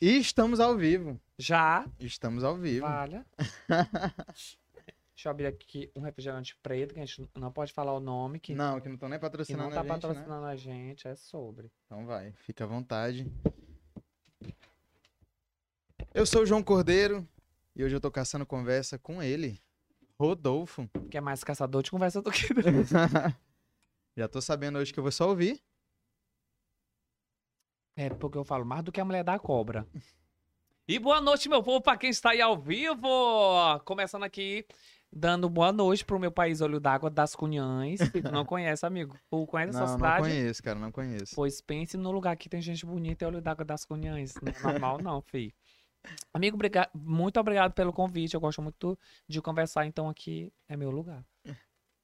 E estamos ao vivo. Já? Estamos ao vivo. Valha. Deixa eu abrir aqui um refrigerante preto, que a gente não pode falar o nome, que, Não, que não estão nem que não patrocinando tá a gente, né? patrocinando a gente, é sobre. Então vai, fica à vontade. Eu sou o João Cordeiro e hoje eu tô caçando conversa com ele, Rodolfo. Que é mais caçador de conversa do que. Já tô sabendo hoje que eu vou só ouvir. É porque eu falo mais do que a mulher da cobra. E boa noite, meu povo, pra quem está aí ao vivo. Começando aqui, dando boa noite pro meu país Olho d'Água das Cunhães. Se tu não conhece, amigo. Tu conhece essa Não, não cidade? conheço, cara, não conheço. Pois pense no lugar que tem gente bonita e Olho d'Água das Cunhães. Não é normal, não, fi. Amigo, obriga- muito obrigado pelo convite. Eu gosto muito de conversar, então aqui é meu lugar.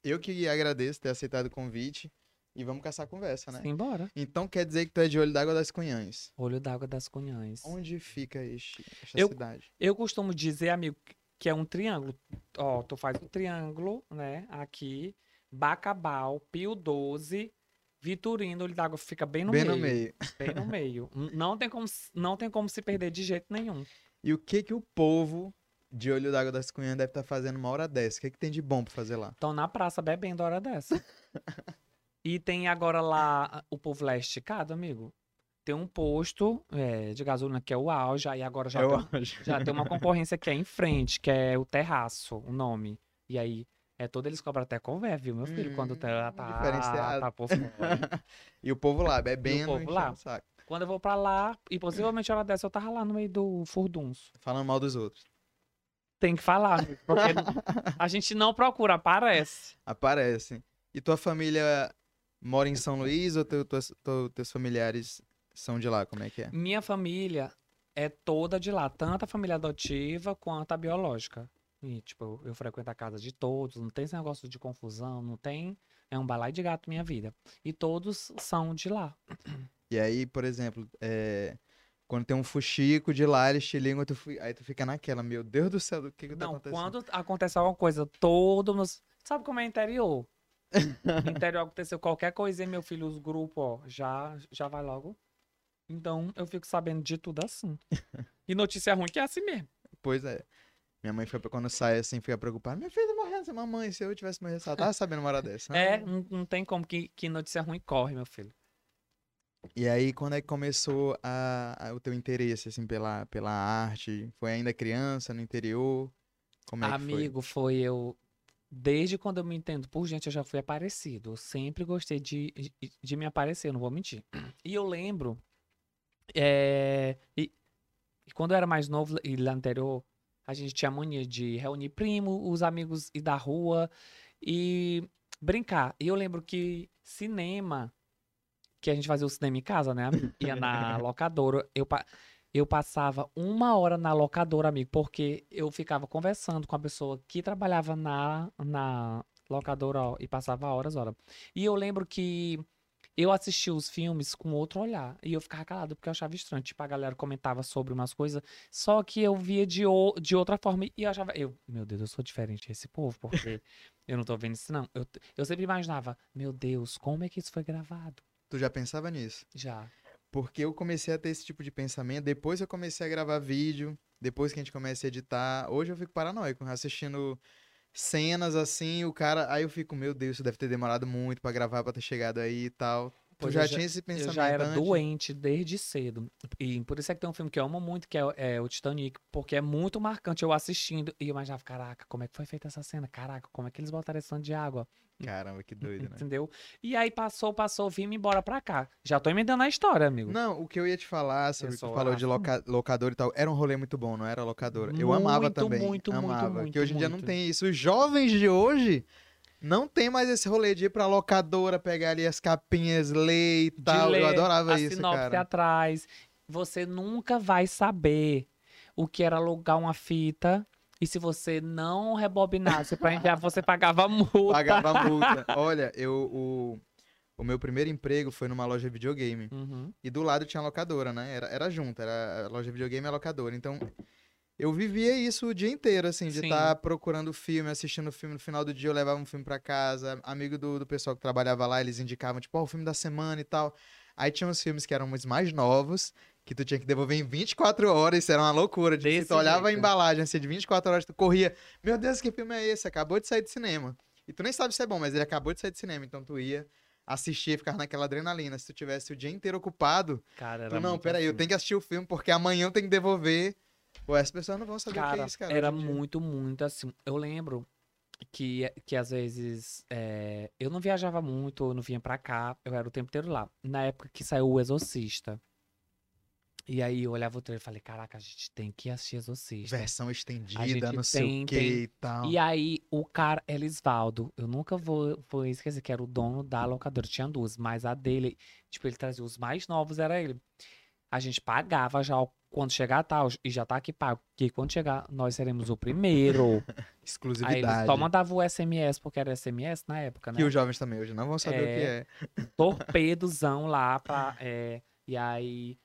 Eu que agradeço ter aceitado o convite e vamos caçar conversa, né? Simbora. Então quer dizer que tu é de Olho d'Água das Cunhães. Olho d'Água das Cunhães. Onde fica este, esta Eu- cidade? Eu costumo dizer, amigo, que é um triângulo. Ó, tu faz um triângulo, né? Aqui, Bacabal, Pio 12, Vitorino, Olho d'Água fica bem no Bem meio. no meio. Bem no meio. Não tem, como, se- não tem como se perder de jeito nenhum. E o que que o povo de Olho d'Água das Cunhãs deve estar fazendo uma hora dessa? O que que tem de bom pra fazer lá? Estão na praça bebendo hora dessa. e tem agora lá o povo lá é esticado, amigo. Tem um posto é, de gasolina que é o auge, aí agora já, Eu tem, já tem uma concorrência que é em frente, que é o terraço, o nome. E aí, é todo eles cobram até convé, viu, meu filho? Quando Hum, tá, tá, diferenciado. tá por fora. E o povo lá, bebendo, povo enchendo lá. o saco. Quando eu vou pra lá, e possivelmente hora dessa eu tava lá no meio do furdunço. Falando mal dos outros. Tem que falar, porque a gente não procura, aparece. Aparece. E tua família mora em São Luís ou teu, teus familiares são de lá? Como é que é? Minha família é toda de lá, tanto a família adotiva quanto a biológica. E, tipo, eu, frequento a casa de todos, não tem esse negócio de confusão, não tem. É um balai de gato minha vida. E todos são de lá. E aí, por exemplo, é, quando tem um fuxico de lá, eles te ligam, tu aí tu fica naquela, meu Deus do céu, o que que tá Não, acontecendo? quando acontece alguma coisa, todo nos... Sabe como é interior? Interior aconteceu qualquer coisinha, meu filho, os grupos, ó, já, já vai logo. Então, eu fico sabendo de tudo assim. E notícia ruim que é assim mesmo. Pois é. Minha mãe foi pra quando sai assim, fica preocupada. Minha filha tá morrendo, essa mamãe, se eu tivesse morrido, ela tava sabendo uma hora dessa. É, Ah. não, não tem como que, que notícia ruim corre, meu filho. E aí, quando é que começou a, a- o teu interesse, assim, pela, pela arte? Foi ainda criança, no interior? Como é que foi? Amigo, foi eu. Desde quando eu me entendo por gente, eu já fui aparecido. Eu sempre gostei de, de, de me aparecer, não vou mentir. E eu lembro. é, e, e quando eu era mais novo e lá anterior, a gente tinha mania de reunir primo, os amigos ir da rua e brincar. E eu lembro que cinema, que a gente fazia o cinema em casa, né? Ia na locadora. Eu, eu passava uma hora na locadora, amigo, porque eu ficava conversando com a pessoa que trabalhava na, na locadora ó, e passava horas, horas. E eu lembro que eu assistia os filmes com outro olhar. E eu ficava calado porque eu achava estranho. Tipo, a galera comentava sobre umas coisas, só que eu via de, o, de outra forma. E eu achava, eu, meu Deus, eu sou diferente desse povo, porque eu não tô vendo isso, não. Eu, eu sempre imaginava, meu Deus, como é que isso foi gravado? Tu já pensava nisso? Já. Porque eu comecei a ter esse tipo de pensamento, depois eu comecei a gravar vídeo, depois que a gente começa a editar. Hoje eu fico paranoico, assistindo cenas assim, o cara. Aí eu fico, meu Deus, isso deve ter demorado muito pra gravar, pra ter chegado aí e tal. Pois já, eu já- tinha esse pensamento Eu já era antes? doente desde cedo. E por isso é que tem um filme que eu amo muito, que é, é o Titanic, porque é muito marcante eu assistindo. E eu imaginava, caraca, como é que foi feita essa cena? Caraca, como é que eles botaram esse tanto de água? Caramba, que doido, né? Entendeu? E aí passou, passou, vim embora pra cá. Já tô emendando a história, amigo. Não, o que eu ia te falar sobre o que tu falou de assim. loca- locador e tal, era um rolê muito bom, não era locadora? Eu amava Muito, também. muito, muito, amava. muito, que hoje em dia não muito. tem isso. Os jovens de hoje não tem mais esse rolê de ir pra locadora, pegar ali as capinhas, ler e tal. ler eu adorava isso, sinopse cara. atrás. Você nunca vai saber o que era alugar uma fita. E se você não rebobinasse pra enviar, você pagava multa. Pagava multa. Olha, eu o, o meu primeiro emprego foi numa loja de videogame. Uhum. E do lado tinha a locadora, né? Era, era junto, era loja de videogame e locadora. Então, eu vivia isso o dia inteiro, assim, de estar procurando filme, assistindo filme. No final do dia eu levava um filme pra casa. Amigo do, do pessoal que trabalhava lá, eles indicavam, tipo, ó, o filme da semana e tal. Aí tinha uns filmes que eram os mais novos, que tu tinha que devolver em 24 horas, isso era uma loucura. Se Desse tu olhava a jeito. embalagem assim, de 24 horas, tu corria, meu Deus, que filme é esse? Acabou de sair de cinema. E tu nem sabe se é bom, mas ele acabou de sair de cinema, então tu ia assistir, ficar naquela adrenalina. Se tu tivesse o dia inteiro ocupado, Cara, tu, não, peraí, eu assim. tenho que assistir o filme, porque amanhã eu tenho que devolver. Pô, as pessoas não vão saber o que Cara, é isso, cara. era muito, muito assim. Eu lembro que, que às vezes é, eu não viajava muito, eu não vinha pra cá, eu era o tempo inteiro lá. Na época que saiu o Exorcista. E aí eu olhava o trailer e falei, caraca, a gente tem que assistir Exorcista. Versão estendida, não sei o que tem- e tal. E aí, o cara, Elisvaldo, eu nunca vou, vou esquecer que era o dono da locadora. Tinha duas, mas a dele, tipo, ele trazia os mais novos, era ele. A gente pagava já o- quando chegar tal, e já tá aqui pago. Que quando chegar, nós seremos o primeiro. Aí Exclusividade. só mandavam o SMS, porque era SMS na época, né? Que os jovens também hoje não vão saber o que é. torpedozão lá pra. é, e aí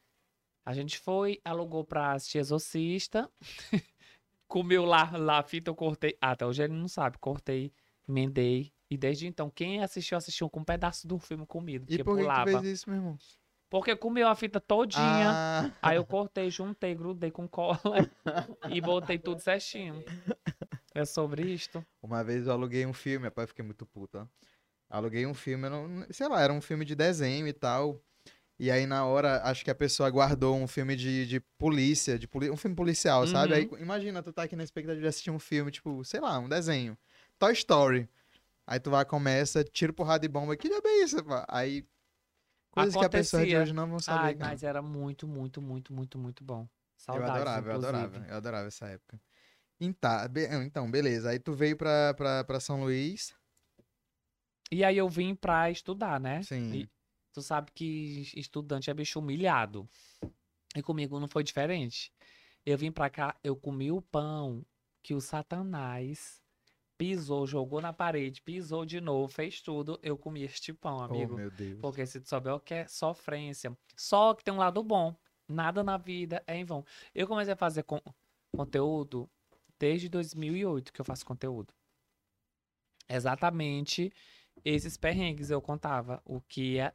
a gente foi, alugou pra assistir Exorcista. comeu lá, lá a fita, eu cortei. Ah, até hoje ele não sabe. Cortei, emendei. E desde então, quem assistiu, assistiu com um pedaço do filme comido. E por que que tu fez isso, meu irmão? Porque comeu a fita todinha. Ah, Aí eu cortei, juntei, grudei com cola e botei tudo certinho. É sobre isto. uma vez eu aluguei um filme, rapaz, eu fiquei muito puto, ó. Aluguei um filme, não, sei lá, era um filme de desenho e tal. E aí, na hora, acho que a pessoa guardou um filme de, de polícia, de poli- um filme policial, sabe? Aí, imagina, tu tá aqui na expectativa de assistir um filme, tipo, sei lá, um desenho. Toy Story. Aí tu vai, começa, tira porrada e bomba. Que diabo é isso, pá? Aí, coisas que a pessoa de Acontecia. hoje não vão saber, Ai, mas era muito, muito, muito, muito, muito bom. Eu Saudades, adorava, eu inclusive. adorava, eu adorava essa época. Então, be- então, beleza. Aí tu veio pra, pra, pra São Luís. E aí eu vim pra estudar, né? Sim. E tu sabe que estudante é bicho humilhado. E comigo não foi diferente. Eu vim pra cá, eu comi o pão que o Satanás pisou, jogou na parede, pisou de novo, fez tudo. Eu comi este pão, Oh, amigo. meu Deus. Porque se tu souber o que é sofrência. Só que tem um lado bom. Nada na vida é em vão. Eu comecei a fazer con- conteúdo desde 2008 que eu faço conteúdo. Exatamente esses perrengues eu contava. O que é,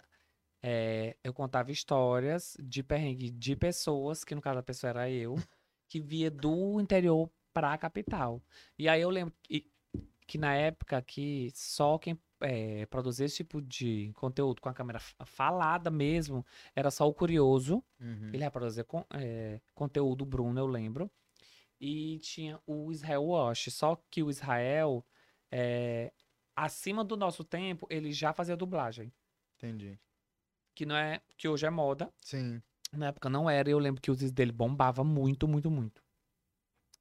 é, eu contava histórias de perrengue de pessoas, que no caso a pessoa era eu, que via do interior pra capital. E aí eu lembro que, que na época que só quem é, produzia esse tipo de conteúdo com a câmera fa- falada mesmo era só o Curioso. Uhum. Ele ia produzir con- é, conteúdo Bruno, eu lembro. E tinha o Israel Wash. Só que o Israel, é, acima do nosso tempo, ele já fazia dublagem. Entendi. Que não é. Que hoje é moda. Sim. Na época não era. e Eu lembro que os dele bombava muito, muito, muito.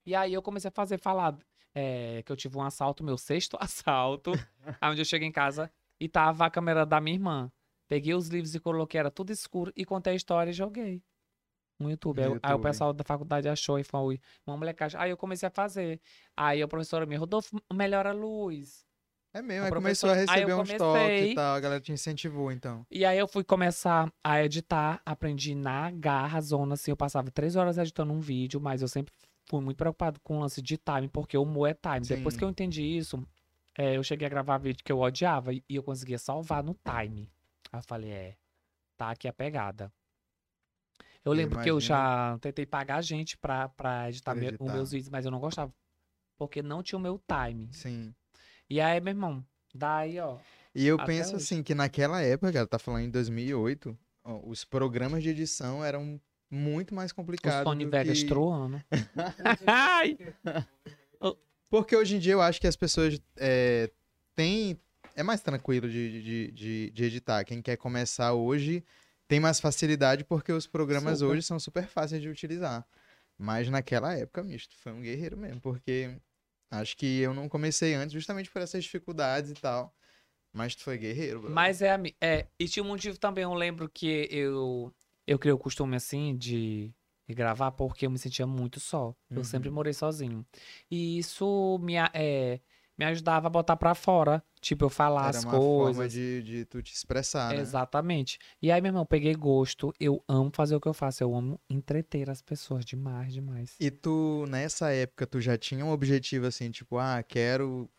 E aí eu comecei a fazer falar é, que eu tive um assalto, meu sexto assalto. onde eu cheguei em casa e tava a câmera da minha irmã. Peguei os livros e coloquei, era tudo escuro, e contei a história e joguei. No YouTube. Aí, aí o YouTube. pessoal da faculdade achou e foi uma molecagem. Aí eu comecei a fazer. Aí a professora me, Rodolfo, melhora a luz. É mesmo, aí começou a receber uns toques e tal, a galera te incentivou, então. E aí eu fui começar a editar, aprendi na garra, zona, assim, eu passava três horas editando um vídeo, mas eu sempre fui muito preocupado com o lance de time, porque o humor é time. Depois Sim. que eu entendi isso, é, eu cheguei a gravar vídeo que eu odiava e e eu conseguia salvar no time. Aí eu falei, é, tá aqui a pegada. Eu Eu lembro que eu já tentei pagar gente pra, pra editar, Pra editar. os meus vídeos, mas eu não gostava. Porque não tinha o meu time. Sim. E aí, meu irmão, daí, ó. E eu penso hoje. assim, que naquela época, cara, tá falando em 2008, ó, os programas de edição eram muito mais O complicados Sony do Vegas que... troando. Ai! Porque hoje em dia eu acho que as pessoas é, têm... É mais tranquilo de, de, de, de editar. Quem quer começar hoje tem mais facilidade porque os programas Super. hoje são super fáceis de utilizar. Mas naquela época, misto, foi um guerreiro mesmo, porque acho que eu não comecei antes justamente por essas dificuldades e tal. Mas tu foi guerreiro, bro. Mas é, é. E tinha um motivo também, eu lembro que eu, eu criei o costume assim de, gravar porque eu me sentia muito só. Eu sempre Uhum. morei sozinho. E isso me, é, me ajudava a botar pra fora. Tipo, eu falar Era as uma forma coisas. de, de tu te expressar, né? Exatamente. E aí, meu irmão, eu peguei gosto. Eu amo fazer o que eu faço. Eu amo entreter as pessoas demais, demais. E tu, nessa época, tu já tinha um objetivo assim, tipo, ah, quero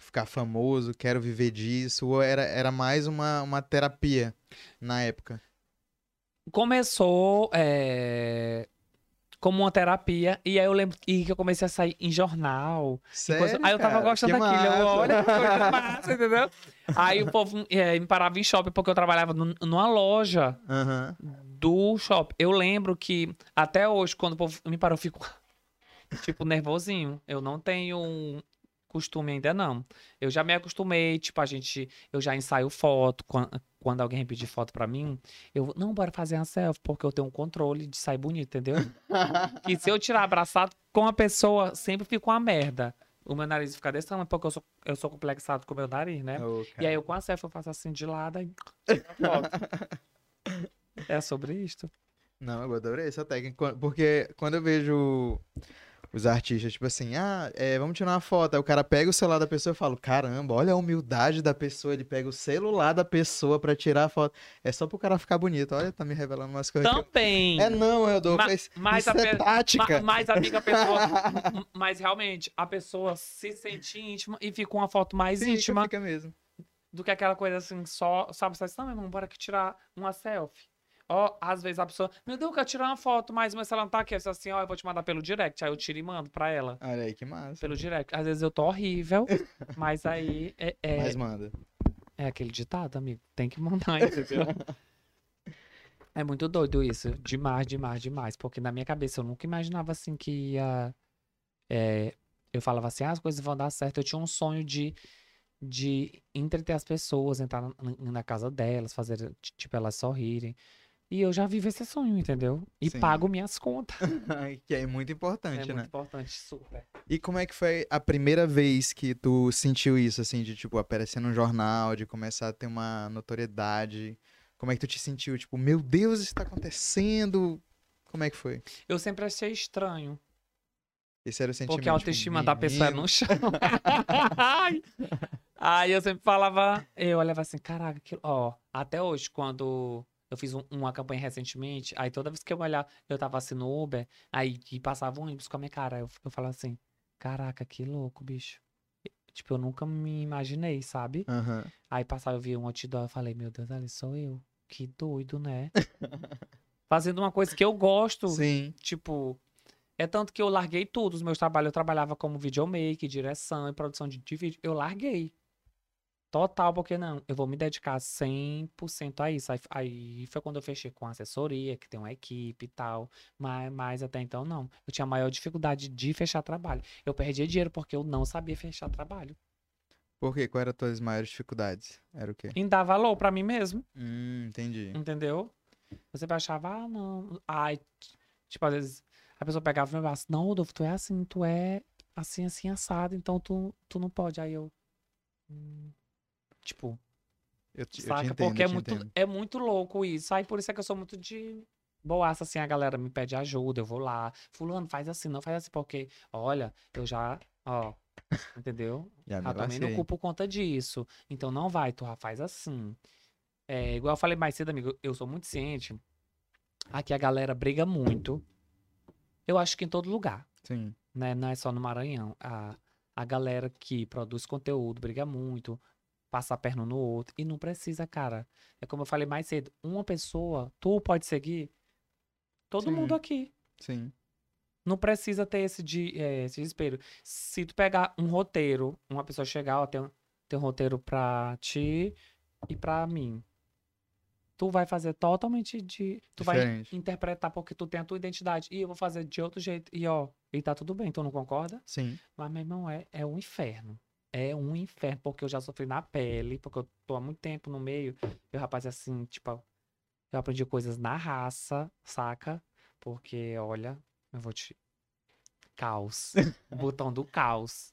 ficar famoso, quero viver disso, ou era, era mais uma, uma terapia na época? Começou é, como uma terapia. E aí eu lembro e que eu comecei a sair em jornal. Sério, coisa- Aí eu tava cara? gostando daquilo. Eu, massa. olha que coisa massa, entendeu? Aí o povo é, me parava em shopping porque eu trabalhava num- numa loja Aham. do shopping. Eu lembro que até hoje, quando o povo me parou, eu fico tipo nervosinho. Eu não tenho um costume ainda não. Eu já me acostumei, tipo, a gente, eu já ensaio foto quando, alguém pedir foto pra mim, eu não bora fazer uma selfie porque eu tenho um controle de sair bonito, entendeu? que se eu tirar abraçado com a pessoa, sempre fica uma merda. O meu nariz fica desse tamanho porque eu sou, eu sou complexado com o meu nariz, né? Ô, E aí eu com a selfie eu faço assim de lado e tiro a foto. É sobre isto. Não, eu adorei essa técnica. Porque quando eu vejo os artistas, tipo assim, ah, é, vamos tirar uma foto. Aí o cara pega o celular da pessoa e eu falo, caramba, olha a humildade da pessoa. Ele pega o celular da pessoa pra tirar a foto. É só pro cara ficar bonito. Olha, tá me revelando umas coisas. que eu- Também. É não, Rodolfo. Ma- mas mas isso a é pe- tática. Ma- Mas, amiga, a pessoa. mas realmente, a pessoa se sente íntima e fica uma foto mais Fica, íntima fica mesmo. do que aquela coisa assim, só. Sabe, você diz, não, meu irmão, bora que tirar uma selfie. Ó, às vezes a pessoa, meu Deus, eu quero tirar uma foto, mas meu celular não tá aqui. Eu assim, ó, eu vou te mandar pelo direct. Aí eu tiro e mando pra ela. Olha aí, que massa. Pelo direct. Às vezes eu tô horrível, mas aí é, é, Mas manda. é aquele ditado, amigo. Tem que mandar, entendeu? É muito doido isso. Demais, demais, demais. Porque na minha cabeça eu nunca imaginava assim que ia. é, eu falava assim, ah, as coisas vão dar certo. Eu tinha um sonho de, de entreter as pessoas, entrar na, na casa delas, fazer, tipo, elas sorrirem. E eu já vivo esse sonho, entendeu? E Sim. pago minhas contas. que é muito É importante, muito né? importante, super. E como é que foi a primeira vez que tu sentiu isso, assim, de, tipo, aparecer num jornal, de começar a ter uma notoriedade? Como é que tu te sentiu? Tipo, meu Deus, isso tá acontecendo? Como é que foi? Eu sempre achei estranho. Esse era o sentimento. Porque a tipo, autoestima da pessoa é no chão. Aí eu sempre falava, eu olhava assim, caraca, que... ó, até hoje, quando eu fiz um- uma campanha recentemente, aí toda vez que eu olhar, eu tava assim no Uber, aí e passava um ônibus com a minha cara, eu, eu falava assim, caraca, que louco, bicho. Tipo, eu nunca me imaginei, sabe? Aham. Aí passava, eu via um outdoor, eu falei, meu Deus, ali sou eu. Que doido, né? Fazendo uma coisa que eu gosto. Sim. Tipo, é tanto que eu larguei tudo. Os meus trabalhos, eu trabalhava como videomaker, direção e produção de, de vídeo. Eu larguei. Total, porque não, eu vou me dedicar 100% a isso. Aí, aí foi quando eu fechei com assessoria, que tem uma equipe e tal. Mas, mas até então, não. Eu tinha maior dificuldade de fechar trabalho. Eu perdia dinheiro porque eu não sabia fechar trabalho. Por quê? Quais eram as tuas maiores dificuldades? Era o quê? Em dar valor pra mim mesmo. Hum, entendi. Entendeu? Você achava, ah, não. Ai, tipo, às vezes a pessoa pegava e me falava, não, Rodolfo, tu é assim, tu é assim, assim, assado, então tu, tu não pode. Aí eu. hum, tipo, Eu te, eu te saca? entendo, Porque é muito, entendo. é muito louco isso. Aí por isso é que eu sou muito de boaça, assim, a galera me pede ajuda, eu vou lá. Fulano, faz assim, não faz assim, porque, olha, eu já, ó, entendeu? Já Ah, também não culpo conta disso. Então não vai, tu faz assim. É, igual eu falei mais cedo, amigo, eu sou muito ciente. Aqui a galera briga muito. Eu acho que em todo lugar, Sim. né? Não é só no Maranhão. A, a galera que produz conteúdo briga muito, passa a perna no outro. E não precisa, cara. É como eu falei mais cedo. Uma pessoa, tu pode seguir todo Sim. mundo aqui. Sim. Não precisa ter esse, de, eh, esse desespero. Se tu pegar um roteiro, uma pessoa chegar, ó, tem, um- tem um roteiro pra ti e pra mim. Tu vai fazer totalmente de. Tu vai Diferente. interpretar porque tu tem a tua identidade. E eu vou fazer de outro jeito. E ó, e tá tudo bem, tu não concorda? Sim. Mas, meu irmão, é, é um inferno. É um inferno, porque eu já sofri na pele, porque eu tô há muito tempo no meio. Eu, rapaz, assim, tipo, eu aprendi coisas na raça, saca? Porque, olha, eu vou te. Caos. O botão do caos.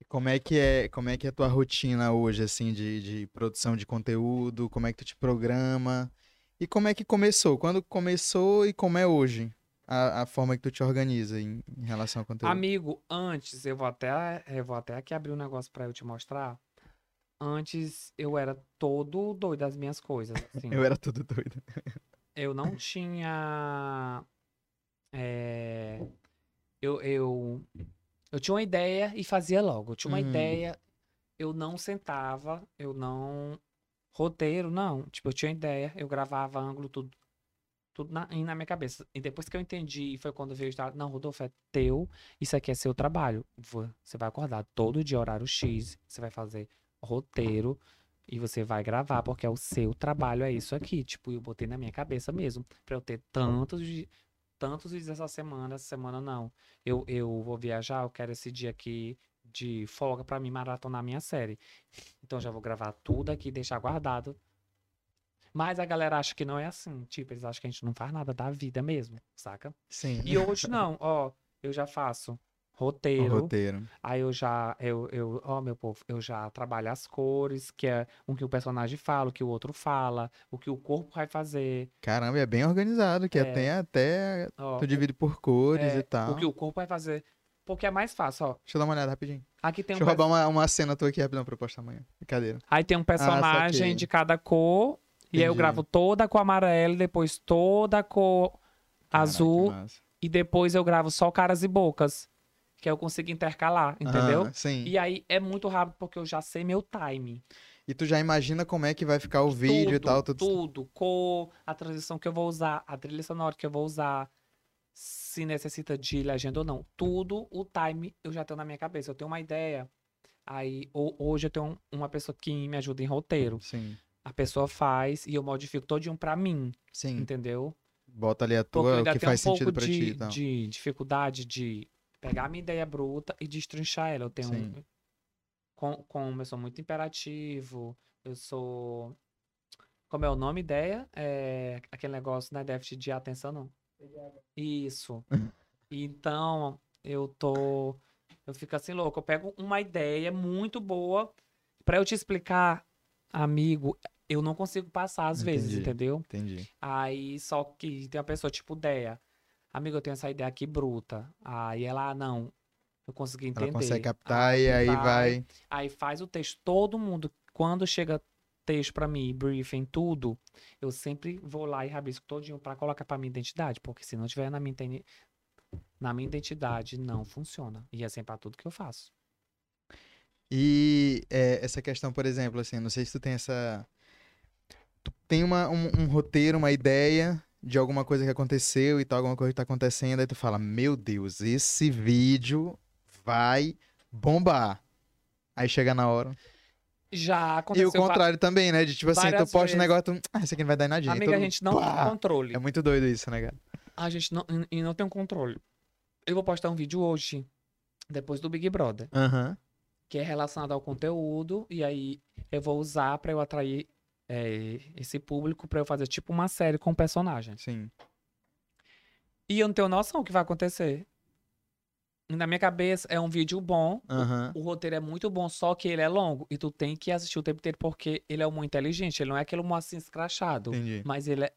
E Como é que é, como é que é a tua rotina hoje, assim, de, de produção de conteúdo? Como é que tu te programa? E como é que começou? Quando começou e como é hoje? A, a forma que tu te organiza em, em relação ao conteúdo. Amigo, antes, eu vou até, eu vou até aqui abrir um negócio pra eu te mostrar. Antes, eu era todo doido das minhas coisas, assim. Eu era tudo doido. eu não tinha. é, eu, eu, eu tinha uma ideia e fazia logo. Eu tinha uma Uhum. ideia, eu não sentava, eu não. Roteiro, não. Tipo, eu tinha ideia, eu gravava ângulo, tudo. Tudo na, na minha cabeça. E depois que eu entendi, foi quando veio o não, Rodolfo, é teu, isso aqui é seu trabalho. Você vai acordar todo dia, horário X, você vai fazer roteiro e você vai gravar, porque é o seu trabalho, é isso aqui. Tipo, eu botei na minha cabeça mesmo, pra eu ter tantos, tantos dias essa semana, essa semana não. Eu, eu vou viajar, eu quero esse dia aqui de folga para mim maratonar minha série. Então já vou gravar tudo aqui, deixar guardado mas a galera acha que não é assim. Tipo, eles acham que a gente não faz nada da vida mesmo, saca? Sim. E hoje não, ó, eu já faço roteiro. Roteiro. Aí eu já, eu, eu, ó, meu povo, eu já trabalho as cores, que é o que o personagem fala, o que o outro fala, o que o corpo vai fazer. Caramba, é bem organizado, que é. tem até. Ó, tu divide por cores é, e tal. O que o corpo vai fazer. Porque é mais fácil, ó. Deixa eu dar uma olhada rapidinho. Aqui tem Deixa um eu roubar uma, uma cena tua aqui rapidão pra postar amanhã. Brincadeira. Aí tem um ah, personagem ah, de cada cor e aí eu gravo toda a cor amarela, depois toda a cor Caraca, azul. E depois eu gravo só caras e bocas. Que eu consigo intercalar, entendeu? Ah, sim. E aí é muito rápido porque eu já sei meu time. E tu já imagina como é que vai ficar o vídeo tudo, e tal? Tudo, tudo. Cor, a transição que eu vou usar, a trilha sonora que eu vou usar, se necessita de legenda ou não. Tudo, o time, eu já tenho na minha cabeça. Eu tenho uma ideia. Aí, hoje eu tenho uma pessoa que me ajuda em roteiro. Sim a pessoa faz e eu modifico todinho pra mim. Sim. Entendeu? Bota ali a tua, o que faz um sentido pra de, ti. Então. de dificuldade de pegar a minha ideia bruta e destrinchar ela. Eu tenho Sim. um, com, como eu sou muito imperativo, eu sou. Como é o nome ideia? É aquele negócio, né? Déficit de atenção, não. Isso. então, eu tô. Eu fico assim louco. Eu pego uma ideia muito boa para eu te explicar, amigo, eu não consigo passar às Entendi. vezes, entendeu? Entendi. Aí só que tem uma pessoa tipo Deia. Amigo, eu tenho essa ideia aqui bruta. Aí ela, ah, não, eu consegui entender. Ela consegue captar aí e aí vai, vai, Aí faz o texto. Todo mundo, quando chega texto para mim, briefing, tudo, eu sempre vou lá e rabisco todinho para colocar para minha identidade, porque se não tiver na minha, na minha identidade, não funciona. E é assim para tudo que eu faço. E é, essa questão, por exemplo, assim, não sei se tu tem essa tem uma, um, um, roteiro, uma ideia de alguma coisa que aconteceu e tal, alguma coisa que tá acontecendo, aí tu fala, meu Deus, esse vídeo vai bombar. Aí chega na hora. Já aconteceu. E o contrário também, né? De tipo assim, tu posta um negócio, tu, ah, isso aqui não vai dar nada. Amiga, a gente não pá! tem controle. É muito doido isso, né, cara? A gente não, e não tem um controle. Eu vou postar um vídeo hoje, depois do Big Brother. Aham. Uhum. Que é relacionado ao conteúdo, e aí eu vou usar para eu atrair é, esse público para eu fazer tipo uma série com personagens. Sim. E eu não tenho noção do que vai acontecer. Na minha cabeça é um vídeo bom, uhum. o, o, roteiro é muito bom, só que ele é longo e tu tem que assistir o tempo inteiro porque ele é muito inteligente, ele não é aquele humor assim escrachado, Entendi. mas ele é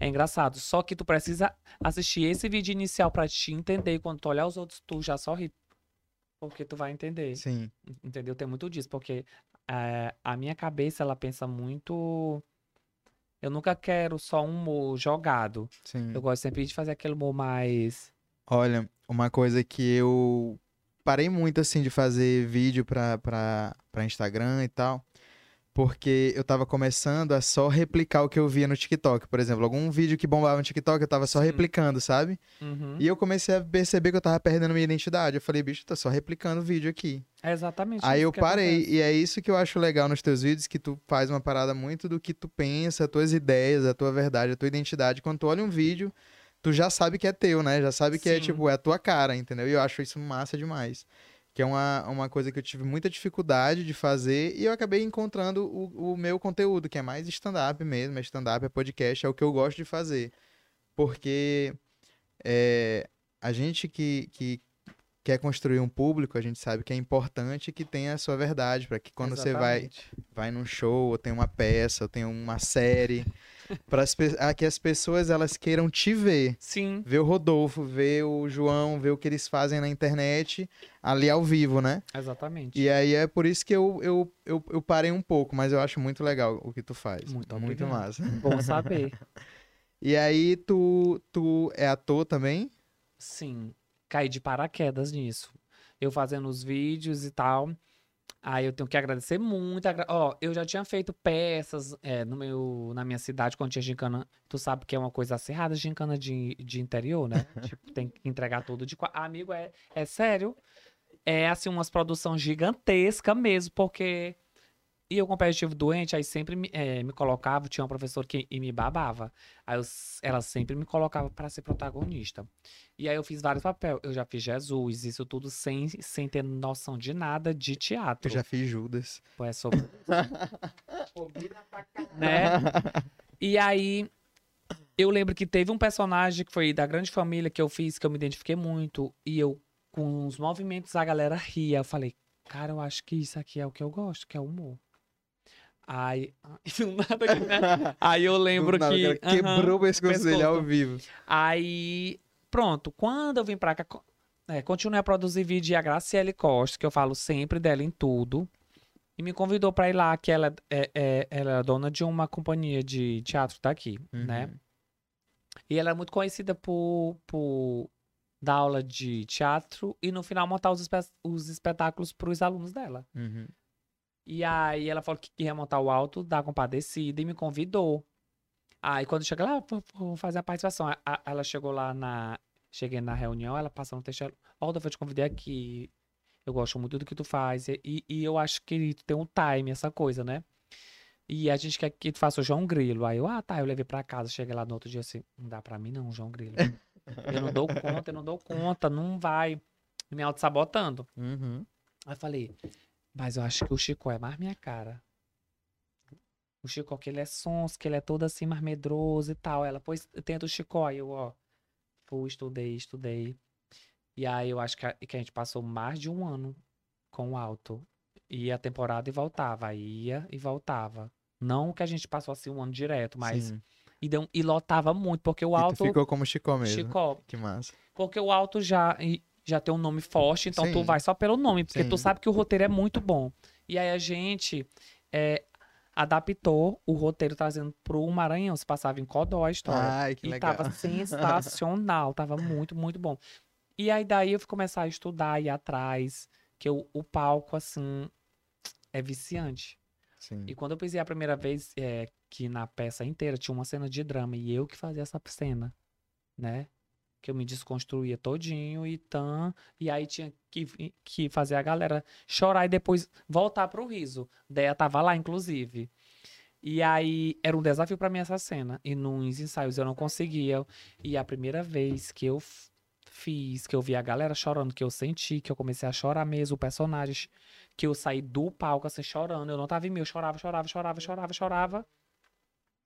é engraçado. Só que tu precisa assistir esse vídeo inicial para te entender. E quando tu olhar os outros, tu já sorri. Porque tu vai entender. Sim. Entendeu? Tem muito disso. Porque é, a minha cabeça, ela pensa muito. Eu nunca quero só um humor jogado. Sim. Eu gosto sempre de fazer aquele humor mais. Olha, uma coisa que eu parei muito assim de fazer vídeo pra, pra, pra Instagram e tal porque eu tava começando a só replicar o que eu via no TikTok. Por exemplo, algum vídeo que bombava no TikTok, eu tava só replicando, sabe? Uhum. E eu comecei a perceber que eu tava perdendo minha identidade. Eu falei, bicho, tô só replicando o vídeo aqui. É exatamente Aí eu parei, acontece. e é isso que eu acho legal nos teus vídeos, que tu faz uma parada muito do que tu pensa, tuas ideias, a tua verdade, a tua identidade. Quando tu olha um vídeo, tu já sabe que é teu, né? Já sabe que é, Sim. é, tipo, é a tua cara, entendeu? E eu acho isso massa demais que é uma, uma coisa que eu tive muita dificuldade de fazer e eu acabei encontrando o, o meu conteúdo, que é mais stand-up mesmo, é stand-up, é podcast, é o que eu gosto de fazer. Porque é, a gente que, que quer construir um público, a gente sabe que é importante que tenha a sua verdade, para que quando Exatamente. você vai, vai num show, ou tem uma peça, ou tem uma série, para que as pessoas elas queiram te ver. Sim. Ver o Rodolfo, ver o João, ver o que eles fazem na internet, ali ao vivo, né? Exatamente. E aí é por isso que eu, eu, eu, eu parei um pouco, mas eu acho muito legal o que tu faz. Muito, muito massa. Bom saber. e aí tu, tu é ator também? Sim. Caí de paraquedas nisso. Eu fazendo os vídeos e tal. Aí eu tenho que agradecer muito. agra- Ó, eu já tinha feito peças é, no meu, na minha cidade quando tinha gincana. Tu sabe que é uma coisa acirrada, gincana de, de interior, né? tipo, tem que entregar tudo de. qua- Amigo, é, é sério. É assim, umas produção gigantesca mesmo, porque. E eu competitivo doente, aí sempre me, eh, me colocava, tinha um professor que e me babava. Aí eu ela sempre me colocava para ser protagonista. E aí eu fiz vários papéis. Eu já fiz Jesus, isso tudo sem, sem ter noção de nada de teatro. Eu já fiz Judas. Pô, é sobre. né? E aí, eu lembro que teve um personagem que foi da grande família que eu fiz, que eu me identifiquei muito. E eu, com os movimentos, a galera ria. Eu falei, cara, eu acho que isso aqui é o que eu gosto, que é humor. Aí, nada né? Aí eu lembro nada, que. cara quebrou o pescoço dele ao vivo. Aí, pronto, quando eu vim pra cá, é, continuei a produzir vídeo e a Graciele Costa, que eu falo sempre dela em tudo, e me convidou pra ir lá, que ela é, é- ela é dona de uma companhia de teatro daqui, né? Uhum. E ela é muito conhecida por, por dar aula de teatro e no final montar os, espe- os espetáculos pros alunos dela. Uhum. E aí ela falou que ia montar o alto da compadecida e me convidou. Aí quando chega lá, vou vou fazer a participação. A- a- Ela chegou lá na. Cheguei na reunião, ela passou no texto. Ó, eu te convidei aqui. Eu gosto muito do que tu faz. E, e- eu acho que tu tem um time, essa coisa, né? E a gente quer que tu faça o João Grilo. Aí eu, ah, tá, eu levei pra casa. Cheguei lá no outro dia assim, não dá pra mim não, João Grilo. Eu não dou conta, eu não dou conta, não vai. Me auto-sabotando. Uhum. Aí eu falei, mas eu acho que o Chico é mais minha cara. O Chico, que ele é sons, que ele é todo assim, mais medroso e tal. Ela, pois, tenta o Chico. Aí eu, ó, fui, estudei, estudei. E aí eu acho que a, que a gente passou mais de um ano com o alto. Ia a temporada e voltava, ia e voltava. Não que a gente passou assim um ano direto, mas. Sim. E, deu, e lotava muito, porque o alto. ficou como Chico mesmo. Chico, Que massa. porque o alto já, e- já tem um nome forte, então tu Sim. vai só pelo nome, porque tu Sim. sabe que o roteiro é muito bom. E aí a gente é, adaptou o roteiro trazendo pro Maranhão, se passava em Codó a história. Ai, que e legal. tava sensacional, tava muito, muito bom. E aí daí eu fui começar a estudar, ir atrás, que o, o palco, assim, é viciante. Sim. E quando eu pisei a primeira vez, é, que na peça inteira tinha uma cena de drama, e eu que fazia essa cena, né? Que eu me desconstruía todinho e tan, e aí tinha que, que fazer a galera chorar e depois voltar pro riso. Deia tava lá, inclusive. E aí era um desafio pra mim essa cena. E nos ensaios eu não conseguia. E a primeira vez que eu fiz, que eu vi a galera chorando, que eu senti, que eu comecei a chorar mesmo, o personagem, que eu saí do palco assim chorando. Eu não tava em mim, eu chorava, chorava, chorava, chorava, chorava.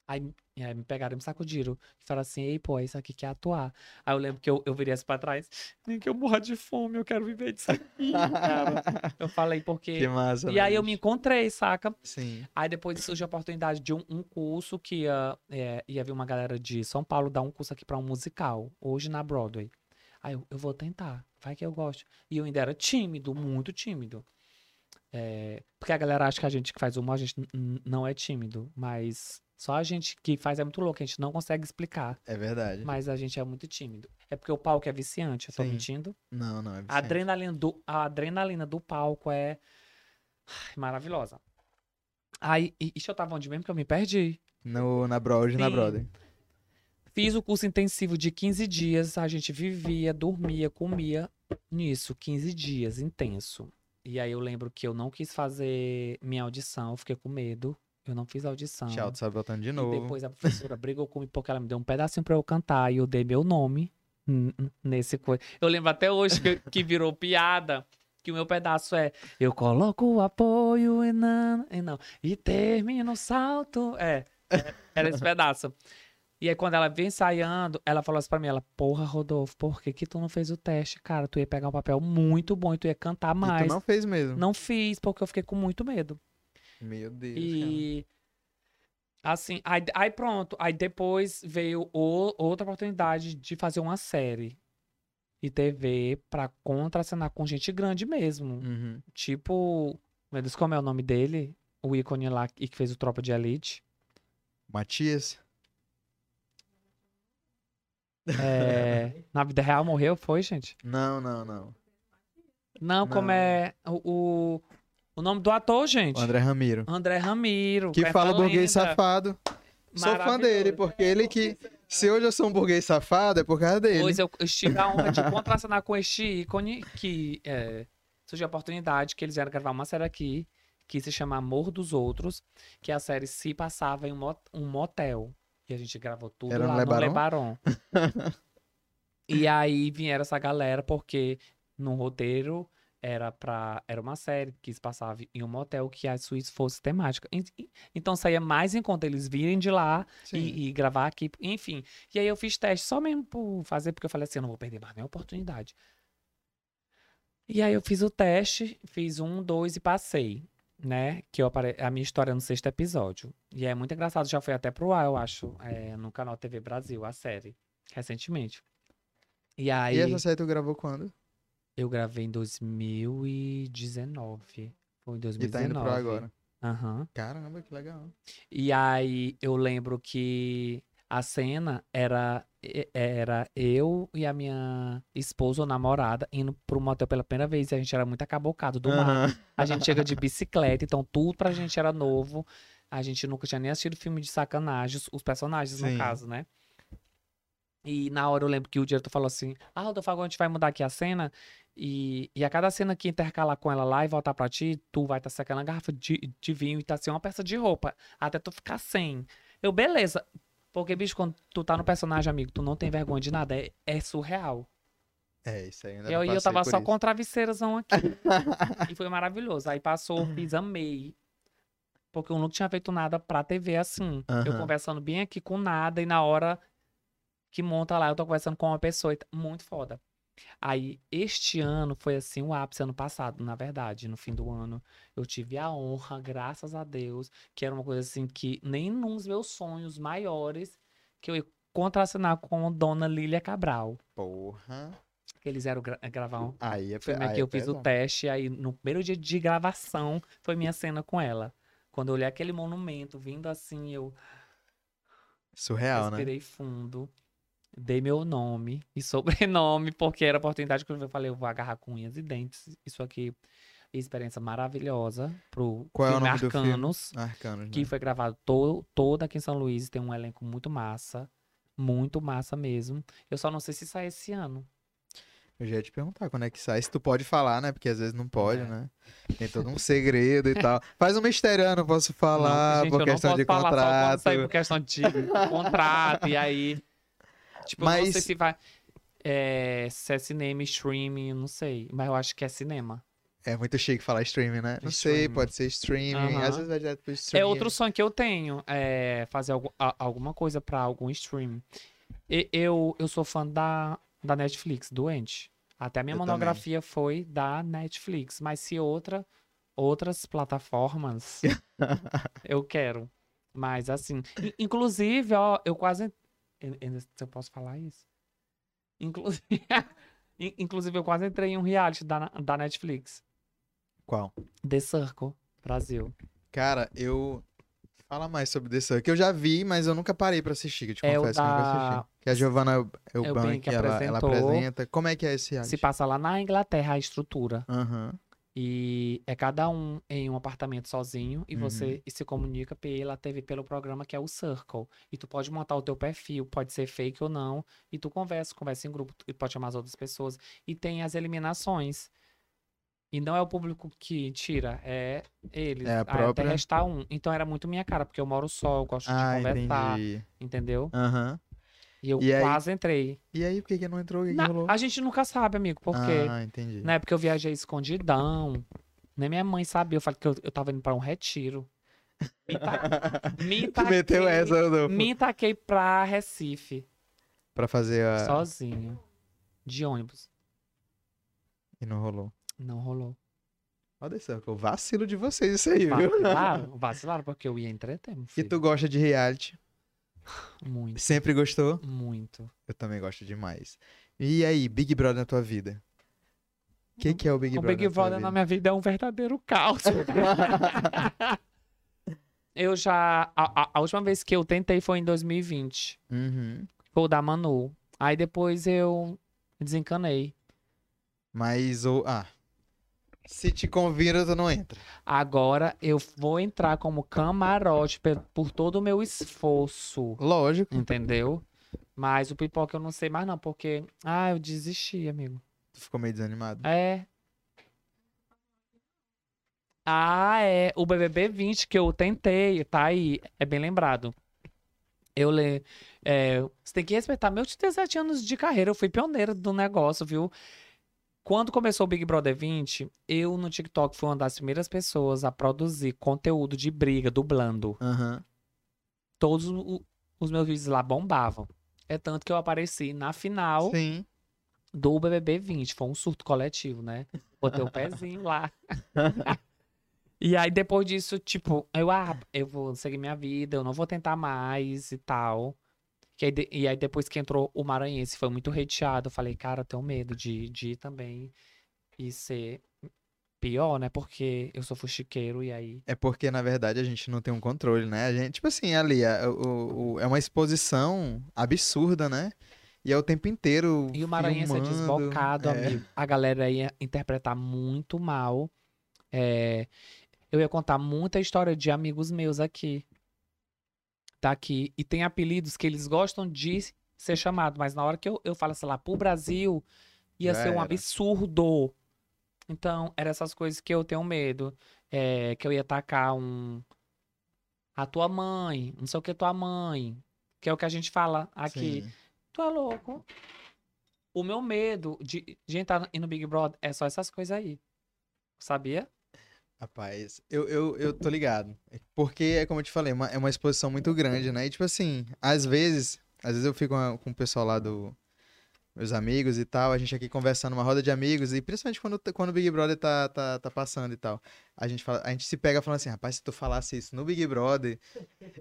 Aí, aí me pegaram e me sacudiram. E falaram assim, ei, pô, isso aqui quer atuar. Aí eu lembro que eu, eu virei assim pra trás. Nem que eu morra de fome, eu quero viver disso aqui, cara. eu falei, porque... Que massa. E aí eu me encontrei, saca? Sim. Aí depois surgiu a oportunidade de um, um curso que ia, é, ia vir uma galera de São Paulo dar um curso aqui pra um musical, hoje na Broadway. Aí eu, eu vou tentar, vai que eu gosto. E eu ainda era tímido, muito tímido. É, porque a galera acha que a gente que faz humor, a gente não é tímido, mas só a gente que faz é muito louco, a gente não consegue explicar, É verdade. mas a gente é muito tímido. É porque o palco é viciante, eu tô Sim. mentindo. Não, não, é A viciante. adrenalina do, a adrenalina do palco é ai, maravilhosa. Aí, e, e eu tava onde mesmo que eu me perdi. No, na Broad na. Brother. Fiz o curso intensivo de 15 dias, a gente vivia, dormia, comia nisso, 15 dias, intenso. E aí eu lembro que eu não quis fazer minha audição, eu fiquei com medo. Eu não fiz audição. Tchau, tu sabe botando de E novo. depois a professora brigou comigo porque ela me deu um pedacinho pra eu cantar e eu dei meu nome nesse coisa. Eu lembro até hoje que, que virou piada. Que o meu pedaço é Eu coloco o apoio e não, e não. E termino o salto. É, é, era esse pedaço. E aí, quando ela veio ensaiando, ela falou assim pra mim: ela, porra, Rodolfo, por que, que tu não fez o teste? Cara, tu ia pegar um papel muito bom e tu ia cantar E mais. tu não fez mesmo. Não fiz, porque eu fiquei com muito medo. Meu Deus, cara. E assim, aí, aí pronto, aí depois veio o- outra oportunidade de fazer uma série de TV pra contracenar com gente grande mesmo. Uhum. Tipo, meu Deus, como é o nome dele? O ícone lá e que fez o Tropa de Elite. Matias? É, na vida real morreu, foi, gente? Não, não, não. Não, como Não. é o, o, nome do ator, gente? O André Ramiro. André Ramiro. Que fala burguês Lenda. safado. Sou fã dele, porque ele que. Se hoje eu sou um burguês safado, é por causa dele. Pois eu, eu tive a honra de contracenar com este ícone que é, surgiu a oportunidade que eles vieram gravar uma série aqui que se chama Amor dos Outros, que a série se passava em um mo- motel. E a gente gravou tudo Era no lá Lebaron? no Lebaron. e aí vieram essa galera porque no roteiro era para era uma série que se passava em um motel que as suítes fosse temática. En- Então saía mais em conta eles virem de lá e, e gravar aqui, enfim. E aí eu fiz teste só mesmo por fazer, porque eu falei assim, eu não vou perder mais nenhuma oportunidade. E aí eu fiz o teste, fiz um, dois e passei, né? Que eu apare... a minha história no sexto episódio. E é muito engraçado, já foi até pro ar, eu acho, é, no canal TV Brasil, a série, recentemente. E aí E essa série tu gravou quando? Eu gravei em 2019. Foi em E 2019. tá indo pro agora. Aham. Caramba, que legal. E aí eu lembro que a cena era, e- era eu e a minha esposa ou namorada indo pro motel pela primeira vez. E a gente era muito acabocado do mar. Aham. A gente chega de bicicleta, então tudo pra gente era novo. A gente nunca tinha nem assistido filme de sacanagem, os- os personagens, Sim. no caso, né? E na hora eu lembro que o diretor falou assim: Ah, Rodolfo, agora a gente vai mudar aqui a cena. E, e a cada cena que intercalar com ela lá e voltar pra ti, tu vai estar secando a garrafa de, de vinho e tá sem uma peça de roupa. Até tu ficar sem. Eu, beleza. Porque, bicho, quando tu tá no personagem, amigo, tu não tem vergonha de nada. É, é surreal. É, isso aí ainda eu, não e eu tava só isso. com travesseirozão aqui. e foi maravilhoso. Aí passou, fiz, amei. Porque eu nunca tinha feito nada pra TV assim. Eu Aham. conversando bem aqui com nada e na hora que monta lá, eu tô conversando com uma pessoa. tá Muito foda. Aí, este ano foi assim o ápice, ano passado, na verdade, no fim do ano. Eu tive a honra, graças a Deus, que era uma coisa assim que nem nos meus sonhos maiores que eu ia contracenar com Dona Lília Cabral. Porra. Que eles eram gra gravar um Aí é filme aí aqui, é eu fiz o pesado. teste, aí no primeiro dia de gravação foi minha cena com ela. Quando eu olhei aquele monumento vindo assim, eu Surreal, né? respirei fundo, dei meu nome e sobrenome, porque era a oportunidade que eu falei, eu vou agarrar com unhas e dentes. Isso aqui, experiência maravilhosa pro Qual é o filme nome do filme? Arcanos, Arcanos, que né? foi gravado to todo aqui em São Luís, tem um elenco muito massa, muito massa mesmo. Eu só não sei se sai esse ano. Eu já ia te perguntar quando é que sai. Se tu pode falar, né? Porque às vezes não pode, É. né? Tem todo um segredo e tal. Faz um mistério, eu não posso falar Não, gente, por questão de falar só quando contrato. sair por questão de contrato, e aí. Tipo, eu não Mas- sei se vai. É, se é cinema, streaming, não sei. Mas eu acho que é cinema. É muito chique falar streaming, né? Não sei, pode ser streaming. Aham. Às vezes vai direto pro streaming. É outro sonho que eu tenho, é fazer algu- a- alguma coisa pra algum streaming. E- eu, eu sou fã da, da Netflix, doente. Até a minha Eu monografia foi da Netflix. Mas se outra, outras plataformas, eu quero. Mas assim, in- inclusive, ó, eu quase. Eu- Se eu posso falar isso? Inclusive, in- inclusive eu quase entrei em um reality da, da Netflix. Qual? The Circle, Brasil. Cara, eu. Fala mais sobre The Circle. Que eu já vi, mas eu nunca parei pra assistir. Que eu te É o confesso que eu nunca da- assisti. Que a Giovanna Eubank, que ela, ela apresenta. Como é que é esse reality? Se passa lá na Inglaterra a estrutura. Aham. E é cada um em um apartamento sozinho e Uhum. você se comunica pela TV, pelo programa que é o Circle. E tu pode montar o teu perfil, pode ser fake ou não, e tu conversa, conversa em grupo, e pode chamar as outras pessoas. E tem as eliminações. E não é o público que tira, é eles. É a Aí própria- Até restar um. Então era muito minha cara, porque eu moro só, eu gosto Ah, de conversar, entendi. entendeu? Aham. E eu E aí- quase entrei. E aí, por que, que não entrou? Que, que a gente nunca sabe, amigo, porque Ah, entendi. na época eu viajei escondidão. Nem minha mãe sabia. Eu falei que eu, eu tava indo pra um retiro. Me, ta... me taquei, meteu essa, Rodolfo? Me taquei pra Recife, Pra fazer a. sozinho. De ônibus. E não rolou. Não rolou. Olha The Circle. Vacilo de vocês isso aí, viu? Vacilaram, vacilaram, porque eu ia entreter, E tu gosta de reality? Muito, Sempre gostou? muito. Eu também gosto demais. E aí, Big Brother na tua vida? O que, que é o Big o Brother? Big na tua Brother na minha vida é um verdadeiro caos. eu já. A, a- a última vez que eu tentei foi em 2020. Uhum. Foi o da Manu. Aí depois eu desencanei. Mas o. Ah. Se te convida, tu não entra. Agora eu vou entrar como camarote pe- por todo o meu esforço. Lógico. Entendeu? Mas o pipoca eu não sei mais não, porque. Ah, eu desisti, amigo. Tu ficou meio desanimado. É. Ah, é. O BBB 20 que eu tentei, tá aí. É bem lembrado. Eu le... é, você tem que respeitar meus 17 anos de carreira. Eu fui pioneira do negócio, viu? Quando começou o Big Brother 20, eu no TikTok fui uma das primeiras pessoas a produzir conteúdo de briga, dublando. Aham. Todos o- os meus vídeos lá bombavam. É tanto que eu apareci na final Sim. do BBB 20. Foi um surto coletivo, né? Botei o pezinho lá. e aí, depois disso, tipo, eu, ah, eu vou seguir minha vida, eu não vou tentar mais e tal. Que aí de- e aí, depois que entrou o Maranhense, foi muito hateado. Eu falei, cara, eu tenho medo de, de ir também e ser pior, né? Porque eu sou fuxiqueiro e aí. É porque, na verdade, a gente não tem um controle, né? A gente, tipo assim, ali, é, o- o- é uma exposição absurda, né? E é o tempo inteiro. E o Maranhense é filmando, desbocado, é. amigo. A galera ia interpretar muito mal. É, eu ia contar muita história de amigos meus aqui. Daqui. E tem apelidos que eles gostam de ser chamado, mas na hora que eu, eu falo, sei lá, pro Brasil, ia Já ser um era. absurdo. Então, eram essas coisas que eu tenho medo. É, que eu ia tacar um. A tua mãe, não sei o que tua mãe. Que é o que a gente fala aqui. Sim. Tu é louco. O meu medo de, de entrar no Big Brother é só essas coisas aí. Sabia? Rapaz, eu, eu, eu tô ligado. Porque, é como eu te falei, uma- é uma exposição muito grande, né? E, tipo assim, às vezes, às vezes eu fico com, o pessoal lá do. Meus amigos e tal, a gente aqui conversando numa roda de amigos, e principalmente quando, quando o Big Brother tá, tá, tá passando e tal. A gente, fala, a gente se pega falando assim, rapaz, se tu falasse isso no Big Brother,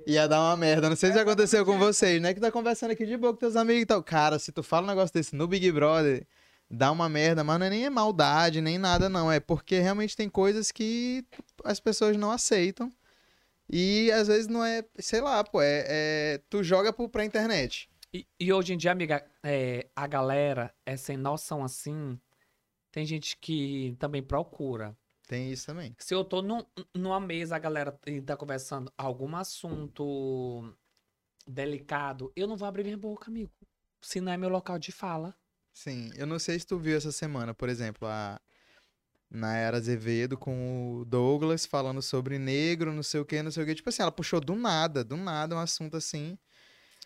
ia dar uma merda. Não sei se aconteceu com vocês, né? Que tá conversando aqui de boa com teus amigos e tal. Cara, se tu fala um negócio desse no Big Brother, dá uma merda, mas não é nem é maldade, nem nada, não. É porque realmente tem coisas que as pessoas não aceitam. E às vezes não é, sei lá, pô, é, é- tu joga pro, pra internet. E, e hoje em dia, amiga, é, a galera é sem noção assim. Tem gente que também procura. Tem isso também. Se eu tô num- numa mesa, a galera tá conversando algum assunto delicado, eu não vou abrir minha boca, amigo. Se não é meu local de fala. Sim, eu não sei se tu viu essa semana, por exemplo, a Nayara Azevedo com o Douglas falando sobre negro, não sei o que, não sei o que. Tipo assim, ela puxou do nada, do nada um assunto assim.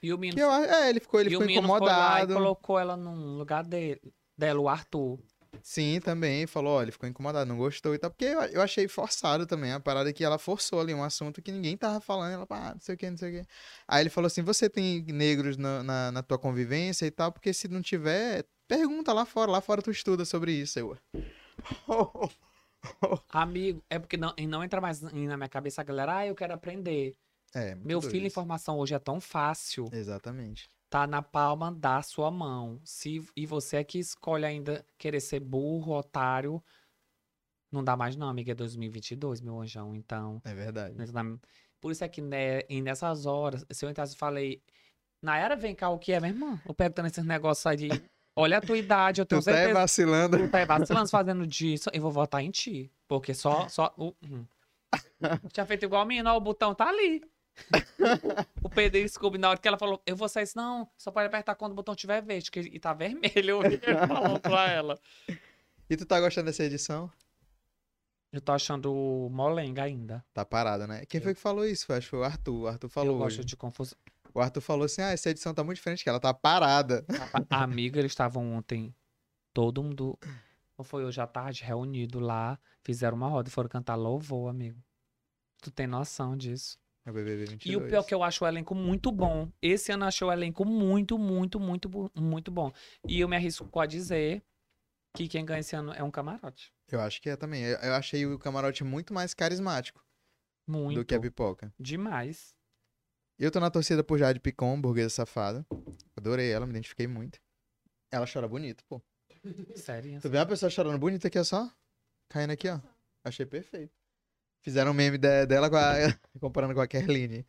E o menino, Que eu, é, ele ficou, ele e o ficou menino foi lá e incomodado. colocou ela num lugar dele, dela, o Arthur. Sim, também, falou, ó, ele ficou incomodado, não gostou e tal, porque eu, eu achei forçado também, a parada que ela forçou ali, um assunto que ninguém tava falando, ela, ah, não sei o que, não sei o que. Aí ele falou assim, você tem negros na, na, na tua convivência e tal, porque se não tiver, pergunta lá fora, lá fora tu estuda sobre isso, eu... Amigo, é porque não, não entra mais na minha cabeça a galera, ah, eu quero aprender. É, Meu doido filho, informação hoje é tão fácil. Exatamente. Tá na palma da sua mão. Se, e você é que escolhe ainda querer ser burro, otário. Não dá mais não, amiga. É 2022, meu anjão. Então, É verdade. por isso é que né, e nessas horas, se eu entrasse e falei, na era vem cá, o que é, minha irmã? Eu perguntando esses negócios aí de, olha a tua idade, eu tenho Tu tá certeza vacilando. tu tá vacilando fazendo disso, eu vou votar em ti. Porque só. só o, hum. Tinha feito igual a minha, ó, o botão tá ali. o Pedro Scooby, na hora que ela falou, eu vou sair, não, só pode apertar quando o botão tiver verde, que, e tá vermelho. Ele falou pra ela. E tu tá gostando dessa edição? Eu tô achando molenga ainda. Tá parada, né? Quem foi que falou isso? Acho que foi o Arthur. O Arthur falou eu gosto hoje. de confusão. O Arthur falou assim, ah, essa edição tá muito diferente, que ela tá parada. A amiga, eles estavam ontem, todo mundo, ou foi hoje à tarde, reunido lá, fizeram uma roda e foram cantar louvor, amigo. Tu tem noção disso? É o BBB 22. E o pior é que eu acho o elenco muito bom. Esse ano eu achei o elenco muito, muito, muito, muito bom. E eu me arrisco a dizer que quem ganha esse ano é um camarote. Eu acho que é também. Eu, eu achei o camarote muito mais carismático Muito. do que a pipoca. Demais. Eu tô na torcida por Jade Picon, burguesa safada. Adorei ela, me identifiquei muito. Ela chora bonito, pô. Sério. Tu vê uma pessoa chorando bonita aqui, ó, só? Caindo aqui, ó. Achei perfeito. Fizeram um meme de- dela com a... comparando com a Kerline.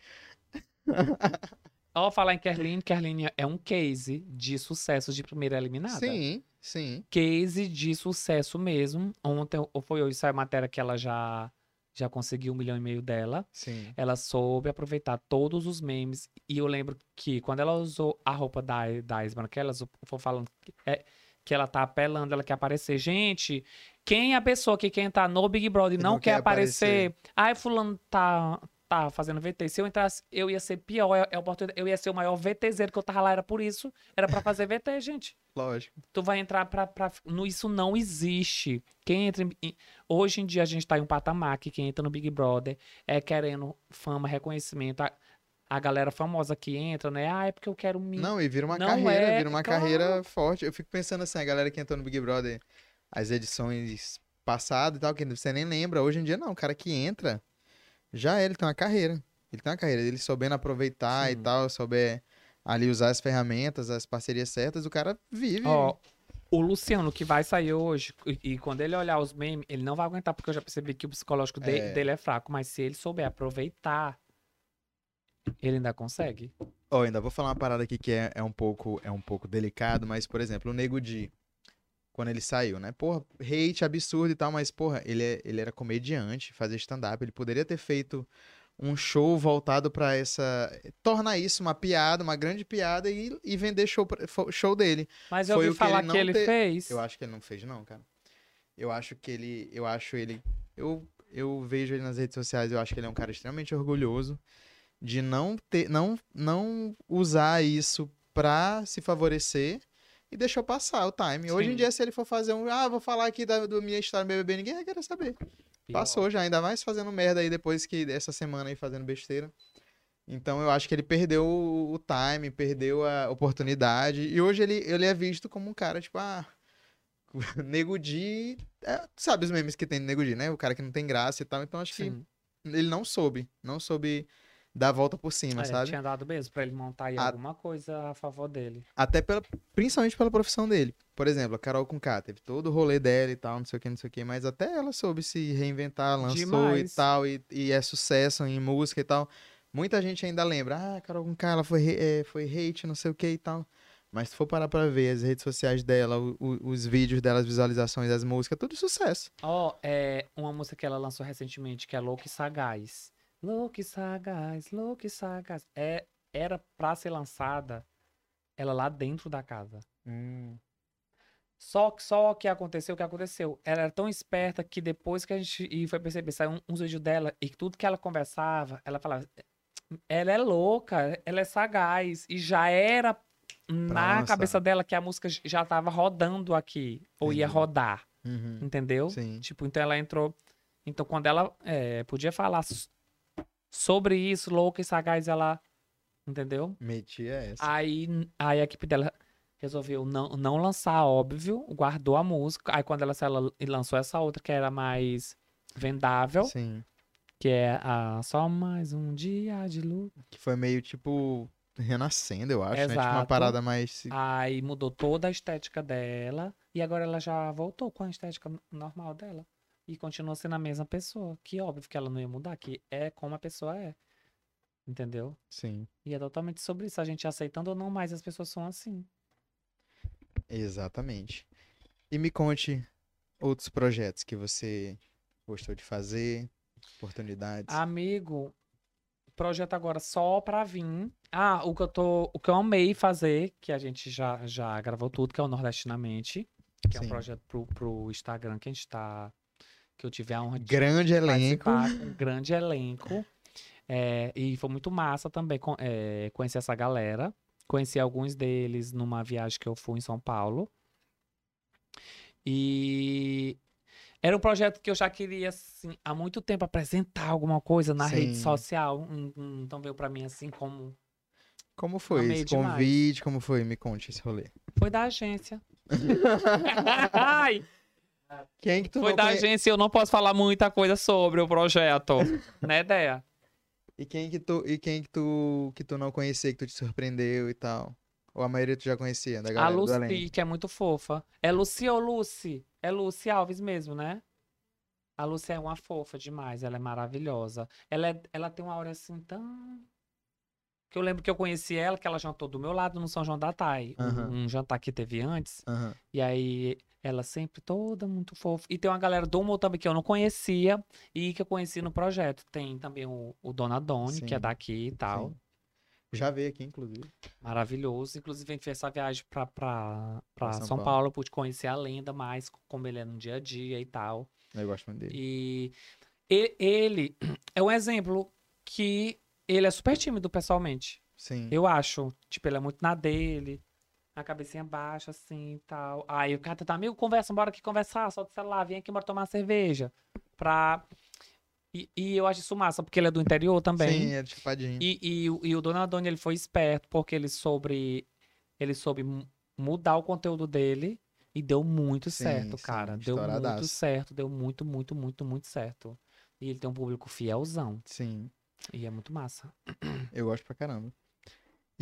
Ó, falar em Kerline, Kerline é um case de sucesso de primeira eliminada. Sim, Sim. case de sucesso mesmo. Ontem, ou foi hoje, saiu a matéria que ela já, já conseguiu um milhão e meio dela. Sim. Ela soube aproveitar todos os memes. E eu lembro que quando ela usou a roupa da, da Isman, que ela foi falando que, é, que ela tá apelando, ela quer aparecer. Gente, quem é a pessoa que quer entrar no Big Brother e não, Não quer, quer aparecer? Ai, fulano tá, tá fazendo VT. Se eu entrasse, eu ia ser pior. É, é oportunidade. Eu ia ser o maior VTZero que eu tava lá. Era por isso. Era pra fazer VT, gente. Lógico. Tu vai entrar pra. pra no, isso não existe. Quem entra. em- hoje em dia a gente tá em um patamar que quem entra no Big Brother é querendo fama, reconhecimento. A, a galera famosa que entra, né? Ah, é porque eu quero me. Não, e vira uma Não carreira, é, vira uma claro. carreira forte. Eu fico pensando assim, a galera que entrou no Big Brother, as edições passadas e tal, que você nem lembra. Hoje em dia, não. O cara que entra, já é, ele tem uma carreira. Ele tem uma carreira. Ele soubendo aproveitar e Sim. tal, souber ali usar as ferramentas, as parcerias certas, o cara vive. Ó, o Luciano que vai sair hoje, e, e quando ele olhar os memes, ele não vai aguentar, porque eu já percebi que o psicológico de- É. dele é fraco. Mas se ele souber aproveitar, ele ainda consegue. Ó, ainda vou falar uma parada aqui que é, é um pouco é um pouco delicado, mas, por exemplo, o Nego Di, quando ele saiu, né? Porra, hate absurdo e tal, mas, porra, ele, é- ele era comediante, fazia stand-up, ele poderia ter feito um show voltado pra essa... tornar isso uma piada, uma grande piada e, e vender show, show dele. Mas eu Foi ouvi o que ele falar que ele te- fez. Eu acho que ele não fez, não, cara. Eu acho que ele. Eu acho ele. Eu, eu vejo ele nas redes sociais, eu acho que ele é um cara extremamente orgulhoso de não ter. Não, não usar isso pra se favorecer e deixou passar o time. Hoje em Sim. dia, se ele for fazer um. Ah, vou falar aqui da, da minha história no BBB, ninguém vai querer saber. Pior. Passou já, ainda mais fazendo merda aí depois que essa semana aí fazendo besteira. Então eu acho que ele perdeu o time, perdeu a oportunidade. E hoje ele, ele é visto como um cara, tipo, ah. Nego Di. é, sabe os memes que tem no Nego Di, né? O cara que não tem graça e tal. Então acho Sim. que ele não soube. Não soube dar a volta por cima, É, sabe? tinha dado mesmo pra ele montar aí A- alguma coisa a favor dele. Até pela, principalmente pela profissão dele. Por exemplo, a Carol com teve todo o rolê dela e tal, não sei o que, não sei o que, mas até ela soube se reinventar, lançou Demais. e tal, e, e é sucesso em música e tal. Muita gente ainda lembra, ah, a Carol com K, ela foi, eh, foi hate, não sei o que e tal. Mas se for parar pra ver as redes sociais dela, o- o- os vídeos dela, as visualizações, as músicas, tudo sucesso. Ó, é uma música que ela lançou recentemente, que é Louco e Sagaz. Louco e Sagaz, Louco e Sagaz. É, era pra ser lançada ela lá dentro da casa. Só que só que aconteceu o que aconteceu. Ela era tão esperta que depois que a gente e foi perceber, saiu um- uns vídeos dela e tudo que ela conversava, ela falava, ela é louca, ela é sagaz. E já era na Nossa. cabeça dela que a música já tava rodando aqui, ou ia Entendi. rodar, Uhum. entendeu? Sim. Tipo, então ela entrou. Então, quando ela é, podia falar sobre isso, louca e sagaz, ela. Entendeu? Metia essa. Aí, aí a equipe dela resolveu não, não lançar, óbvio, guardou a música. Aí quando ela, ela lançou essa outra, que era mais vendável, Sim. que é a Só Mais Um Dia de Luta. Que foi meio tipo renascendo, eu acho, né? Tipo uma Exato. parada mais. Aí mudou toda a estética dela. E agora ela já voltou com a estética normal dela. E continua sendo a mesma pessoa. Que óbvio que ela não ia mudar, que é como a pessoa é. Entendeu? Sim. E é totalmente sobre isso. A gente aceitando ou não, mas as pessoas são assim. Exatamente. E me conte outros projetos que você gostou de fazer, oportunidades. Amigo, projeto agora só pra vir. Ah, o que eu tô. O que eu amei fazer, que a gente já, já gravou tudo, que é o Nordestinamente. Que é um Sim. projeto pro, pro Instagram que a gente tá. Que eu tive a honra de Grande elenco. um grande elenco. É, e foi muito massa também é, conhecer essa galera. Conheci alguns deles numa viagem que eu fui em São Paulo. E era um projeto que eu já queria, assim, há muito tempo apresentar alguma coisa na rede Sim. social. Hum, hum, Então veio pra mim assim como. Como foi Amei esse demais. convite? Como foi? Me conte esse rolê. Foi da agência. Ai, Quem que tu foi da conhe- agência, eu não posso falar muita coisa sobre o projeto. né, ideia? E quem que tu e quem que tu que tu não conhecia que tu te surpreendeu e tal? Ou a maioria tu já conhecia da A galera do Lucy, que é muito fofa. É Lucy ou Lucy? É Lucy Alves mesmo, né? A Lucy é uma fofa demais, ela é maravilhosa. Ela, é, ela tem uma aura assim tão. Que eu lembro que eu conheci ela, que ela jantou do meu lado no São João da Tai. um- Aham. Um, jantar que teve antes. Aham. E aí, ela sempre toda muito fofa. E tem uma galera do humor também que eu não conhecia e que eu conheci no projeto. Tem também o, o Dona Doni, que é daqui e tal. sim. Já veio aqui, inclusive. Maravilhoso. Inclusive, a gente fez essa viagem pra, pra, pra São, São Paulo. Paulo. Pude conhecer a lenda mais, como ele é no dia a dia e tal. Eu gosto muito dele. E e- ele é um exemplo que ele é super tímido pessoalmente. Sim. Eu acho. Tipo, ele é muito na dele. A cabecinha baixa, assim e tal. Aí o cara tá, amigo, conversa, bora aqui conversar, solta o celular, vem aqui, bora tomar uma cerveja. Pra. E, e eu acho isso massa, porque ele é do interior também. Sim, é de chapadinho. E, e, o- e o Donadoni, ele foi esperto, porque ele soube, ele soube mu- mudar o conteúdo dele e deu muito Sim, certo, sim, cara. Deu muito certo, deu muito, muito, muito, muito certo. E ele tem um público fielzão. Sim, E é muito massa. eu gosto pra caramba.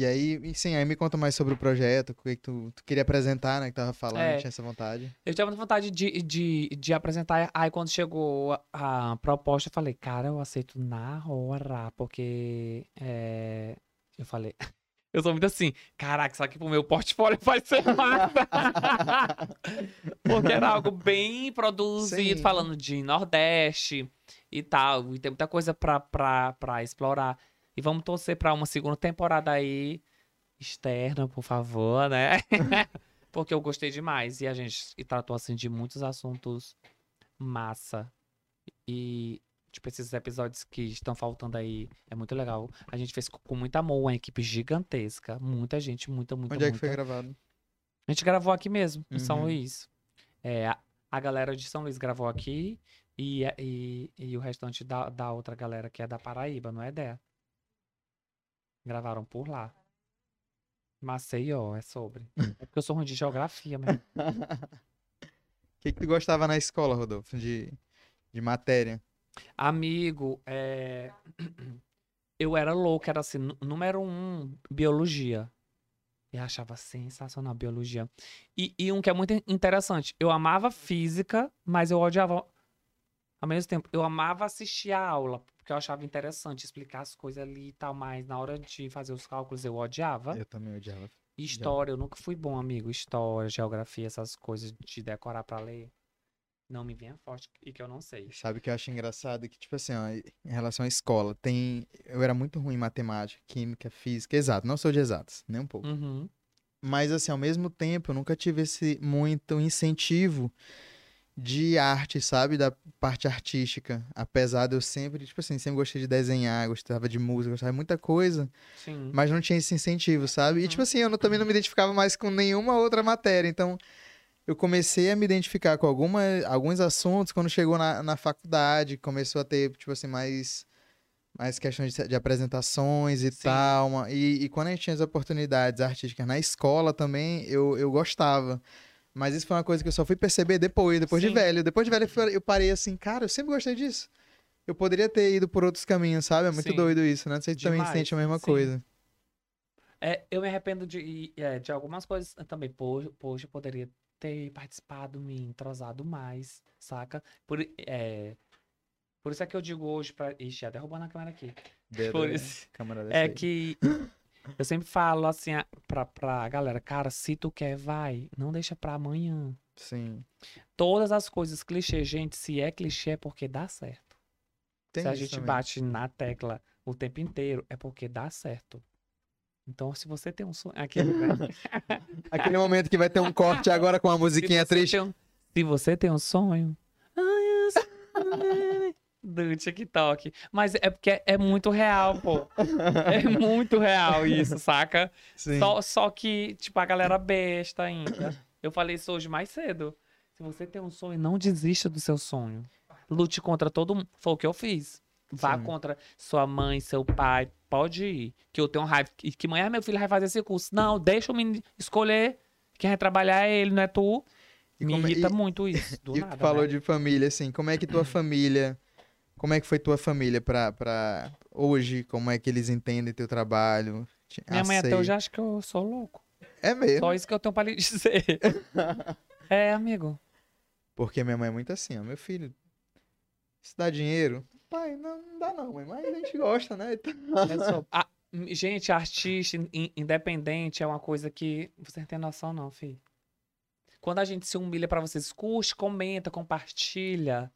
E aí, e sim, aí me conta mais sobre o projeto, o que, tu, tu queria apresentar, né? Que tava falando, É. tinha essa vontade. Eu tinha muita vontade de, de, de apresentar. Aí quando chegou a, a proposta, eu falei, cara, eu aceito na hora, porque é, eu falei. Eu sou muito assim, caraca, isso aqui pro meu portfólio vai ser massa. Porque era algo bem produzido, Sim. falando de Nordeste e tal. E tem muita coisa pra, pra, pra explorar. E vamos torcer pra uma segunda temporada aí, externa, por favor, né? Porque eu gostei demais. E a gente e tratou, assim, de muitos assuntos massa. E, tipo, esses episódios que estão faltando aí, é muito legal. A gente fez com muito amor, uma equipe gigantesca. Muita gente, muita, muita, Onde é que muita. foi gravado? A gente gravou aqui mesmo, em São Uhum. Luís. É, a, a galera de São Luís gravou aqui e, e, e o restante da, da outra galera que é da Paraíba, não é ideia? Gravaram por lá. Maceió, é sobre. É porque eu sou ruim de geografia, mesmo. O que, que tu gostava na escola, Rodolfo, de, de matéria? Amigo, é... eu era louco, era assim, nú- número um, biologia. Eu achava sensacional biologia. E, e um que é muito interessante, eu amava física, mas eu odiava ao mesmo tempo. Eu amava assistir a aula, porque eu achava interessante explicar as coisas ali e tal, mas na hora de fazer os cálculos eu odiava. Eu também odiava. E História, eu nunca fui bom, amigo. História, geografia, essas coisas de decorar pra ler. Não me vinha forte e que eu não sei. Sabe o que eu acho engraçado? Que, tipo assim, ó, em relação à escola, tem. Eu era muito ruim em matemática, química, física, exato. Não sou de exatas, nem um pouco. Uhum. Mas, assim, ao mesmo tempo, eu nunca tive esse muito incentivo de arte, sabe? Da parte artística. Apesar de eu sempre, tipo assim, sempre gostei de desenhar, gostava de música, gostava de muita coisa. Sim. Mas não tinha esse incentivo, sabe? E, Uhum. tipo assim, eu não- também não me identificava mais com nenhuma outra matéria. Então, eu comecei a me identificar com alguma, alguns assuntos quando chegou na, na faculdade, começou a ter, tipo assim, mais, mais questões de, de apresentações e Sim. tal. uma- e, e quando a gente tinha as oportunidades artísticas na escola também, eu, eu gostava. Mas isso foi uma coisa que eu só fui perceber depois, depois de Sim. velho. Depois de velho, eu parei assim, cara, eu sempre gostei disso. Eu poderia ter ido por outros caminhos, sabe? É muito Sim. doido isso, né? Você também sente a mesma sim. coisa. É, eu me arrependo de, é, de algumas coisas também. Poxa, poxa, eu poderia ter participado, me entrosado mais, saca? Por, é, por isso é que eu digo hoje pra. Ixi, já derrubando a câmera aqui. Dedo, Por isso. Câmera É aí. que eu sempre falo assim pra, pra galera, cara, se tu quer, vai. Não deixa pra amanhã. Sim. Todas as coisas clichê, gente, se é clichê é porque dá certo. Tem se a gente também. bate na tecla o tempo inteiro, é porque dá certo. Então, se você tem um sonho. Aquele, né? Aquele momento que vai ter um corte agora com a musiquinha triste. um- se você tem um sonho. Do TikTok. Mas é porque é, muito real, pô. É muito real isso, saca? Sim. Só, só que, tipo, a galera besta ainda. Eu falei isso hoje mais cedo. Se você tem um sonho, não desista do seu sonho. Lute contra todo mundo. Foi o que eu fiz. Vá Sim. contra sua mãe, seu pai. Pode ir. Que eu tenho raiva. Que, amanhã meu filho vai fazer esse curso. Não, deixa o menino escolher. Quem vai trabalhar é ele, não é tu. E Me é- irrita muito isso. Do e nada. tu falou né? de família, assim, como é que tua família. Como é que foi tua família pra, pra hoje? Como é que eles entendem teu trabalho? Te Minha mãe até hoje acha que eu sou louco. É mesmo. Só isso que eu tenho pra lhe dizer. é, amigo. Porque minha mãe é muito assim, ó. Meu filho, se dá dinheiro. Pai, não, não dá não, mãe. Mas a gente gosta, né? Então, sou- Ah, Gente, artista in- independente é uma coisa que. Você não tem noção, não, filho. Quando a gente se humilha pra vocês, curte, comenta, compartilha.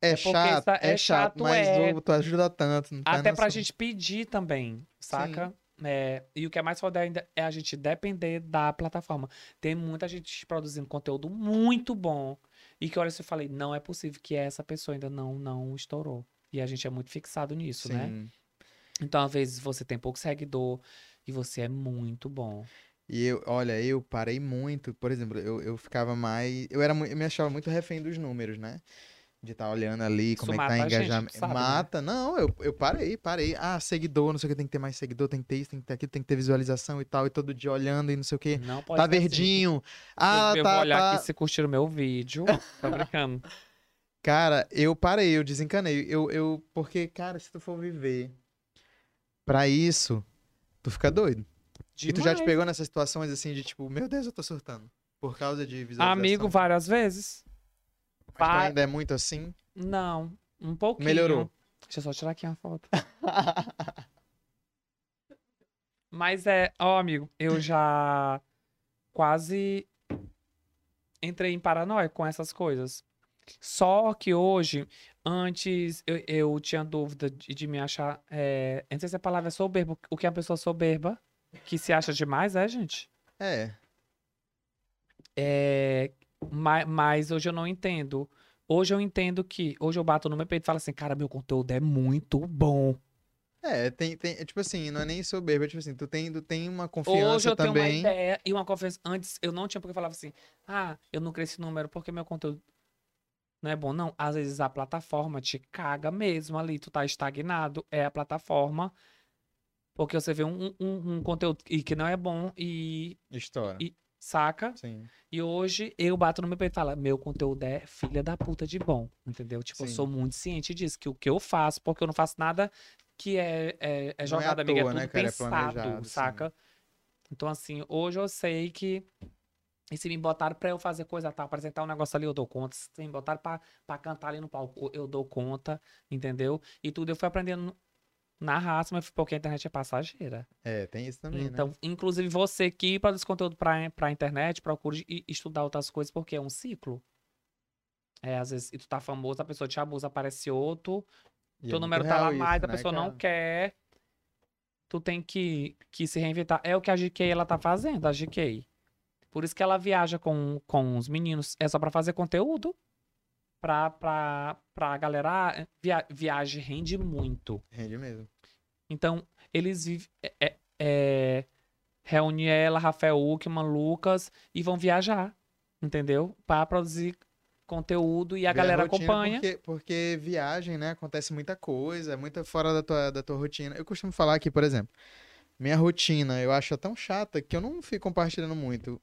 É, É chato, é, é chato, chato, mas é. ô, tu ajuda tanto. Faz Até pra gente pedir também, saca? É, e o que é mais foda ainda é a gente depender da plataforma. Tem muita gente produzindo conteúdo muito bom. E que olha, se eu falei, não é possível que essa pessoa ainda não, não estourou. E a gente é muito fixado nisso, né? Sim. Então, às vezes, você tem pouco seguidor e você é muito bom. E eu, olha, eu parei muito, por exemplo, eu, eu ficava mais. Eu era eu me achava muito refém dos números, né? De estar olhando ali, Isso como é que tá gente, engajamento. tu sabe, né? Mata, não, eu, eu parei, parei. Ah, seguidor, não sei o que, tem que ter mais seguidor, tem que ter isso, tem que ter aquilo, tem que ter visualização e tal, e todo dia olhando e não sei o que. Não pode Tá ser assim. verdinho. Ah, eu tá, vou olhar tá. aqui se curtiram o meu vídeo. Tá brincando. Cara, eu parei, eu desencanei. Eu, eu, porque, cara, se tu for viver pra isso, tu fica doido. E tu já te Demais. pegou nessas situações assim de tipo, meu Deus, eu tô surtando. Por causa de visualização. Amigo, várias vezes. Mas ainda é muito assim. Não, um pouquinho. Melhorou. Deixa eu só tirar aqui uma foto. Mas é, ó, amigo, eu já quase entrei em paranoia com essas coisas. Só que hoje, antes eu, eu tinha dúvida de, de me achar. É, não sei se a palavra é soberbo. O que é uma pessoa soberba? Que se acha demais, é, gente? É. É, ma- mas, hoje eu não entendo. Hoje eu entendo que. Hoje eu bato no meu peito e falo assim, cara, meu conteúdo é muito bom. É, tem, tem, é tipo assim, não é nem soberba, é tipo assim, tu tem, tu tem uma Hoje confiança eu tenho uma também. ideia e uma confiança. Antes eu não tinha porque eu falava assim, ah, eu não cresci número porque meu conteúdo não é bom. Não, às vezes a plataforma te caga mesmo ali, tu tá estagnado. É a plataforma. Porque você vê um, um, um conteúdo e que não é bom e História. E- saca. Sim. E hoje eu bato no meu peito e falo, meu conteúdo é filha da puta de bom, entendeu? Tipo, eu Sim. sou muito ciente disso, que o que eu faço, porque eu não faço nada que é, é, é jogada, amiga, é toa, tudo né, cara? É pensado, sim. saca? Então, assim, hoje eu sei que e se me botaram pra eu fazer coisa tal, apresentar um negócio ali, eu dou conta. Se me botaram pra, pra cantar ali no palco, eu dou conta, entendeu? E tudo eu fui aprendendo na raça, mas porque a internet é passageira. É, tem isso também, Então, né? inclusive você que produz conteúdo pra, pra internet, procure estudar outras coisas, porque é um ciclo. É, às vezes, e tu tá famoso, a pessoa te abusa, aparece outro, E é teu muito número tá lá real mais, isso, a né, pessoa não cara? quer. Tu tem que, que se reinventar. É o que a GK ela tá fazendo, a GK. Por isso que ela viaja com, com os meninos. É só pra fazer conteúdo. Pra, pra, pra galera. ah, Via, viagem rende muito. Rende mesmo. Então, eles vivem. É, é, é, reúne ela, Rafael Uckman, Lucas e vão viajar. Entendeu? Pra produzir conteúdo e a Ver galera rotina, acompanha. Porque, porque viagem, né? Acontece muita coisa, é muita fora da tua, da tua rotina. Eu costumo falar aqui, por exemplo, minha rotina eu acho tão chata que eu não fico compartilhando muito.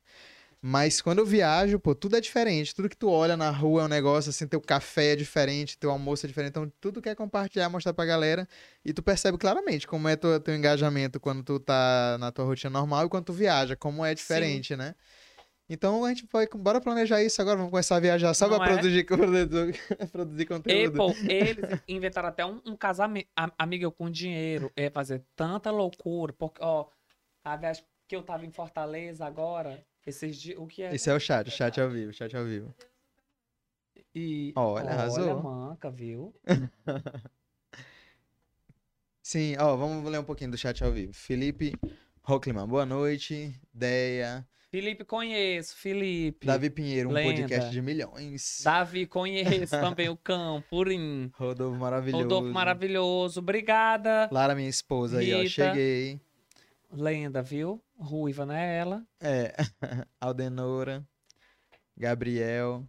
Mas quando eu viajo, pô, tudo é diferente. Tudo que tu olha na rua é um negócio assim, teu café é diferente, teu almoço é diferente. Então, tudo quer compartilhar, mostrar pra galera. E tu percebe claramente como é teu, teu engajamento quando tu tá na tua rotina normal e quando tu viaja, como é diferente, né? Então a gente vai, bora planejar isso agora, vamos começar a viajar só Não pra é? produzir, produzir, produzir E, conteúdo. pô, eles inventaram até um, um casamento. A- Amiga, eu com dinheiro é fazer tanta loucura. Porque, ó, a vez que eu tava em Fortaleza agora, esses dias. O que é? Esse é o chat, o chat ao vivo, chat ao vivo. E, Olha, arrasou. manca, viu? Sim, ó, vamos ler um pouquinho do chat ao vivo. Felipe Rockliman, boa noite. Deia. Felipe, conheço. Felipe. Davi Pinheiro, um Lenda. podcast de milhões. Davi, conheço também o Campurim. Rodolfo maravilhoso. Rodolfo maravilhoso. Obrigada. Lara, minha esposa aí, ó. Rita. Cheguei. Lenda, viu? Ruiva, né? Ela. É. Aldenora. Gabriel.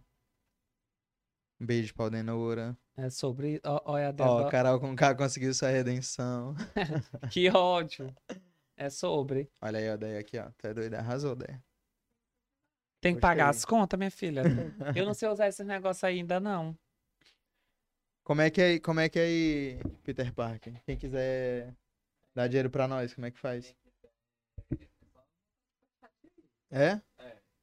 Um beijo pra Aldenora. É sobre. Olha a Ó, Débora. Carol com K conseguiu sua redenção. Que ódio. É sobre. Olha aí, ó, Deia aqui, ó. Tu é doida, arrasou, Deia. Tem que pagar as contas, minha filha. Eu não sei usar esses negócios ainda, não. Como é que é, como é que é aí, Peter Parker? Quem quiser dar dinheiro pra nós, como é que faz? É?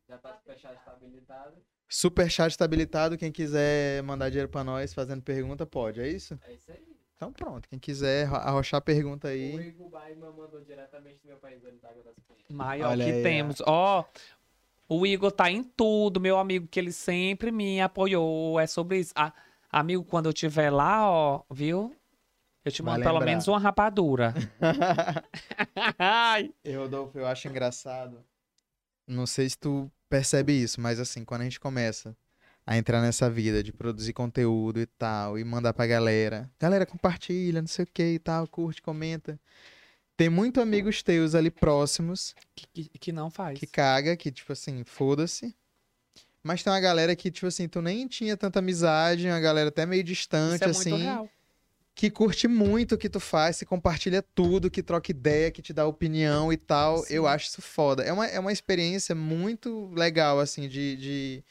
Já tá fechado estabilizado. Superchat está habilitado. Quem quiser mandar dinheiro pra nós fazendo pergunta, pode, é isso? É isso aí. Então pronto, quem quiser arro- arrochar a pergunta O aí. Igor Baima mandou diretamente do meu país, d'Água das Penhas. Maior Olha que aí, temos. Ó, o Igor tá em tudo, meu amigo, que ele sempre me apoiou. É sobre isso. Ah, amigo, quando eu estiver lá, ó, viu? Eu te mando pelo menos uma rapadura. Ai. E Rodolfo, eu acho engraçado. Não sei se tu percebe isso, mas assim, quando a gente começa a entrar nessa vida de produzir conteúdo e tal, e mandar pra galera, galera compartilha, não sei o que e tal, curte, comenta. Tem muito amigos teus ali próximos Que, que- que não faz. que caga, que tipo assim, foda-se. Mas tem uma galera que, tipo assim, tu nem tinha tanta amizade, uma galera até meio distante, Isso é assim muito real. Que curte muito o que tu faz, que compartilha tudo, que troca ideia, que te dá opinião e tal. Sim. Eu acho isso foda. É uma, é uma experiência muito legal, assim, de, de,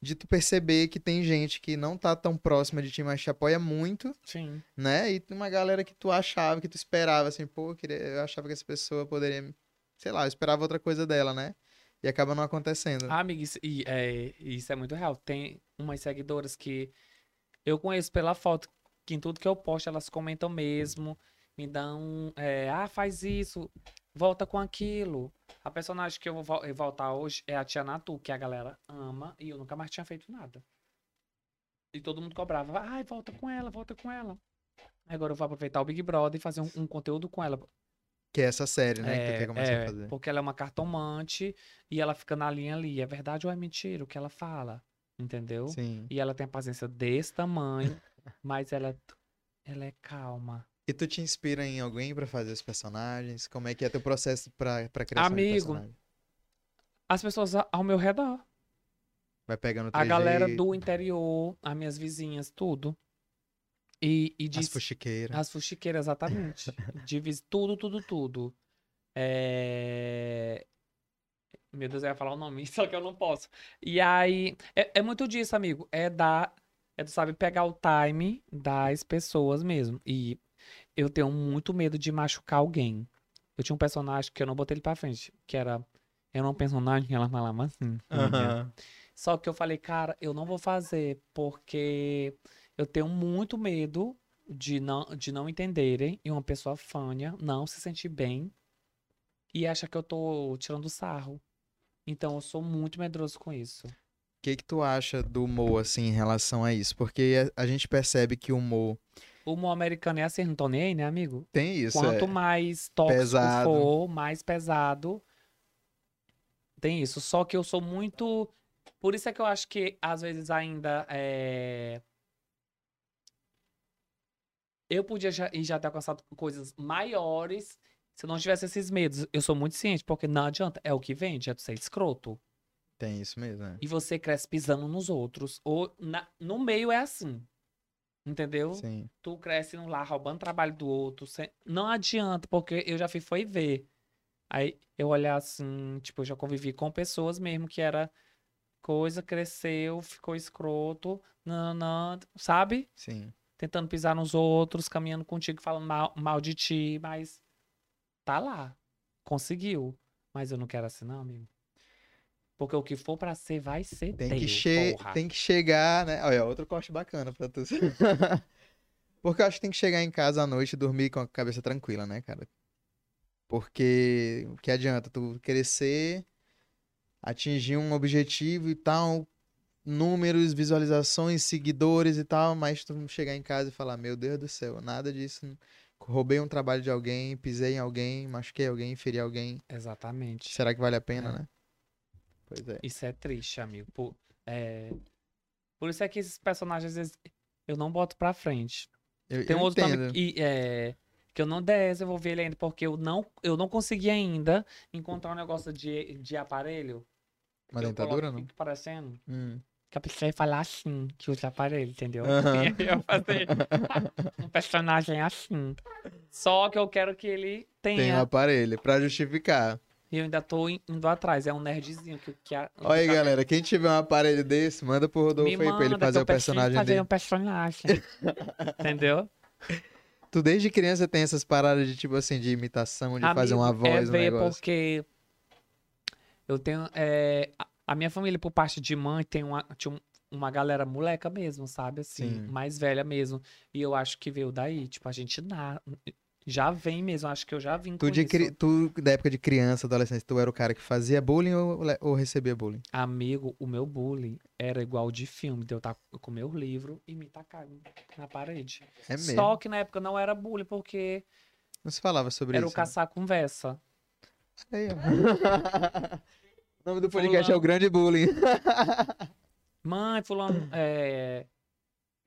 de tu perceber que tem gente que não tá tão próxima de ti, mas te apoia muito, Sim. né? E tem uma galera que tu achava, que tu esperava, assim, pô, eu queria- eu achava que essa pessoa poderia, sei lá, eu esperava outra coisa dela, né? E acaba não acontecendo. Ah, amiga, isso, e, é, isso é muito real. Tem umas seguidoras que eu conheço pela foto, que em tudo que eu posto elas comentam mesmo, me dão, é, ah, faz isso, volta com aquilo. A personagem que eu vou vol- voltar hoje é a Tia Natu, que a galera ama, e eu nunca mais tinha feito nada. E todo mundo cobrava, ai, volta com ela, volta com ela. Agora eu vou aproveitar o Big Brother e fazer um, um conteúdo com ela. Que é essa série, né? que tu É, quer começar é, a fazer. Porque ela é uma cartomante e ela fica na linha ali. É verdade ou é mentira o que ela fala? Entendeu? Sim. E ela tem a paciência desse tamanho, mas ela, ela é calma. E tu te inspira em alguém pra fazer os personagens? Como é que é teu processo pra, pra criação de Amigo, personagem? As pessoas ao meu redor. Vai pegando A galera do interior, as minhas vizinhas, tudo. E, e as diz, fuxiqueiras. As fuxiqueiras, exatamente. Divis tudo, tudo, tudo. É... Meu Deus, eu ia falar o nome, só que eu não posso. E aí, é, é muito disso, amigo. É dar, é tu sabe pegar o time das pessoas mesmo. E eu tenho muito medo de machucar alguém. Eu tinha um personagem que eu não botei ele pra frente, que era, era um personagem que ela falava assim. Aham. Só que eu falei, cara, eu não vou fazer porque eu tenho muito medo de não, de não entenderem e uma pessoa fânia não se sentir bem e acha que eu tô tirando sarro. Então eu sou muito medroso com isso. O que que tu acha do humor, assim, em relação a isso? Porque a, a gente percebe que o humor O humor americano é assim, não tô nem aí, né, amigo? tem isso, Quanto é. mais tóxico pesado. for, mais pesado. Tem isso. Só que eu sou muito. Por isso é que eu acho que às vezes ainda é. Eu podia já, já ter alcançado coisas maiores se eu não tivesse esses medos. Eu sou muito ciente, porque não adianta. É o que vende, é tu ser escroto. Tem isso mesmo, né? E você cresce pisando nos outros. Ou na- no meio é assim. Entendeu? Sim. tu cresce no lá roubando trabalho do outro. sem- Não adianta, porque eu já fui foi ver. Aí eu olhar assim, tipo, eu já convivi com pessoas mesmo que era coisa, cresceu, ficou escroto, não, não, sabe? Sim. Tentando pisar nos outros, caminhando contigo, falando mal, mal de ti, mas tá lá. Conseguiu. Mas eu não quero assim, não, amigo. Porque o que for pra ser, vai ser Tem teu, que, che porra. tem que chegar, né? Olha, outro corte bacana pra tu. Porque eu acho que tem que chegar em casa à noite e dormir com a cabeça tranquila, né, cara? Porque o que adianta tu crescer, atingir um objetivo e tal, números, visualizações, seguidores e tal, mas tu chegar em casa e falar, meu Deus do céu, nada disso. Roubei um trabalho de alguém, pisei em alguém, machuquei alguém, feri alguém. Exatamente. Será que vale a pena, É. né? Pois é. Isso é triste, amigo. Por, é... Por isso é que esses personagens, às vezes, eu não boto pra frente. Eu, Tem eu um outro entendo. nome que, é, que eu não desenvolvi ele ainda, porque eu não, eu não consegui ainda encontrar um negócio de, de aparelho. Uma eu dentadura, coloco, não? fica parecendo. Hum. Que a pessoa ia falar assim, que usa aparelho, entendeu? Aí eu fazer um personagem assim. Só que eu quero que ele tenha. Tem um aparelho pra justificar. E eu ainda tô in- indo atrás. É um nerdzinho que, que a- Olha aí, tá- galera. Quem tiver um aparelho desse, manda pro Rodolfo Me aí pra ele fazer o personagem fazer dele. um personagem. Entendeu? Tu desde criança tem essas paradas de tipo assim, de imitação, de fazer uma Amigo, é voz no ver negócio. porque eu tenho. é, a- minha família, por parte de mãe, tem uma, tinha um- uma galera moleca mesmo, sabe? Assim, Sim. mais velha mesmo. E eu acho que veio daí. Tipo, a gente na... já vem mesmo. Acho que eu já vim Tu, com de isso. cri- tu, da época de criança, adolescente, tu era o cara que fazia bullying ou, ou recebia bullying? Amigo, o meu bullying era igual de filme. De eu estar com o meu livro e me tacar na parede. É mesmo. Só que na época não era bullying, porque Não se falava sobre era o isso. né? caçar conversa. Aí, ó. o nome do podcast é o Fulano. Grande Bullying. Mãe, fulano, é...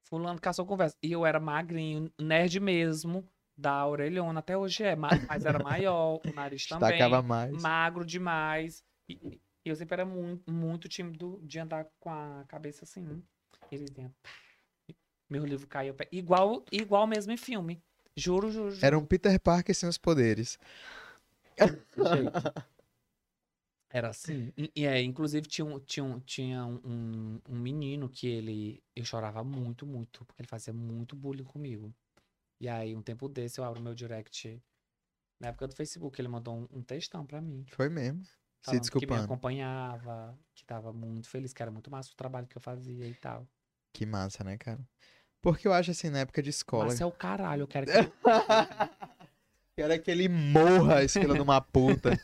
Fulano caçou conversa. E eu era magrinho, nerd mesmo, da orelhona. Até hoje é, ma- mas era maior, o nariz também. Destacava mais. magro demais. E, eu sempre era muito, muito tímido de andar com a cabeça assim. Ele dentro. Meu livro caiu. pé- Igual, igual mesmo em filme. Juro, juro, juro. Era um Peter Parker sem os poderes. Era assim. E, e é, inclusive tinha, um, tinha, um, tinha um, um menino que ele. Eu chorava muito, muito, porque ele fazia muito bullying comigo. E aí, um tempo desse, eu abro meu direct. Na época do Facebook, ele mandou um, um textão pra mim. Foi mesmo. Se falando que me desculpando. acompanhava, que tava muito feliz, que era muito massa o trabalho que eu fazia e tal. Que massa, né, cara? Porque eu acho assim, na época de escola. Mas é o caralho, eu quero que. Quero que ele morra, esse filho de uma puta.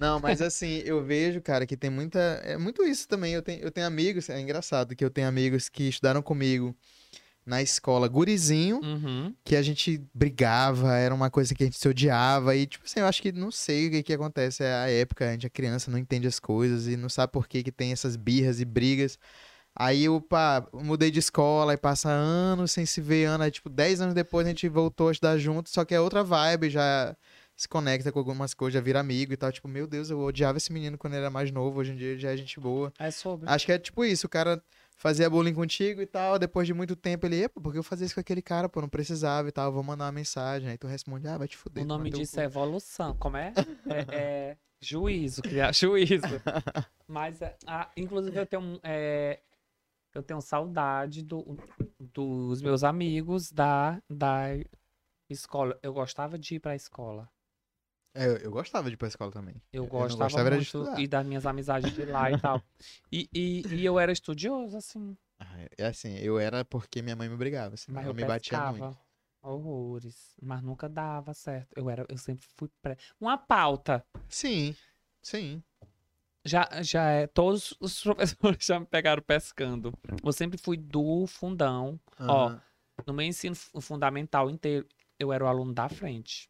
Não, mas assim, eu vejo, cara, que tem muita. É muito isso também. Eu tenho, eu tenho amigos, é engraçado que eu tenho amigos que estudaram comigo na escola gurizinho, Uhum. que a gente brigava, era uma coisa que a gente se odiava. E, tipo assim, eu acho que não sei o que, que acontece. É a época, a gente é criança, não entende as coisas e não sabe por que, que tem essas birras e brigas. Aí eu, pá, mudei de escola e passa anos sem se ver, ano, aí, tipo, 10 anos depois a gente voltou a estudar junto, só que é outra vibe, já se conecta com algumas coisas, já vira amigo e tal. Tipo, meu Deus, eu odiava esse menino quando ele era mais novo, hoje em dia já é gente boa. É sobre. Acho que é tipo isso, o cara fazia bullying contigo e tal, depois de muito tempo ele, epa, porque eu fazia isso com aquele cara, pô, não precisava e tal, vou mandar uma mensagem. Aí tu responde, ah, vai te fuder. O nome disso é evolução. Como é? É, é juízo, criar juízo. Mas, ah, inclusive, eu tenho, é, eu tenho saudade do, dos meus amigos da, da escola. Eu gostava de ir pra escola. É, eu, eu gostava de ir pra escola também. Eu gostava gostava muito estudar. e das minhas amizades de lá e tal. E, e, e eu era estudioso, assim. Ah, É assim, eu era porque minha mãe me obrigava, senão Mas ela eu me batia muito. horrores. Mas nunca dava certo. Eu, era, eu sempre fui pré. Uma pauta. Sim, sim. Já, já é. Todos os professores já me pegaram pescando. Eu sempre fui do fundão. Ó, Aham. No meu ensino fu- fundamental inteiro, eu era o aluno da frente.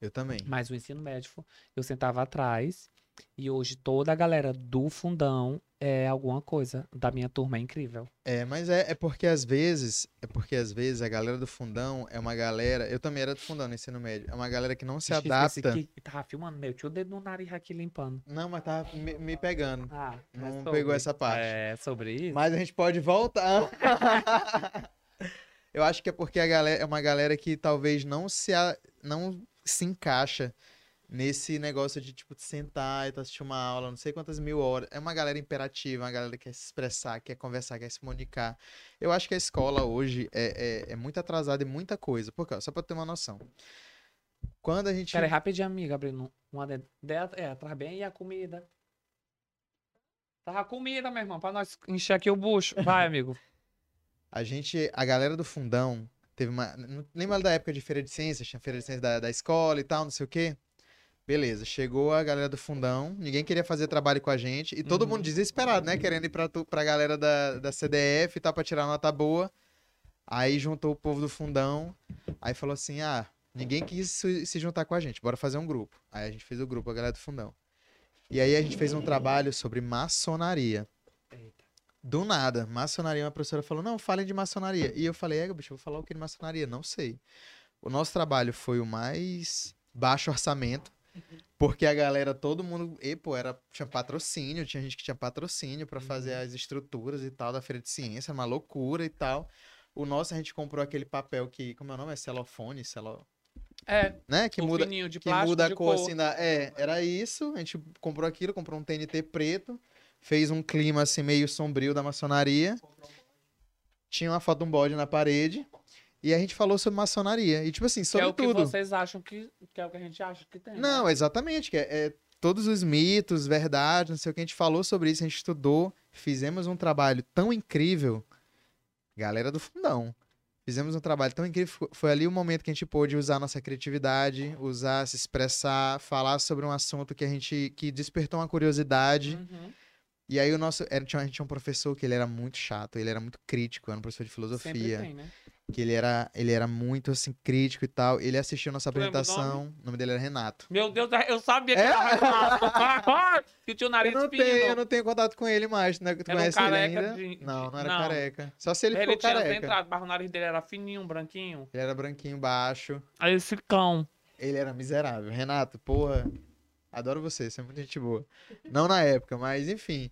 Eu também. Mas o ensino médio, eu sentava atrás. E hoje toda a galera do fundão é alguma coisa. Da minha turma é incrível. É, mas é, é porque às vezes, é porque às vezes a galera do fundão é uma galera, eu também era do fundão no ensino médio, é uma galera que não se adapta. Que tava filmando meu. Tinha o dedo no nariz aqui limpando. Não, mas tava me, me pegando. Ah, Não sobre- pegou essa parte. É, sobre isso. Mas a gente pode voltar. Eu acho que é porque a galera é uma galera que talvez não se a- não se encaixa nesse negócio de tipo sentar e tu assistir uma aula, não sei quantas mil horas. É uma galera imperativa, uma galera que quer se expressar, quer conversar, quer se comunicar. Eu acho que a escola hoje é, é, é muito atrasada em muita coisa. Porque, ó, só pra ter uma noção. Quando a gente. Pera aí, rapidinho, amiga, abrindo uma dentro- É, atrás bem. E a comida? Tava comida, meu irmão, pra nós encher aqui o bucho. Vai, amigo. A gente, a galera do fundão, teve uma. Lembra da época de feira de ciências? Tinha feira de ciências da, da escola e tal, não sei o quê? Beleza, chegou a galera do fundão, ninguém queria fazer trabalho com a gente, e todo Uhum. mundo desesperado, né? Querendo ir pra, tu- pra galera da, da CDF e tal, pra tirar nota boa. Aí juntou o povo do fundão, aí falou assim: ah, ninguém quis se, se juntar com a gente, bora fazer um grupo. Aí a gente fez o grupo, a galera do fundão. E aí a gente fez um trabalho sobre maçonaria. Do nada, maçonaria, uma professora falou, não, falem de maçonaria. E eu falei, é, bicho, eu vou falar o que de maçonaria? Não sei. O nosso trabalho foi o mais baixo orçamento, porque a galera, todo mundo, e, pô, era, tinha patrocínio, tinha gente que tinha patrocínio pra fazer as estruturas e tal da Feira de Ciência, uma loucura e tal. O nosso, a gente comprou aquele papel que, como é o nome? É celofone, celo... É, né? Que muda, de que plástico muda a de cor, assim da. É, era isso. A gente comprou aquilo, comprou um TNT preto, fez um clima assim meio sombrio da maçonaria. Tinha uma foto de um bode na parede. E a gente falou sobre maçonaria. E, tipo assim, que é sobre o que tudo. vocês acham que, que é o que a gente acha que tem. né? Não, exatamente. Que é, é todos os mitos, verdade, não sei o que. A gente falou sobre isso, a gente estudou, fizemos um trabalho tão incrível, galera do fundão. Fizemos um trabalho tão incrível. fo- Foi ali o momento que a gente pôde usar nossa criatividade, usar, se expressar, falar sobre um assunto que a gente que despertou uma curiosidade. Uhum. E aí o nosso. Era, tinha, a gente tinha um professor que ele era muito chato, ele era muito crítico, era um professor de filosofia. tem, né? Que ele era, ele era muito assim, crítico e tal. Ele assistiu nossa Tu lembra o apresentação. O nome dele era Renato. Meu Deus, eu sabia que É? era Renato. que tinha o Eu nariz não, fino. tenho, eu não tenho contato com ele mais, né? Tu Era um conhece ele careca ainda? de- Não, não era Não. careca. Só se ele, Ele, ficou tinha careca. centrado, mas o nariz dele era fininho, branquinho. Ele era branquinho, baixo. Aí esse cão. Ele era miserável. Renato, porra, adoro você, você é muito gente boa. Não na época, mas enfim.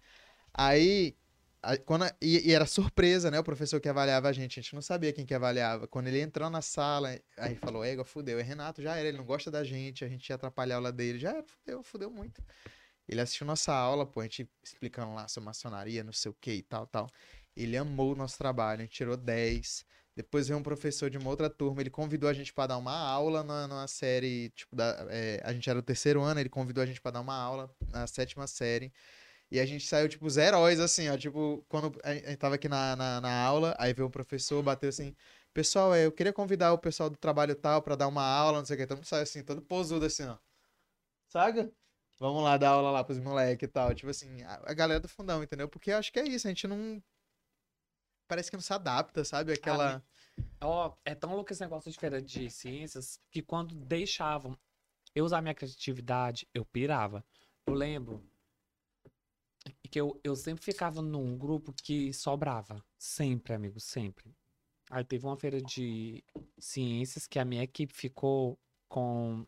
Aí, a- quando, a- e, e era surpresa, né? O professor que avaliava a gente, a gente não sabia quem que avaliava. Quando ele entrou na sala, aí falou, égua, fudeu. E Renato já era, ele não gosta da gente, a gente ia atrapalhar a aula dele. Já era, fudeu, fudeu muito. Ele assistiu nossa aula, pô, a gente explicando lá sobre maçonaria, não sei o que e tal, tal. Ele amou o nosso trabalho, a gente tirou 10. Depois veio um professor de uma outra turma, ele convidou a gente para dar uma aula na, numa série, tipo, da, é, a gente era o terceiro ano, ele convidou a gente para dar uma aula na sétima série. E a gente saiu, tipo, os heróis, assim, ó. Tipo, quando a gente tava aqui na, na, na aula, aí veio o professor, bateu assim, pessoal, é, eu queria convidar o pessoal do trabalho tal para dar uma aula, não sei o que. Mundo saiu assim, todo posudo, assim, ó. Saga? Vamos lá dar aula lá pros moleques e tal. Tipo assim, a, a galera do fundão, entendeu? Porque eu acho que é isso, a gente não. Parece que não se adapta, sabe? Aquela. Ó, é tão louco esse negócio de feira de ciências que quando deixavam eu usar minha criatividade, eu pirava. Eu lembro que eu, eu sempre ficava num grupo que sobrava. Sempre, amigo, sempre. Aí teve uma feira de ciências que a minha equipe ficou com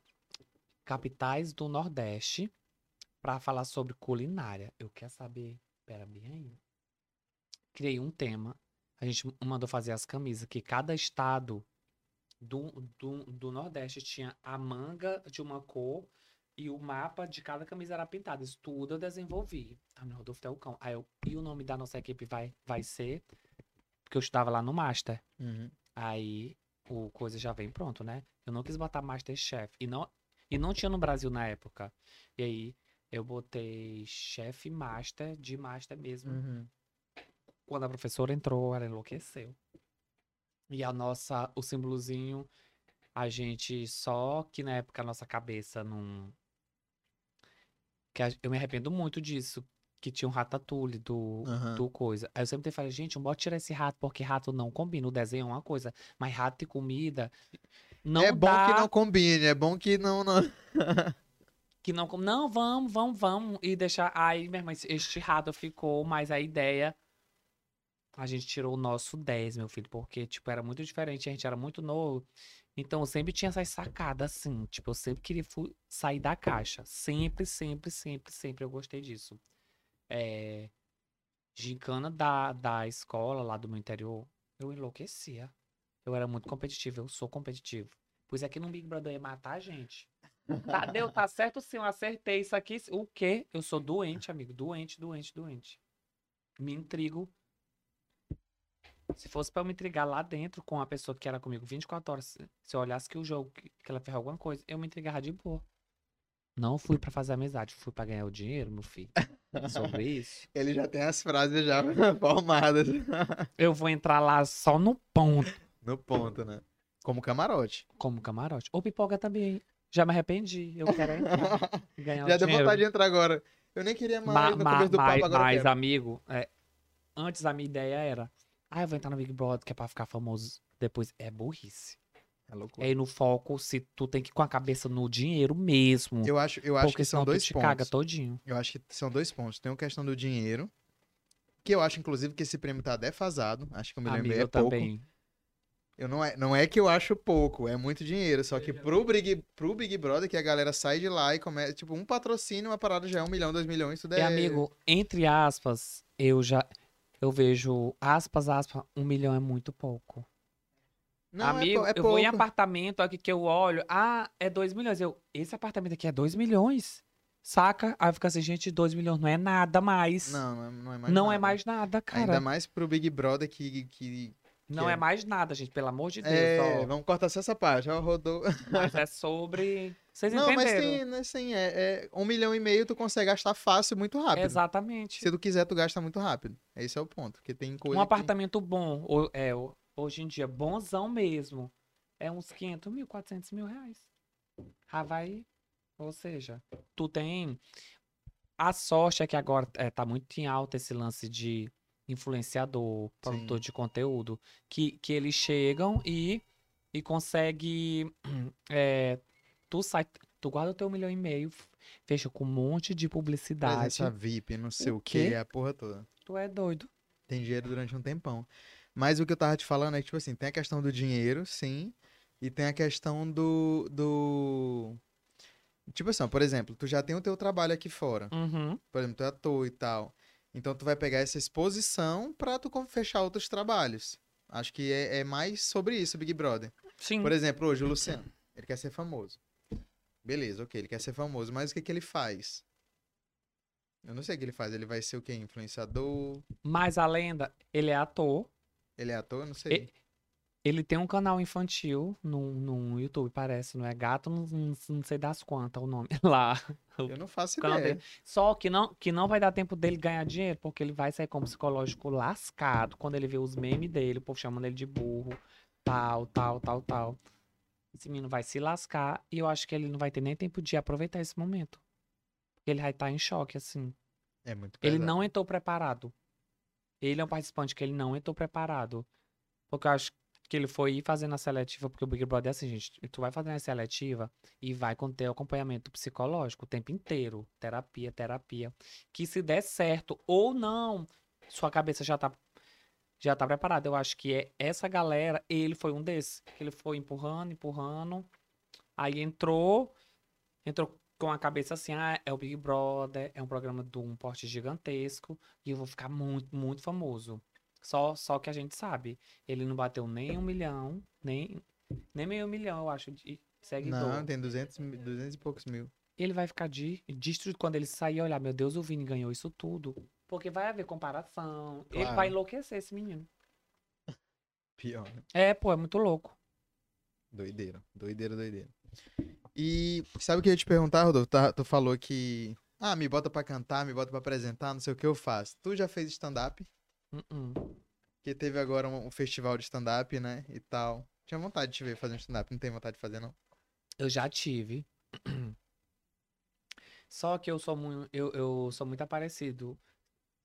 capitais do Nordeste para falar sobre culinária. Eu quero saber. Pera bem aí. Criei um tema. A gente mandou fazer as camisas, que cada estado do, do, do Nordeste tinha a manga de uma cor e o mapa de cada camisa era pintado. Isso tudo eu desenvolvi. Ah, meu Rodolfo é o cão. Aí eu, e o nome da nossa equipe vai, vai ser. Porque eu estava lá no Master. Uhum. Aí o coisa já vem pronto, né? Eu não quis botar Masterchef. E não, e não tinha no Brasil na época. E aí eu botei chefe master de master mesmo. Uhum. Quando a professora entrou, ela enlouqueceu. E a nossa, o símbolozinho, a gente só que na época a nossa cabeça não. Que a- eu me arrependo muito disso. Que tinha um ratatouille do, Aham. do coisa. Aí eu sempre falei, gente, não pode tirar esse rato, porque rato não combina. O desenho é uma coisa, mas rato e comida. Não é bom dá, que não combine, é bom que não. não... que não, não, vamos, vamos, vamos. E deixar. Aí, minha irmã, este rato ficou, mas a ideia. A gente tirou o nosso 10, meu filho, porque, tipo, era muito diferente, a gente era muito novo. Então, eu sempre tinha essas sacadas, assim. Tipo, eu sempre queria sair da caixa. Sempre, sempre, sempre, sempre eu gostei disso. É. Gincana da, da escola, lá do meu interior, eu enlouquecia. Eu era muito competitivo, eu sou competitivo. Pois aqui no Big Brother ia matar a gente. Tá, deu, tá certo sim, eu acertei isso aqui. O quê? Eu sou doente, amigo. Doente, doente, doente. Me intrigo. Se fosse pra eu me intrigar lá dentro com a pessoa que era comigo 24 horas, se- eu olhasse que o jogo, que ela fez alguma coisa, eu me intrigava de boa. Não fui pra fazer amizade, fui pra ganhar o dinheiro, meu filho. Sobre isso. Ele já tem as frases já formadas Eu vou entrar lá só no ponto, no ponto, né? Como camarote. como camarote. Ou pipoca também. Já me arrependi. Eu quero entrar. Ganhar Já o deu dinheiro. vontade de entrar agora. Eu nem queria mais Ma- no ma- começo do mas, papo, agora mas, amigo, é, antes a minha ideia era, ah, eu vou entrar no Big Brother, que é pra ficar famoso depois. É burrice. É loucura. É ir no foco se tu tem que ir com a cabeça no dinheiro mesmo. Eu acho, eu acho que são dois tu te pontos. caga todinho. Eu acho que são dois pontos. Tem a questão do dinheiro, que eu acho, inclusive, que esse prêmio tá defasado. Acho que eu me Amigo, lembrei, é eu pouco. também. Eu não, é, não é que eu acho pouco, é muito dinheiro. Só que pro Big, pro Big Brother, que a galera sai de lá e começa. Tipo, um patrocínio, uma parada já é um milhão, dois milhões, tudo é. É, amigo, entre aspas, eu já... Eu vejo, aspas, aspas, um milhão é muito pouco. Não, é Amigo, pou- é eu vou em pouco. apartamento aqui que eu olho, ah, é 2 milhões. Eu, esse apartamento aqui é 2 milhões? Saca? Aí fica assim, gente, 2 milhões não é nada mais. Não, não é, não é mais não nada. é mais nada, cara. Ainda mais pro Big Brother que, que Não Que é... é- mais nada, gente, pelo amor de Deus. É, ó. vamos cortar só essa parte. Ó, rodou. Mas é sobre. Vocês Não, mas entenderam? tem, né, assim, é, é um milhão e meio tu consegue gastar fácil, muito rápido. Exatamente. Se tu quiser, tu gasta muito rápido. Esse é o ponto. Porque tem coisa Um que- apartamento bom, ou- é, hoje em dia, bonzão mesmo, é uns 500 mil, 400 mil reais. Havaí, ou seja, tu tem... A sorte é que agora é, tá muito em alta esse lance de influenciador, produtor Sim. de conteúdo, que, que eles chegam e, e consegue... é, tu sai, tu guarda o teu milhão e meio, fecha com um monte de publicidade. Presença VIP, não sei O o, que, a porra toda. Tu é doido. Tem dinheiro durante um tempão. Mas o que eu tava te falando é que, tipo assim, tem a questão do dinheiro, sim. E tem a questão do. do... Tipo assim, por exemplo, tu já tem o teu trabalho aqui fora. Uhum. Por exemplo, tu é ator e tal. Então tu vai pegar essa exposição pra tu fechar outros trabalhos. Acho que é, é mais sobre isso, Big Brother. Sim. Por exemplo, hoje o Luciano, ele quer ser famoso. Beleza, ok, ele quer ser famoso, mas o que que ele faz? Eu não sei o que ele faz. Ele vai ser o quê? Influenciador? Mas a lenda, ele é ator. Ele é ator? Eu não sei. Ele tem um canal infantil no, no YouTube, parece, não é? Gato, não, não, sei das quantas o nome lá. Eu não faço ideia. dele. Só que não, que não vai dar tempo dele ganhar dinheiro, porque ele vai sair com o psicológico lascado quando ele vê os memes dele, o povo chamando ele de burro, tal, tal, tal, tal. Esse menino vai se lascar e eu acho que ele não vai ter nem tempo de aproveitar esse momento. Porque ele vai estar em choque, assim. É muito Ele pesado. não entrou preparado. Ele é um participante que ele não entrou preparado. Porque eu acho que ele foi ir fazendo a seletiva, porque o Big Brother é assim, gente. Tu vai fazendo a seletiva e vai o acompanhamento psicológico o tempo inteiro. Terapia, terapia. Que se der certo ou não, sua cabeça já tá, já tá preparada. Eu acho que é essa galera, ele foi um desses. Que ele foi empurrando, empurrando. Aí entrou, entrou com a cabeça assim, ah, é o Big Brother, é um programa de um porte gigantesco e eu vou ficar muito, muito famoso. Só, só que a gente sabe, ele não bateu nem um milhão, nem, nem meio milhão, eu acho, de seguidor. Não, tem 200, mil- 200 e poucos mil. Ele vai ficar de, destruído quando ele sair e olhar, meu Deus, o Vini ganhou isso tudo. Porque vai haver comparação. Ele Claro. vai enlouquecer esse menino. Pior, né? É, pô, é muito louco. Doideira, doideira, doideira. E sabe o que eu ia te perguntar, Rodolfo? Tá- tu falou que. Ah, me bota pra cantar, me bota pra apresentar, não sei o que eu faço. Tu já fez stand-up? Uh-uh. Que teve agora um, um festival de stand-up, né? E tal. Tinha vontade de te ver fazer um stand-up, não tem vontade de fazer, não? Eu já tive. Só que eu sou muito, eu, eu sou muito aparecido.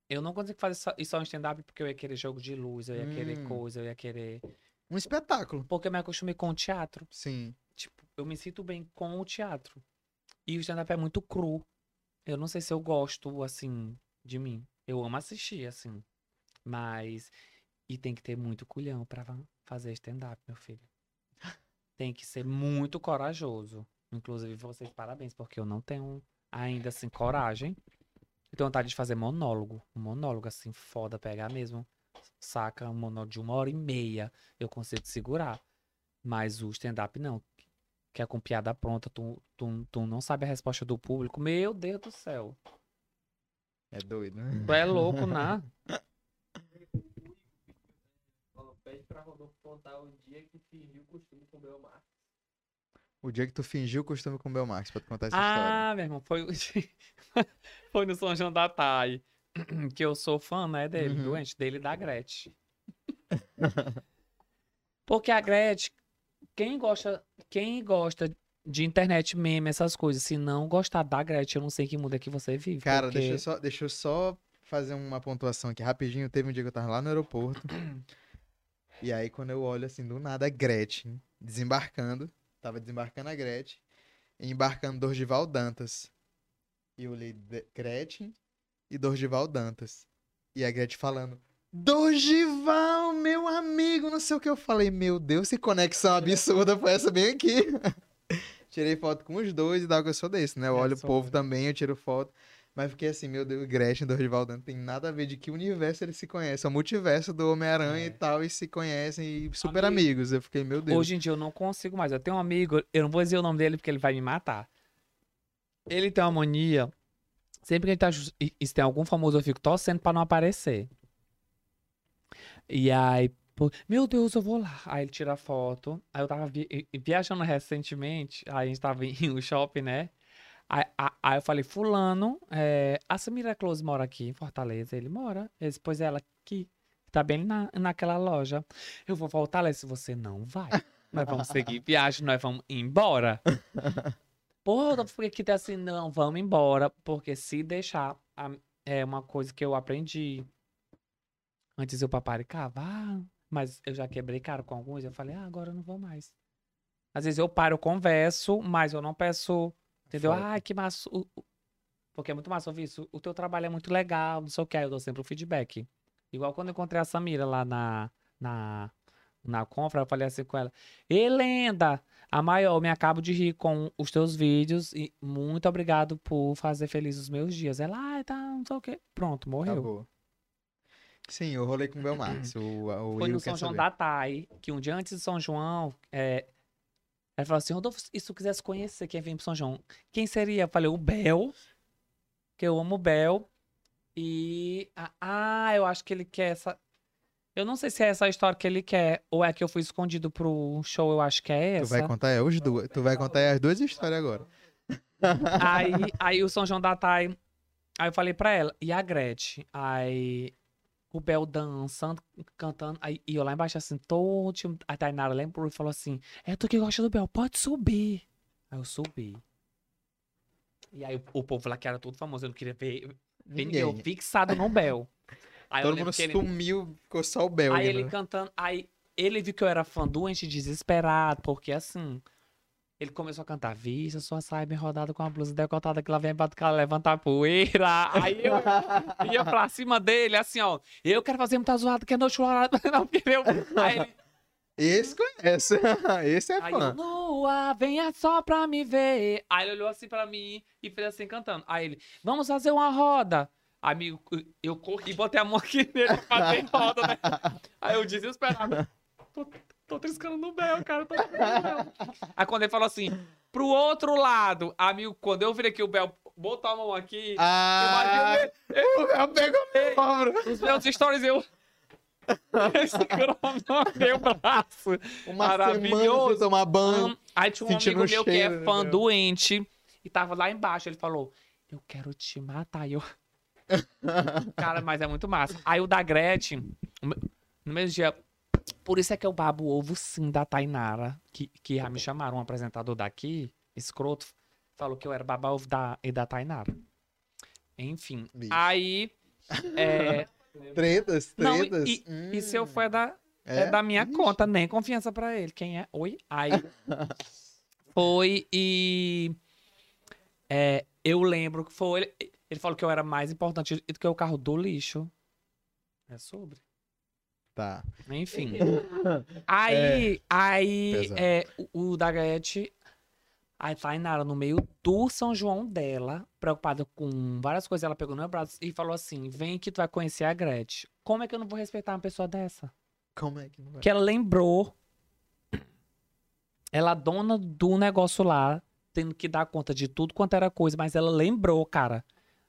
Eu não consigo fazer só, só em stand-up porque eu ia querer jogo de luz, eu ia querer Hum. coisa, eu ia querer. Um espetáculo. Porque eu me acostumei com o teatro. Sim. Tipo, eu me sinto bem com o teatro. E o stand-up é muito cru. Eu não sei se eu gosto, assim, de mim. Eu amo assistir, assim. Mas. E tem que ter muito culhão pra fa- fazer stand-up, meu filho. Tem que ser muito corajoso. Inclusive, vocês, parabéns, porque eu não tenho ainda, assim, coragem. Eu tenho vontade de fazer monólogo. Um monólogo, assim, foda, pegar mesmo. Saca? Um monólogo de uma hora e meia. Eu consigo segurar. Mas o stand-up não. Que é com piada pronta, tu, tu, tu não sabe a resposta do público. Meu Deus do céu. É doido, né? Tu é louco, né? Pede pra Rodolfo contar o dia que fingiu o costume com o Belmar. O dia que tu fingiu o costume com o Belmarx pra tu contar essa história. Ah, meu irmão, foi, foi no São João da Tai. Que eu sou fã, né, dele, Uhum. doente dele e da Gretchen. Porque a Gretchen, quem gosta, quem gosta de internet meme, essas coisas, se não gostar da Gretchen, eu não sei que mundo é que você vive. Cara, porque... deixa, eu só, deixa eu só fazer uma pontuação aqui rapidinho. Teve um dia que eu tava lá no aeroporto. e aí, quando eu olho assim, do nada, a Gretchen desembarcando. Tava desembarcando a Gretchen. E embarcando Dorgival Dantas. E eu olhei Gretchen e Dorgival Dantas. E a Gretchen falando. Dorgival, meu amigo, não sei o que eu falei. Meu Deus, que conexão absurda foi essa bem aqui. Tirei foto com os dois e dá que eu sou desse, né? Eu É, olho o sou povo eu. também, eu tiro foto. Mas fiquei assim, meu Deus, Gretchen e Dorival Dantas tem nada a ver de que universo eles se conhecem. É o multiverso do Homem-Aranha É. e tal, e se conhecem e super Amigo. amigos. Eu fiquei, meu Deus. Hoje em dia eu não consigo mais. Eu tenho um amigo, eu não vou dizer o nome dele porque ele vai me matar. Ele tem uma mania. Sempre que ele tá. E, se tem algum famoso, eu fico torcendo pra não aparecer. E aí, Meu Deus, eu vou lá. Aí ele tira a foto. Aí eu tava vi- viajando recentemente. Aí a gente tava em um shopping, né? Aí, aí eu falei, fulano, é, a Samira Close mora aqui em Fortaleza. Ele mora. Ele pois ela aqui. Tá bem na, naquela loja. Eu vou voltar lá. Se você não vai, nós vamos seguir viagem, nós vamos embora. Pô, eu fiquei aqui assim, não, vamos embora. Porque se deixar, é uma coisa que eu aprendi. Antes eu paparicava, ah, mas eu já quebrei cara com alguns. Eu falei, ah, agora eu não vou mais. Às vezes eu paro, eu converso, mas eu não peço, entendeu? Ah, que massa. o- o- Porque é muito massa ouvir isso. O teu trabalho é muito legal, não sei o que. Eu dou sempre o feedback. Igual quando eu encontrei a Samira lá na, na, na compra, eu falei assim com ela: lenda! A maior, eu me acabo de rir com os teus vídeos e muito obrigado por fazer feliz os meus dias. Ela, ai, tá, não sei o quê. Pronto, morreu. Acabou. Sim, eu rolei com o Belmarx. O, o Foi Will no São João saber. da Thay, que um dia antes de São João, é, ela falou assim, Rodolfo, e se tu quisesse conhecer quem vem pro São João, quem seria? Eu falei, o Bel, que eu amo o Bel, e, ah, eu acho que ele quer essa, eu não sei se é essa a história que ele quer, ou é que eu fui escondido pro show, eu acho que é Tu essa. vai contar é, os duas. Tu vai contar as duas histórias agora. Aí, aí o São João da Thay, aí eu falei pra ela, e a Gretchen? Aí o Bel dançando, cantando, aí e eu lá embaixo assim, todo time- a Tainara lembrou e falou assim, é tu que gosta do Bel, pode subir. Aí eu subi. E aí o, o povo lá que era todo famoso, eu não queria ver, ver ninguém, eu fixado no Bel. Aí Todo mundo que ele, sumiu, ficou só o Bel. aí ele né? cantando, aí ele viu que eu era fã doente, desesperado, porque assim, ele começou a cantar, vista sua saia bem rodada com a blusa decotada que lá vem pra ela levantar poeira. Aí eu ia pra cima dele, assim, ó, eu quero fazer muita zoada que é noite chorada, não queria. Aí ele, Esse conhece. Esse é aí eu, fã. Lua, venha só pra me ver. Aí ele olhou assim pra mim e fez assim cantando. Aí ele, vamos fazer uma roda. Amigo, eu corri e botei a mão aqui nele pra fazer roda, né? Aí eu desesperado. Tô, triscando no Bel, cara. Tô triscando no Bel. Aí quando ele falou assim, pro outro lado, amigo, quando eu virei que o Bel botou a mão aqui, Ah, o Bel pegou Ei, meu ombro. nos meus stories eu. Segurou no meu braço. Uma Maravilhoso. tomar banho. Hum, Aí tinha um amigo meu que é fã né? doente e tava lá embaixo. Ele falou: Eu quero te matar. E eu. Cara, mas é muito massa. Aí o da Gretchen, no mesmo dia. Por isso é que eu babo o ovo sim da Tainara, que, que já me chamaram, um apresentador daqui, escroto, falou que eu era baba ovo da, e da Tainara. Enfim. Bicho. Aí. É, Tretas, não, tretas. e, Hum, e se eu for é da, é da minha Ixi. conta, nem confiança pra ele. Quem é? Oi? Aí foi e é, eu lembro que foi ele, ele falou que eu era mais importante do que o carro do lixo. É sobre. Tá. Enfim. Aí, aí Pesado. é, o, o da Gretchen, a Tainara no meio do São João dela, preocupada com várias coisas, ela pegou no meu braço e falou assim: vem que tu vai conhecer a Gretchen. Como é que eu não vou respeitar uma pessoa dessa? Como é que não vai? que ela lembrou. Ela dona do negócio lá, tendo que dar conta de tudo quanto era coisa, mas ela lembrou, cara.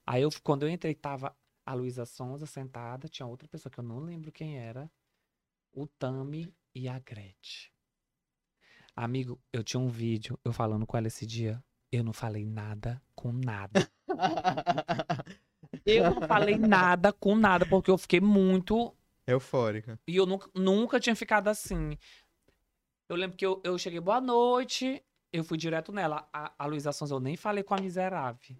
Aí eu, quando eu entrei, tava a Luísa Sonza sentada, tinha outra pessoa que eu não lembro quem era, o Tami e a Gretchen. Amigo, eu tinha um vídeo, eu falando com ela esse dia, eu não falei nada com nada. Eu não falei nada com nada, porque eu fiquei muito Eufórica. e eu nunca, nunca tinha ficado assim. Eu lembro que eu, eu cheguei, boa noite, eu fui direto nela. A, a Luísa Sonza, eu nem falei com a miserável.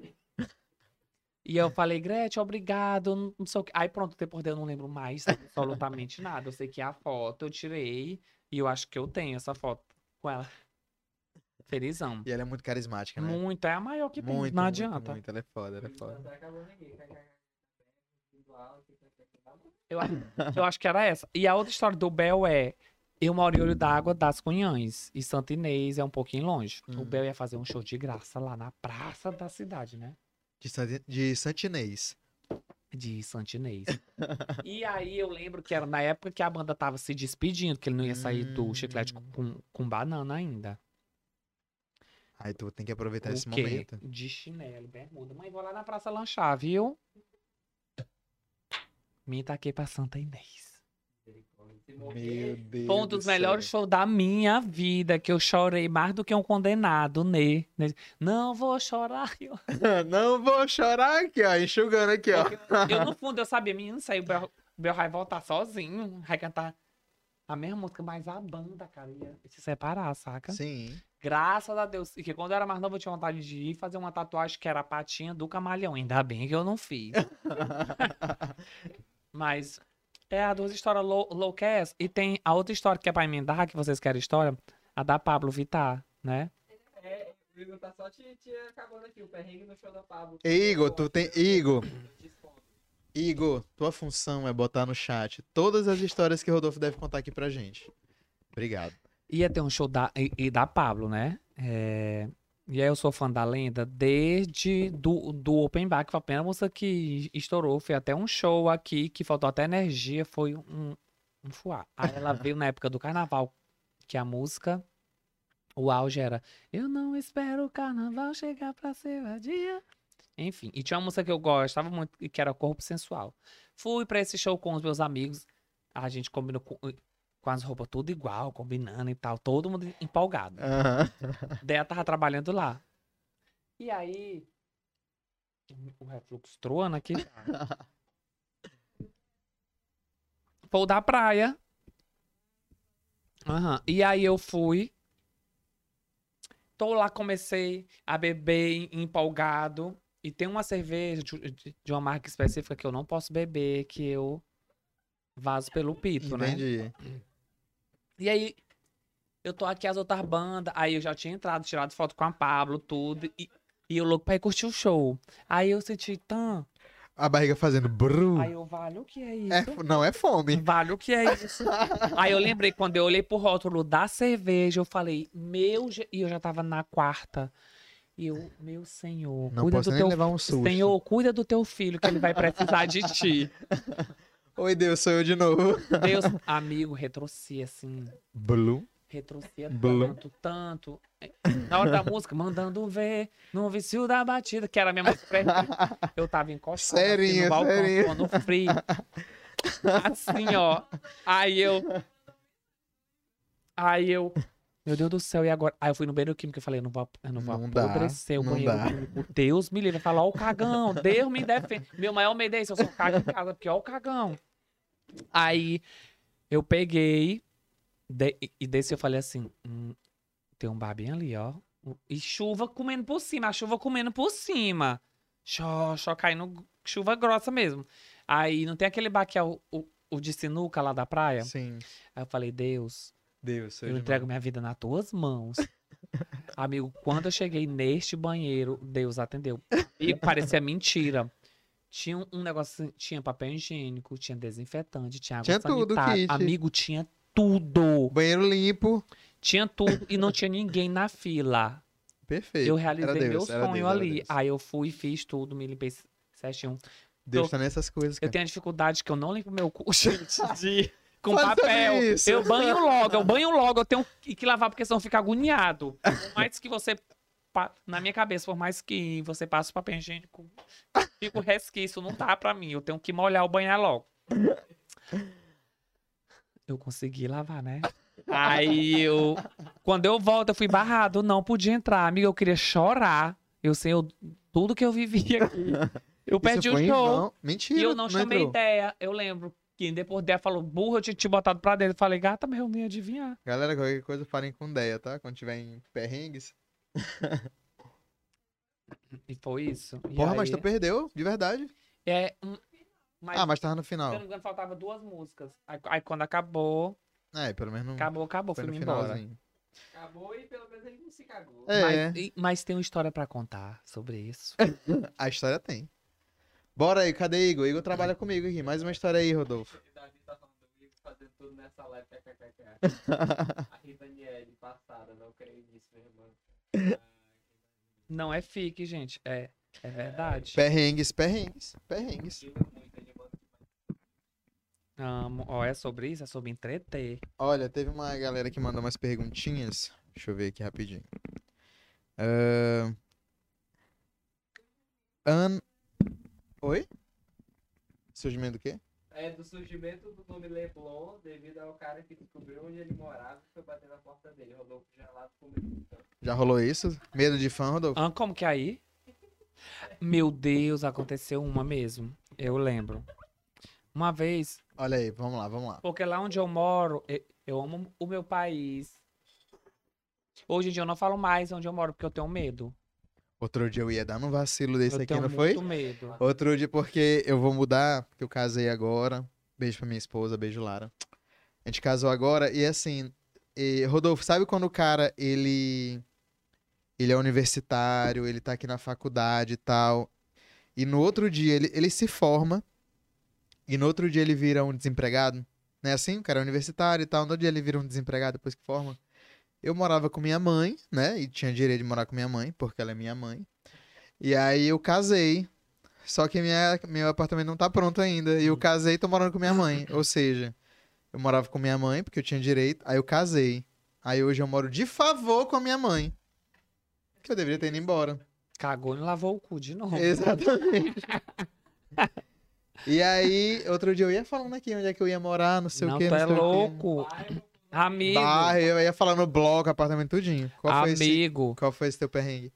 E eu falei, Gretchen, obrigado, não, não sei o que. Aí pronto, depois eu não lembro mais absolutamente nada. Eu sei que a foto eu tirei e eu acho que eu tenho essa foto com ela. Felizão. E ela é muito carismática, né? Muito, é a maior que tem, muito, não muito, adianta. Muito, ela é foda, ela é foda. Eu, a- eu acho que era essa. E a outra história do Bel é. Eu moro em Olho d'Água das Cunhães. E Santa Inês é um pouquinho longe. O Uhum. Bel ia fazer um show de graça lá na praça da cidade, né? De, de Santinês. De Santa Inês. e aí eu lembro que era na época que a banda tava se despedindo, que ele não ia sair do chiclete Hum. com, com banana ainda. Aí tu tem que aproveitar o esse quê? momento. De chinelo, bermuda. Mãe, vou lá na praça lanchar, viu? Me taquei pra Santa Inês. Meu morrer, Deus. Foi um do dos céu. melhores shows da minha vida, que eu chorei mais do que um condenado, né? Não vou chorar. Eu, Não vou chorar aqui, ó. Enxugando aqui, ó. eu, no fundo, eu sabia, menino, saiu, o Bel, Bel vai voltar sozinho, vai cantar a mesma música, mas a banda, cara, ia se separar, saca? Sim. Graças a Deus. E que quando eu era mais novo, eu tinha vontade de ir fazer uma tatuagem que era a patinha do camaleão. Ainda bem que eu não fiz. Mas é a duas histórias lou- loucas. E tem a outra história que é pra emendar, que vocês querem história, a da Pablo Vittar, né? é, o Igor tá só te, te acabando aqui. O perrengue no show da Pablo. Igor, tu tem. Igor. Igor, tua função é botar no chat todas as histórias que o Rodolfo deve contar aqui pra gente. Obrigado. Ia ter um show da, e, e da Pablo, né? É, E aí eu sou fã da lenda desde do, do Open Bar, que foi a primeira música que estourou. Foi até um show aqui que faltou até energia, foi um, um fuá. Aí ela veio na época do carnaval, que a música, o auge era Eu não espero o carnaval chegar pra ser a dia. Enfim, e tinha uma música que eu gostava muito, que era Corpo Sensual. Fui pra esse show com os meus amigos, a gente combinou com, as roupas tudo igual, combinando e tal, todo mundo empolgado. Aham. Daí ela tava trabalhando lá. E aí. O refluxo troando aqui. O da praia. Aham. E aí eu fui. Tô lá, comecei a beber em- empolgado. E tem uma cerveja de, de- uma marca específica que eu não posso beber, que eu vazo pelo pito, né? Entendi. E aí, eu tô aqui as outras bandas. Aí eu já tinha entrado, tirado foto com a Pablo, tudo. E, e eu louco pra ir curtir o show. Aí eu senti, tan. A barriga fazendo bru. Aí eu, vale, o que é isso? É, não é fome. Vale, o que é isso? aí eu lembrei, quando eu olhei pro rótulo da cerveja, eu falei, meu... Je-" E eu já tava na quarta. E eu, meu senhor, Não cuida posso do nem teu... levar um susto. Senhor, cuida do teu filho, que ele vai precisar de ti. Oi, Deus, sou eu de novo. Deus, amigo, retroceder assim, Blue. retrocia Blum. tanto, tanto. Na hora da música, mandando ver no vício da batida, que era a minha música preferida. Eu tava encostado assim, Serinha, no balcão, suando frio. Assim, ó. Aí eu... Aí eu... Meu Deus do céu, e agora? Aí eu fui no banheiro químico e falei, eu não vou, eu não vou Não dá, apodrecer o não banheiro dá. químico. Deus me livre. Falar, ó o cagão, Deus me defende. Meu maior medo é isso, eu sou cago em casa, porque ó o cagão. Aí eu peguei de- e- e desse eu falei assim, hum, tem um bar bem ali, ó. E chuva comendo por cima, a chuva comendo por cima. Xó, xó, caindo chuva grossa mesmo. Aí não tem aquele bar que é o, o, o de sinuca lá da praia? Sim. Aí eu falei, Deus, Deus, eu de entrego minha vida nas tuas mãos. Amigo, quando eu cheguei neste banheiro, Deus atendeu. E parecia mentira. Tinha um, negócio, assim, tinha papel higiênico, tinha desinfetante, tinha água Tinha tudo, sanitária. kit. Amigo, tinha tudo. Banheiro limpo. Tinha tudo e não tinha ninguém na fila. Perfeito. Eu realizei Deus, meu sonho Deus, ali. Aí eu fui, fiz tudo, me limpei certinho. Deus eu- tá nessas coisas, Eu cara. tenho a dificuldade que eu não limpo meu cu, gente, de... com papel. isso. Eu banho logo, eu banho logo, eu tenho que lavar porque senão fica agoniado. Por mais que você. Na minha cabeça, por mais que você passe o papel higiênico, fica o resquício, não dá pra mim. Eu tenho que molhar o banhar logo. Eu consegui lavar, né? Aí eu. Quando eu volto, eu fui barrado, não podia entrar. Amiga, eu queria chorar. Eu sei eu- tudo que eu vivi aqui. Eu perdi o show. Mentira. E eu não, chamei entrou. ideia. Eu lembro que depois dela falou, burro, eu tinha te botado pra dentro. Eu falei, gata, mas eu nem ia adivinhar. Galera, qualquer coisa falem com ideia, tá? Quando tiver em perrengues. E foi isso. E Porra, mas aí- tu perdeu, de verdade. É, um- mas, Ah, mas tava no se eu final. não me engano, faltava duas músicas. Aí, aí quando acabou, É, pelo menos não acabou, acabou, foi fui embora. finalzinho. Acabou e pelo menos ele não se cagou. É, Mas, mas tem uma história pra contar sobre isso. a história tem. Bora aí, cadê Igor? Igor trabalha comigo aqui. Mais uma história aí, Rodolfo. Davi tá falando do Igor fazendo tudo nessa live. kkkk. A Rita Daniele, passada, não creio nisso, meu irmão. Não é fique, gente. É, é verdade. Perrengues, perrengues, perrengues. Ele é Amo. Ó, é sobre isso? É sobre entreter. Olha, teve uma galera que mandou umas perguntinhas. Deixa eu ver aqui rapidinho. Ahn. An... Oi? Surgimento do quê? É do surgimento do nome Leblon devido ao cara que descobriu onde ele morava e foi bater na porta dele. Rodolfo Gelado com medo de fã. Já rolou isso? Medo de fã, Rodolfo? Ah, como que é aí? Meu Deus, aconteceu uma mesmo. Eu lembro. Uma vez, Olha aí, vamos lá, vamos lá. porque lá onde eu moro, e- eu amo o meu país. Hoje em dia eu não falo mais onde eu moro porque eu tenho medo. Outro dia eu ia dar um vacilo desse eu aqui, não foi? medo. Outro dia, porque eu vou mudar, porque eu casei agora. Beijo pra minha esposa, beijo, Lara. A gente casou agora e assim, e, Rodolfo, sabe quando o cara, ele. Ele é universitário, ele tá aqui na faculdade e tal. E no outro dia ele, ele se forma. E no outro dia ele vira um desempregado. Não é assim? O cara é universitário e tal. No outro dia ele vira um desempregado depois que forma. Eu morava com minha mãe, né? E tinha direito de morar com minha mãe, porque ela é minha mãe. E aí eu casei. Só que minha, meu apartamento não tá pronto ainda. E eu casei e tô morando com minha mãe. Ou seja, eu morava com minha mãe, porque eu tinha direito. Aí eu casei. Aí hoje eu moro de favor com a minha mãe. Que eu deveria ter ido embora. Cagou e lavou o cu de novo. Exatamente. e aí, outro dia eu ia falando aqui onde é que eu ia morar, não sei não, o que. tu não é o quê. louco. Amigo. Bairro, eu ia falando bloco, apartamento, tudinho. Qual foi, esse, amigo. qual foi esse teu perrengue?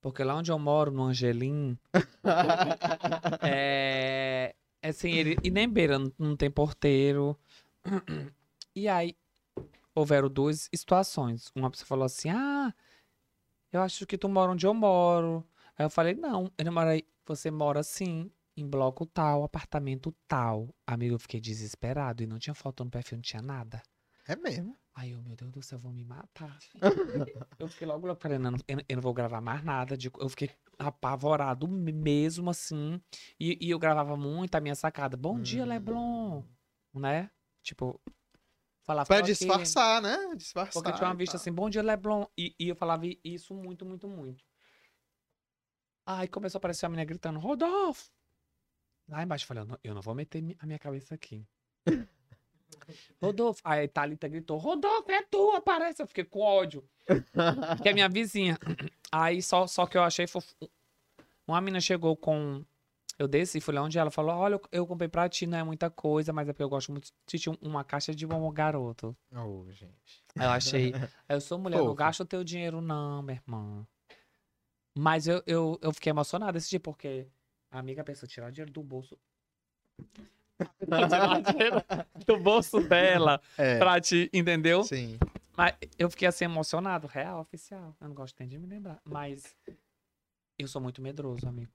Porque lá onde eu moro, no Angelim, é. é Assim, ele. E nem beira, não, não tem porteiro. E aí, houveram duas situações. Uma pessoa falou assim: Ah, eu acho que tu mora onde eu moro. Aí eu falei: Não, não moro aí. Você mora sim, em bloco tal, apartamento tal. Amigo, eu fiquei desesperado e não tinha foto no perfil, não tinha nada. É mesmo. Aí eu, meu Deus do céu, vão me matar. eu fiquei logo, logo falei, não, eu, eu não vou gravar mais nada. de- Eu fiquei apavorado mesmo, assim. E, e eu gravava muito a minha sacada. Bom dia, Hum. Leblon. Né? Tipo, falava Pra disfarçar, né? Disfarçar. Porque tinha uma vista tal. assim, bom dia, Leblon. E, e eu falava isso muito, muito, muito. Aí começou a aparecer a menina gritando, Rodolfo! Lá embaixo eu falei, eu não, eu não vou meter a minha cabeça aqui. Rodolfo. Aí a Thalita gritou, Rodolfo, é tu, aparece. Eu fiquei com ódio. que é minha vizinha. Aí só, só que eu achei fofo. Uma menina chegou com. Eu desci, fui lá onde ela falou: Olha, eu- comprei pra ti, não é muita coisa, mas é porque eu gosto muito de ti, uma caixa de bom garoto. Oh, gente. Aí eu achei. Eu sou mulher, não Fofo. gasto o teu dinheiro, não, minha irmã. Mas eu, eu, eu fiquei emocionada esse dia, porque a amiga pensou tirar dinheiro do bolso. tirar dinheiro do bolso dela É, pra te, entendeu? sim. Mas eu fiquei assim emocionado, real, oficial. Eu não gosto nem de me lembrar. Mas eu sou muito medroso, amigo.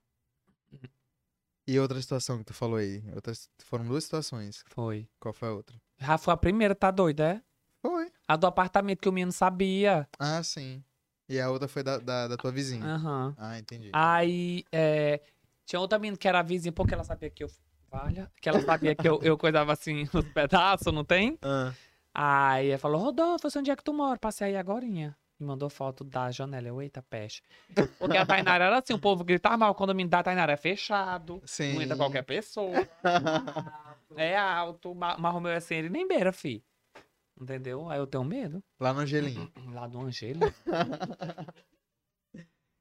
E outra situação que tu falou aí? Outras... Foram duas situações. Foi. Qual foi a outra? Já foi a primeira, tá doida, é? Foi. A do apartamento que o menino sabia. Ah, sim. E a outra foi da, da, da tua vizinha. Aham. Ah, entendi. Aí, é, tinha outra menina que era vizinha, porque ela sabia que eu. Valha, que ela sabia que eu, eu cuidava assim nos pedaços, não tem? Ah, Aí ela falou: Rodolfo, onde é que tu mora? Passei aí agorinha. Me mandou foto da janela. Eu, eita, peste. Porque a Tainara era assim: o povo gritava mal. Quando me dá a Tainara é fechado. sim. Não entra qualquer pessoa. É alto. ma- Mas o meu é assim, ele nem beira, fi. Entendeu? Aí eu tenho medo. Lá no Angelim. Lá do Angelo.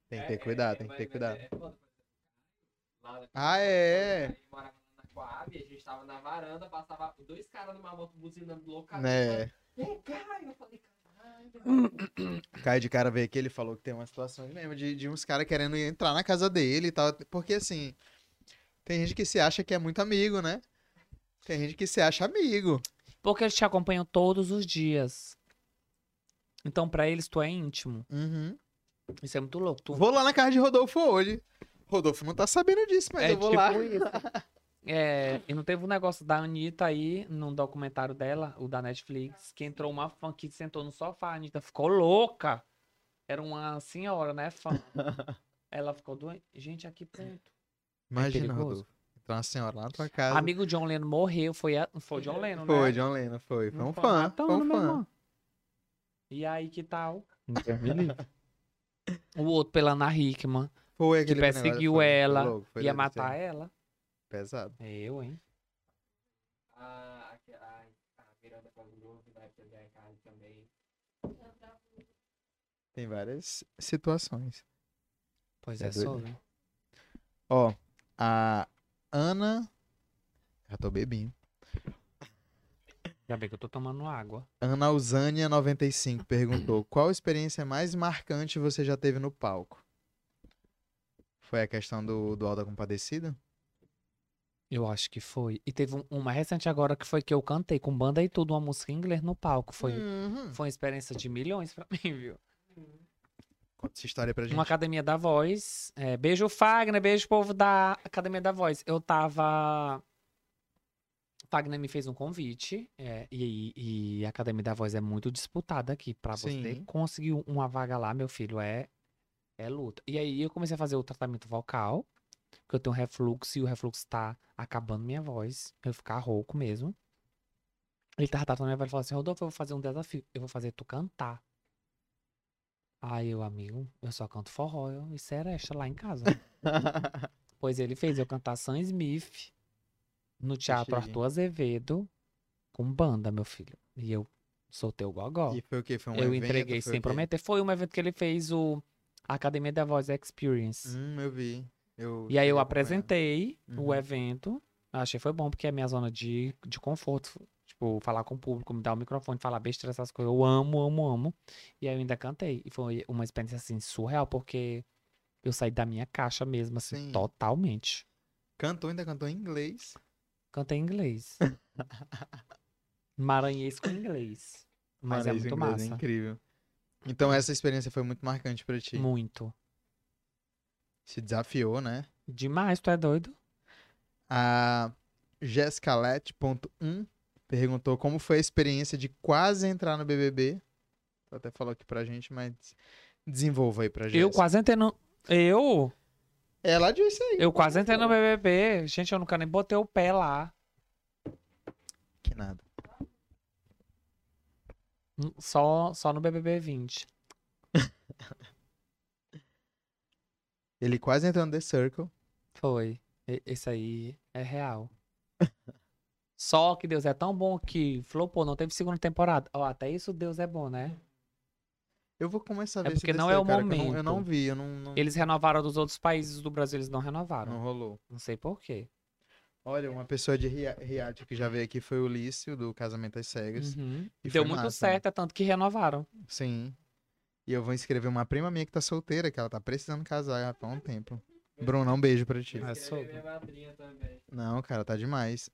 Tem que ter cuidado, tem que ter cuidado. é foda, por exemplo, lá Ah, é? Aí morava na Coab, a gente tava na varanda, passava dois caras numa moto buzinando loucamente. Né? Vem cá, eu falei, caralho. Caio de cara veio aqui, ele falou que tem uma situação mesmo de, de uns caras querendo entrar na casa dele e tal. Porque assim, tem gente que se acha que é muito amigo, né? Tem gente que se acha amigo. Porque eles te acompanham todos os dias. Então, pra eles, tu é íntimo. Uhum. Isso é muito louco. Tu... Vou lá na casa de Rodolfo hoje. Rodolfo não tá sabendo disso, mas é eu vou tipo lá. isso. É, e não teve um negócio da Anitta aí, num documentário dela, o da Netflix, que entrou uma fã que sentou no sofá. A Anitta ficou louca. Era uma senhora, né, fã. Ela ficou doente. Gente, aqui pronto. Imagina, perigoso. Rodolfo. Entrar uma senhora lá na tua casa. Amigo John Lennon morreu. Foi, a... foi John Lennon, né? Foi, John Lennon, foi. Foi um fã Foi um fã. E aí, que tal? o outro pela Ana Hickman. Foi Que aquele perseguiu negócio, foi- foi ela, louco, foi ia matar ela. Pesado. Eu, hein? A, a, a, a Miranda Cosgrove, da época da casa também. Tem várias situações. Pois É é, doido. soube. Ó, a Ana Já tô bebinho. Já bem que eu tô tomando água. Ana Usânia95 perguntou: Qual experiência mais marcante você já teve no palco? Foi a questão do, do Alda Compadecida? Eu acho que foi. E teve um- uma recente agora que foi que eu cantei com banda e tudo, uma música em inglês no palco. Foi, Uhum. foi uma experiência de milhões pra mim, viu? Conta essa história pra gente. Uma academia da voz. É, beijo, Fagner. Beijo, povo da Academia da Voz. Eu tava. Fagner me fez um convite. é, e, e a Academia da Voz é muito disputada aqui. Pra você Sim. conseguir uma vaga lá, meu filho, é, é luta. E aí eu comecei a fazer o tratamento vocal. Porque eu tenho refluxo e o refluxo tá acabando minha voz. Eu ficar rouco mesmo. Ele tava tratando minha voz e falou assim: Rodolfo, eu vou fazer um desafio. Eu vou fazer tu cantar. Aí eu, amigo, eu só canto forró eu, e seresta lá em casa. pois ele fez eu cantar Sam Smith no Teatro chique. Arthur Azevedo com banda, meu filho. E eu soltei o gogó. E foi o quê? Foi um eu evento? entreguei Foi o sem prometer. Foi um evento que ele fez, o Academia da Voz Experience. Hum, eu vi. Eu E aí eu apresentei o Uhum. evento. Achei foi bom, porque é minha zona de, de conforto. Tipo, falar com o público, me dar o microfone, falar besteira, essas coisas. Eu amo, amo, amo. E aí eu ainda cantei. E foi uma experiência, assim, surreal, porque eu saí da minha caixa mesmo, assim, Sim. totalmente. Cantou, ainda cantou em inglês. Cantei em inglês. Maranhês com inglês. Mas é Maravilha, muito inglês, massa. incrível. Então essa experiência foi muito marcante pra ti. Muito. Se desafiou, né? Demais, tu é doido? A Jessicalete.1 perguntou como foi a experiência de quase entrar no BBB. Tu até falou aqui pra gente, mas desenvolva aí pra gente. Eu quase entrei no... Eu? Ela disse aí. Eu quase entrei no BBB. Gente, eu nunca nem botei o pé lá. Que nada. Só, só no BBB 20. Ele quase entrou no The Circle. Foi. Esse aí é real. Só que Deus é tão bom que flopou, não teve segunda temporada. Ó, até isso Deus é bom, né? Eu vou começar a É ver esse porque não é o cara, que eu não- Eu não, momento. vi, eu não, não, Eles renovaram dos outros países do Brasil, eles não renovaram. não rolou. Não sei por quê. Olha, uma pessoa de reality que já veio aqui foi o Lício, do Casamento às Cegas. Uhum. E Deu muito massa, certo, é tanto que renovaram. Sim. E eu vou inscrever uma prima minha que tá solteira, que ela tá precisando casar há um tempo. Bruno, um beijo pra ti. É Escrevi sobre. minha madrinha também. Não, cara, tá demais.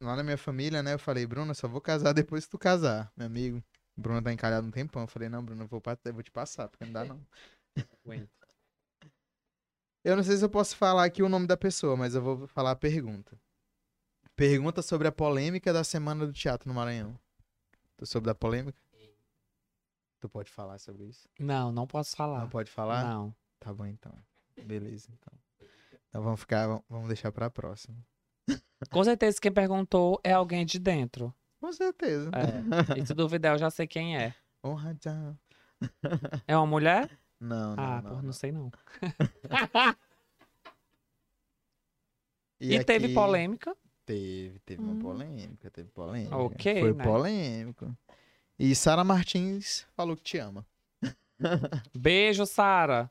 Lá na minha família, né, eu falei, Bruno, eu só vou casar depois que tu casar, meu amigo. Bruno tá encalhado um tempão. Eu falei, não, Bruno, eu vou, eu vou te passar, porque não dá não. Eu não sei se eu posso falar aqui o nome da pessoa, mas eu vou falar a pergunta. Pergunta sobre a polêmica da semana do teatro no Maranhão. Tu soube da polêmica? Tu pode falar sobre isso? Não, não posso falar. Não pode falar? Não. Tá bom então. Beleza, então. Então vamos ficar, vamos- vamos deixar pra próxima. Com certeza quem perguntou é alguém de dentro. Com certeza. É. E se duvidar, eu já sei quem é. Honra, tchau. É uma mulher? Não, não, ah, não, pô, não, não. sei não. E, E, teve aqui- polêmica. Teve, teve uma Hum. polêmica, teve polêmica. Ok, Foi né? polêmico. E Sara Martins falou que te ama. Beijo, Sara.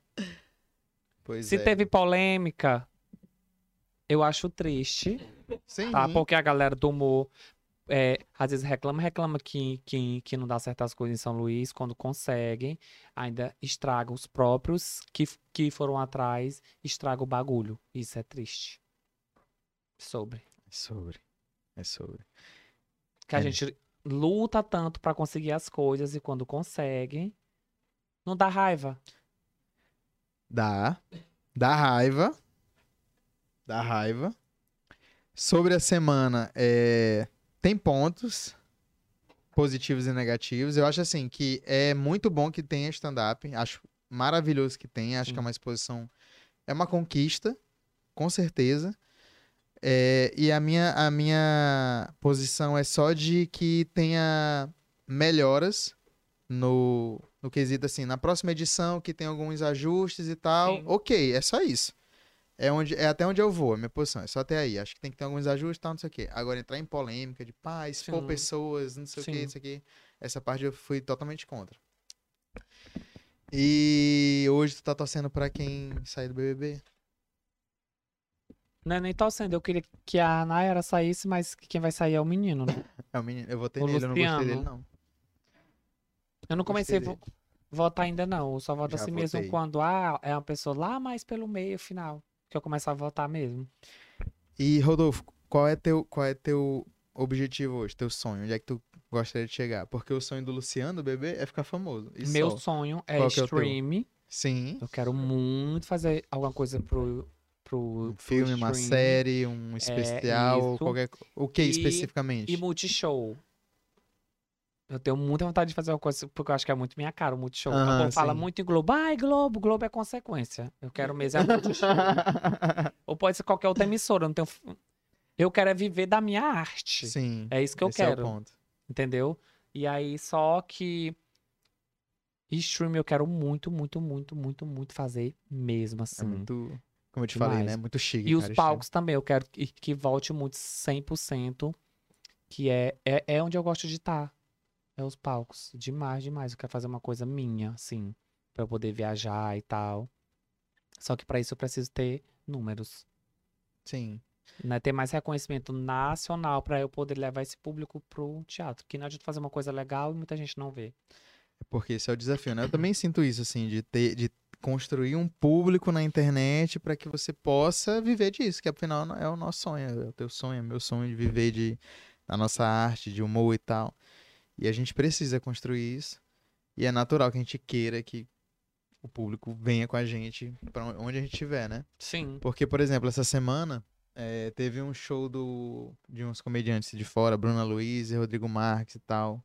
Pois Se é. teve polêmica, eu acho triste, Sim. tá? Porque a galera do humor é, às vezes reclama, reclama que, que, que não dá certas coisas em São Luís, quando conseguem, ainda estraga os próprios que, que foram atrás, estraga o bagulho. Isso é triste. Sobre. É sobre. É sobre. Que a É. gente luta tanto pra conseguir as coisas e quando consegue, não dá raiva. Dá. Dá raiva. Dá raiva. Sobre a semana, é, tem pontos positivos e negativos. Eu acho assim que é muito bom que tenha stand-up. Acho maravilhoso que tenha. Acho Sim. que é uma exposição. É uma conquista, com certeza. É, e a minha, a minha posição é só de que tenha melhoras no, no quesito assim, na próxima edição que tem alguns ajustes e tal. Sim. Ok, é só isso. É, onde, é até onde eu vou, a minha posição. É só até aí. Acho que tem que ter alguns ajustes e tal, não sei o quê. Agora, entrar em polêmica de pá, expor Sim. pessoas, não sei o Sim. quê, isso aqui. Essa parte eu fui totalmente contra. E hoje tu tá torcendo pra quem sair do BBB? Não é nem torcendo, eu queria que a Nayara saísse, mas quem vai sair é o menino, né? É o menino. Eu votei O nele, eu não gostei Luciano. dele, não. Eu não comecei a vo- votar ainda não, eu só voto Já assim mesmo votei. quando ah, é uma pessoa lá mais pelo meio final, que eu começar a votar mesmo. E, Rodolfo, qual é teu, qual é teu objetivo hoje, teu sonho? Onde é que tu gostaria de chegar? Porque o sonho do Luciano, do bebê, é ficar famoso. Meu só. sonho é Qual que é stream. Sim. Eu quero muito fazer alguma coisa pro, pro, Um pro filme, uma stream série, um especial, ou É, qualquer O que E- especificamente? E multishow. Eu tenho muita vontade de fazer uma coisa, porque eu acho que é muito minha cara, o multishow. Aham, o povo fala muito em Globo. Ai, Globo, Globo é consequência. Eu quero mesmo é multishow. Ou pode ser qualquer outra emissora, eu não tenho... Eu quero é viver da minha arte. Sim. É isso que eu esse É o quero. ponto. Entendeu? E aí, só que. Stream eu quero muito, muito, muito, muito, muito fazer mesmo, É assim. muito, como eu te falei, Demais. né? Muito chique. E os cara, palcos também, eu quero que, que volte muito 100%, que é, é, é onde eu gosto de estar. É os palcos. Demais, demais. Eu quero fazer uma coisa minha, assim, pra eu poder viajar e tal. Só que pra isso eu preciso ter números, Sim. né? Ter mais reconhecimento nacional pra eu poder levar esse público pro teatro. Que não adianta fazer uma coisa legal e muita gente não vê. Porque esse é o desafio, né? Eu também sinto isso, assim, de ter, de construir um público na internet para que você possa viver disso, que afinal é o nosso sonho, é o teu sonho, é o meu sonho de viver de, da nossa arte, de humor e tal. E a gente precisa construir isso. E é natural que a gente queira que o público venha com a gente para onde a gente estiver, né? Sim. Porque, por exemplo, essa semana eh, teve um show do, de uns comediantes de fora, Bruna Luiz e Rodrigo Marques e tal.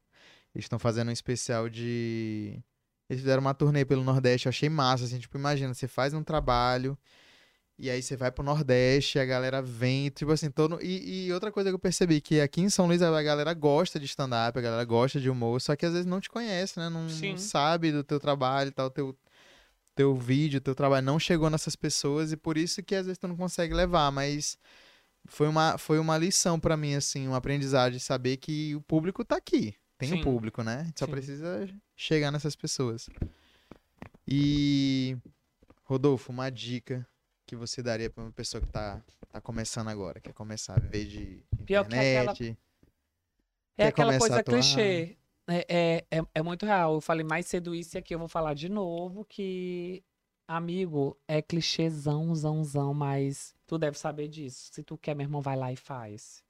Eles estão fazendo um especial de. Eles fizeram uma turnê pelo Nordeste, eu achei massa, assim, tipo, imagina, você faz um trabalho e aí você vai pro Nordeste, a galera vem, tipo assim, todo. E, e outra coisa que eu percebi, que aqui em São Luís a galera gosta de stand-up, a galera gosta de humor, só que às vezes não te conhece, né? Não, Sim. sabe do teu trabalho e tal, teu, teu vídeo, teu trabalho não chegou nessas pessoas e por isso que às vezes tu não consegue levar, mas foi uma, foi uma lição pra mim, assim, um aprendizado de saber que o público tá aqui. Tem o Sim. público, né? A gente só Sim. precisa chegar nessas pessoas. E, Rodolfo, uma dica que você daria pra uma pessoa que tá, tá começando agora, quer começar a viver de Pior que aquela- internet? É aquela coisa atuar? clichê. É, é, é, é muito real. Eu falei mais cedo isso e aqui eu vou falar de novo que, amigo, é clichêzão, zão, zão, mas tu deve saber disso. Se tu quer, meu irmão, vai lá e faz.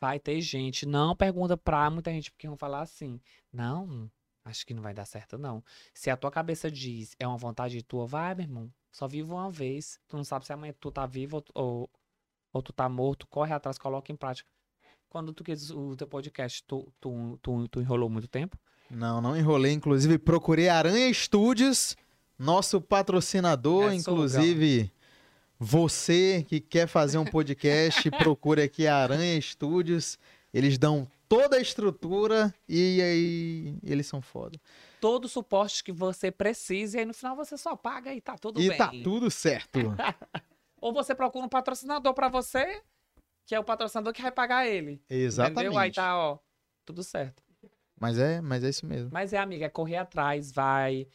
Vai ter gente. Não pergunta pra muita gente, porque vão falar assim. Não, acho que não vai dar certo, não. Se a tua cabeça diz, é uma vontade tua, vai, meu irmão. Só vive uma vez. Tu não sabe se amanhã tu tá vivo ou, ou, ou tu tá morto. Corre atrás, coloca em prática. Quando tu quis o teu podcast, tu, tu, tu, tu enrolou muito tempo? Não, não enrolei. Inclusive, procurei Aranha Studios, nosso patrocinador. É, inclusive, você que quer fazer um podcast, procure aqui a Aranha Studios. Eles dão toda a estrutura e aí eles são foda. Todo o suporte que você precisa e aí no final você só paga e tá tudo e bem. tá tudo certo. Ou você procura um patrocinador pra você, que é o patrocinador que vai pagar ele. Exatamente. Entendeu? Aí tá, ó, tudo certo. Mas é, mas é isso mesmo. Mas é, amiga, é correr atrás, vai.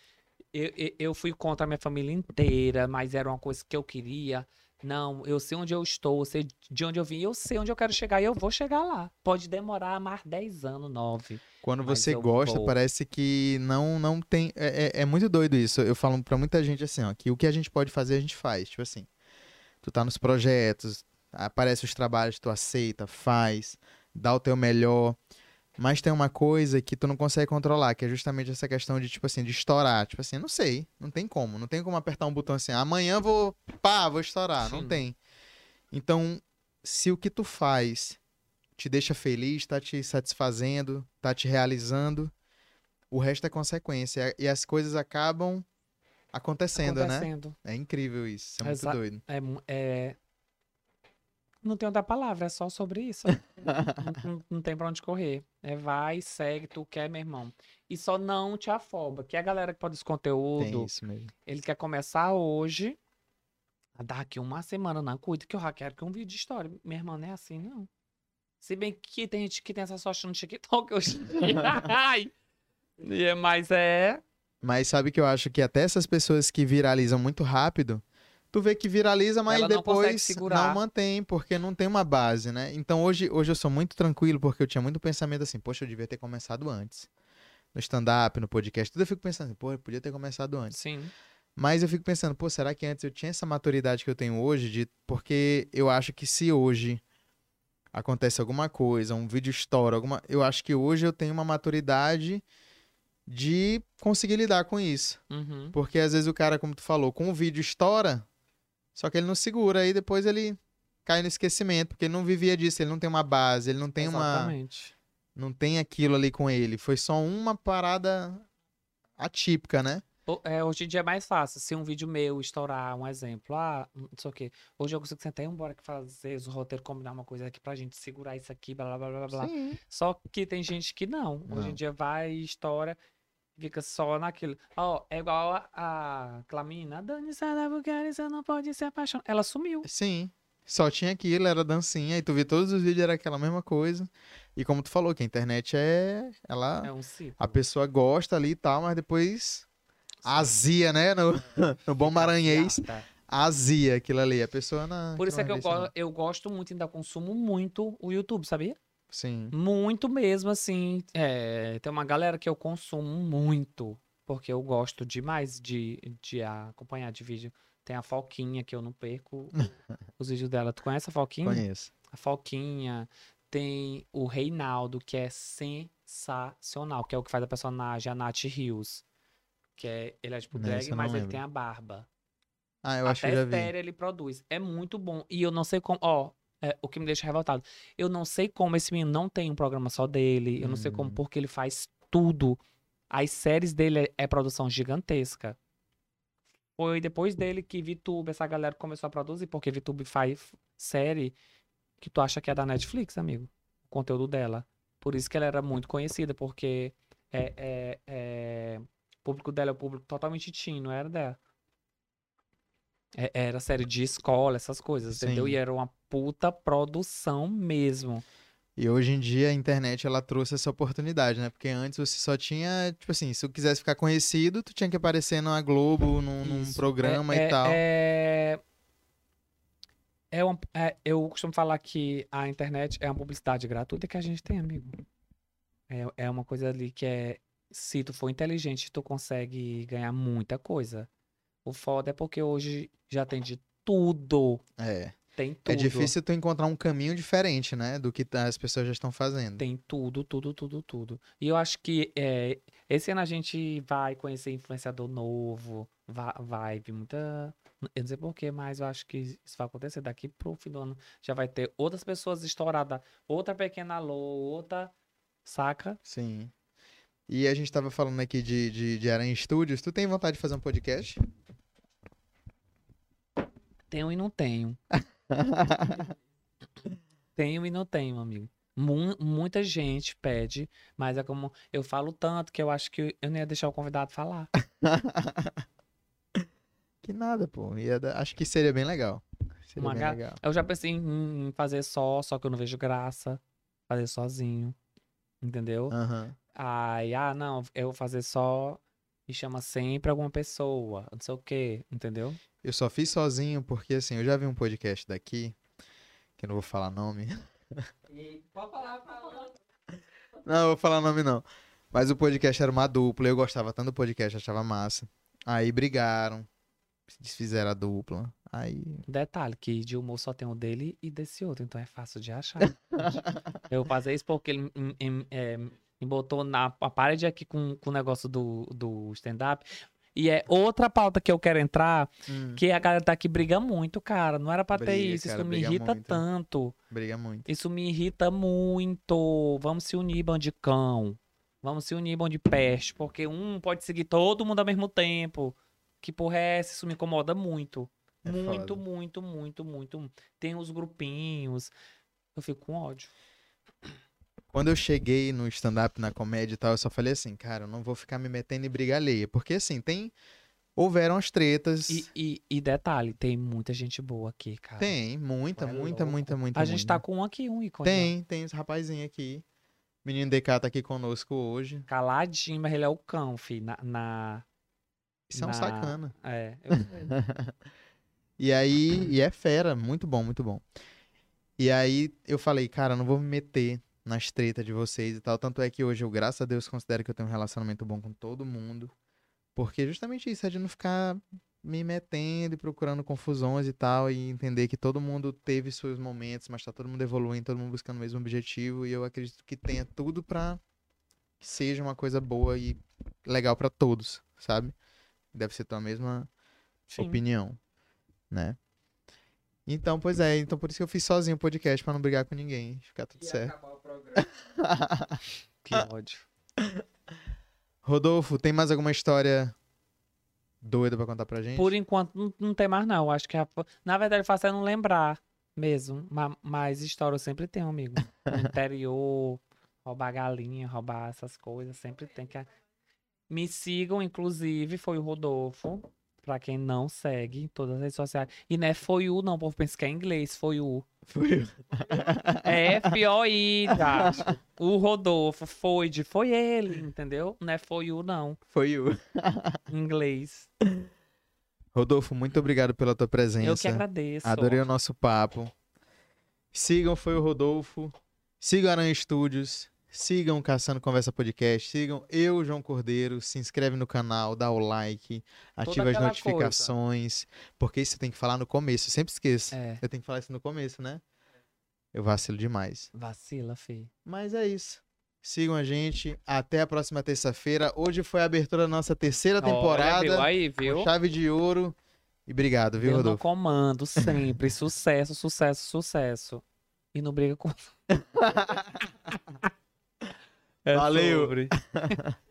Eu, eu, eu fui contra a minha família inteira, mas era uma coisa que eu queria. Não, eu sei onde eu estou, eu sei de onde eu vim, eu sei onde eu quero chegar e eu vou chegar lá. Pode demorar mais 10 anos, 9. Quando você gosta, vou. parece que não não tem. É, é, é muito doido isso. Eu falo pra muita gente assim, ó, que o que a gente pode fazer, a gente faz. Tipo assim, tu tá nos projetos, aparece os trabalhos, tu aceita, faz, dá o teu melhor. Mas tem uma coisa que tu não consegue controlar, que é justamente essa questão de, tipo assim, de estourar. Tipo assim, não sei, não tem como. Não tem como apertar um botão assim, amanhã vou, pá, vou estourar. Não Sim. tem. Então, se o que tu faz te deixa feliz, tá te satisfazendo, tá te realizando, o resto é consequência. E as coisas acabam acontecendo, né? acontecendo. É incrível isso. É muito Exa- doido. É, é... Não tem outra palavra, é só sobre isso. não, não- não tem pra onde correr. É vai, segue, tu quer, meu irmão. E só não te afoba. Que a galera que pode esse conteúdo, isso mesmo. ele quer começar hoje, daqui uma semana, não. Cuida que eu já quero que um vídeo de história. Meu irmão, não é assim, não. Se bem que tem gente que tem essa sorte no TikTok hoje. Ai. É- Mas é. Mas sabe que eu acho que até essas pessoas que viralizam muito rápido tu vê que viraliza, mas Ela não depois segurar. não mantém, porque não tem uma base, né? Então hoje, hoje eu sou muito tranquilo, porque eu tinha muito pensamento assim, poxa, eu devia ter começado antes. No stand-up, no podcast, tudo eu fico pensando assim, pô, eu podia ter começado antes. Sim. Mas eu fico pensando, pô, será que antes eu tinha essa maturidade que eu tenho hoje? De... Porque eu acho que se hoje acontece alguma coisa, um vídeo estoura, alguma... eu acho que hoje eu tenho uma maturidade de conseguir lidar com isso. Uhum. Porque às vezes o cara, como tu falou, com o vídeo estoura, só que ele não segura, aí depois ele cai no esquecimento, porque ele não vivia disso, ele não tem uma base, ele não tem uma Exatamente. não tem aquilo ali com ele. Foi só uma parada atípica, né? É, hoje em dia é mais fácil. Se um vídeo meu estourar, um exemplo, ah, não sei o quê. Hoje eu consigo sentar e embora que fazer os roteiros, combinar uma coisa aqui pra gente segurar isso aqui, blá blá blá blá blá. Sim. Só que tem gente que não. Hoje em Não. dia vai, estoura, fica só naquilo. Ó, é igual a, a Clamina. Dani Bulgari, você não pode se apaixonar. Ela sumiu. Sim. Só tinha aquilo, era dancinha, e tu vê todos os vídeos, era aquela mesma coisa. E como tu falou, que a internet é. Ela. É um ciclo. A pessoa gosta ali e tal, mas depois azia, né? No, no bom maranhês, azia aquilo ali. A pessoa não. Por isso é não que eu, não. go eu gosto muito, ainda consumo muito o YouTube, sabia? Sim. Muito mesmo, assim. É, tem uma galera que eu consumo muito, porque eu gosto demais de, de acompanhar de vídeo. Tem a Foquinha, que eu não perco os vídeos dela. Tu conhece a Foquinha? Conheço. A Foquinha. Tem o Reinaldo, que é sensacional, que é o que faz a personagem, a Nath Rios. Que é, ele é tipo Não, drag, mas não ele lembro. tem a barba. Ah, eu acho que Até eu já vi. ele produz. É muito bom. E eu não sei como. Ó, é, o que me deixa revoltado. Eu não sei como esse menino não tem um programa só dele. Eu não sei como, Hum. porque ele faz tudo. As séries dele é, é produção gigantesca. Foi depois dele que VTube, essa galera começou a produzir, porque VTube faz série que tu acha que é da Netflix, amigo. O conteúdo dela. Por isso que ela era muito conhecida, porque é, é, é, o público dela é o público totalmente teen, não era dela. É- Era série de escola, essas coisas, entendeu? Sim. E era uma puta produção mesmo. E hoje em dia a internet ela trouxe essa oportunidade, né? Porque antes você só tinha, tipo assim, se tu quisesse ficar conhecido, tu tinha que aparecer na Globo, num, num programa É- e tal. É, é uma- é- eu costumo falar que a internet é uma publicidade gratuita que a gente tem, amigo. É, é uma coisa ali que é. Se tu for inteligente, tu consegue ganhar muita coisa. O foda é porque hoje já tem de tudo. É. Tem tudo. É difícil tu encontrar um caminho diferente, né? Do que tá- as pessoas já estão fazendo. Tem tudo, tudo, tudo, tudo. E eu acho que é, esse ano a gente vai conhecer influenciador novo, vai, vai vir muita. Eu não sei porquê, mas eu acho que isso vai acontecer daqui pro fim do ano. Já vai ter outras pessoas estouradas, outra pequena Lô, outra. Saca? Sim. E a gente tava falando aqui de, de, de Aranha Studios. Tu tem vontade de fazer um podcast? Tenho e não tenho. Tenho e não tenho, amigo. Mu- muita gente pede, mas é como eu falo tanto que eu acho que eu não ia deixar o convidado falar. que nada, pô. Ia dar- Acho que seria bem legal. Seria Uma bem ga- legal. Eu já pensei em fazer só, só que eu não vejo graça. Fazer sozinho. Entendeu? Aí, ah, não, eu vou fazer só e chama sempre alguma pessoa, não sei o quê, entendeu? Eu só fiz sozinho porque, assim, eu já vi um podcast daqui, que eu não vou falar nome. E pode falar, fala. Não, eu vou falar nome não. Mas o podcast era uma dupla, eu gostava tanto do podcast, achava massa. Aí brigaram, se desfizeram a dupla. Aí. Detalhe, que de humor só tem o dele e desse outro, então é fácil de achar. eu vou fazer isso porque ele em- em- é, me botou na a parede aqui com, com o negócio do, do stand-up. E é outra pauta que eu quero entrar, Hum, que a galera daqui briga muito, cara. Não era pra ter Briga, isso, cara, isso me irrita muito. tanto. briga muito. Isso me irrita muito. Vamos se unir, bandicão. Vamos se unir, de peste. Porque um pode seguir todo mundo ao mesmo tempo. Que porra é essa? Isso me incomoda muito. É muito, foda. muito, muito, muito. Tem os grupinhos. Eu fico com ódio. Quando eu cheguei no stand-up, na comédia e tal, eu só falei assim, cara, eu não vou ficar me metendo em briga alheia. Porque, assim, tem. Houveram as tretas. E, e, e detalhe, tem muita gente boa aqui, cara. Tem, muita, É muita, louco. muita, muita. A gente muita. tá com um aqui, um ícone. Tem, tem esse rapazinho aqui. Menino DK tá aqui conosco hoje. Caladinho, mas ele é o cão, fi. Na. na- Isso é um Na- sacana. É. eu- E aí, e é fera, muito bom, muito bom. E aí eu falei, cara, não vou me meter nas tretas de vocês e tal. Tanto é que hoje eu, graças a Deus, considero que eu tenho um relacionamento bom com todo mundo. Porque justamente isso, é de não ficar me metendo e procurando confusões e tal, e entender que todo mundo teve seus momentos, mas tá todo mundo evoluindo, todo mundo buscando o mesmo objetivo, e eu acredito que tenha tudo pra que seja uma coisa boa e legal pra todos, sabe? Deve ser tua mesma Sim. opinião, né? Então, pois é, então por isso que eu fiz sozinho o podcast pra não brigar com ninguém, ficar tudo E certo. Programa. Que ódio. Rodolfo, tem mais alguma história doida pra contar pra gente? Por enquanto, não, não tem mais, não. Acho que, a- na verdade, eu faço é não lembrar mesmo. Ma- Mas história eu sempre tenho, amigo. No interior, roubar galinha, roubar essas coisas, sempre tem que. Me sigam, inclusive, foi o Rodolfo. Pra quem não segue, em todas as redes sociais. E não é foi o, não, o povo pensa que é inglês, foi o. Foi. É F-O-I, tá? O Rodolfo, foi de, foi ele, entendeu? Não é foi o, não, Foi o. inglês. Rodolfo, muito obrigado pela tua presença. Eu que agradeço. Adorei o nosso papo. Sigam Foi o Rodolfo. Sigam Aranha Studios. Sigam Caçando Conversa Podcast. Sigam eu, João Cordeiro. Se inscreve no canal, dá o like, ativa as notificações. Porque isso você tem que falar no começo. Eu sempre esqueço. É, Eu tenho que falar isso no começo, né? Eu vacilo demais. vacila, fi. Mas é isso. Sigam a gente. Até a próxima terça-feira. Hoje foi a abertura da nossa terceira Olha, temporada. viu aí, viu? chave de ouro. E obrigado, viu, Eu Rodolfo? comando, sempre. sucesso, sucesso, sucesso. E não briga com. É Valeu. sobre.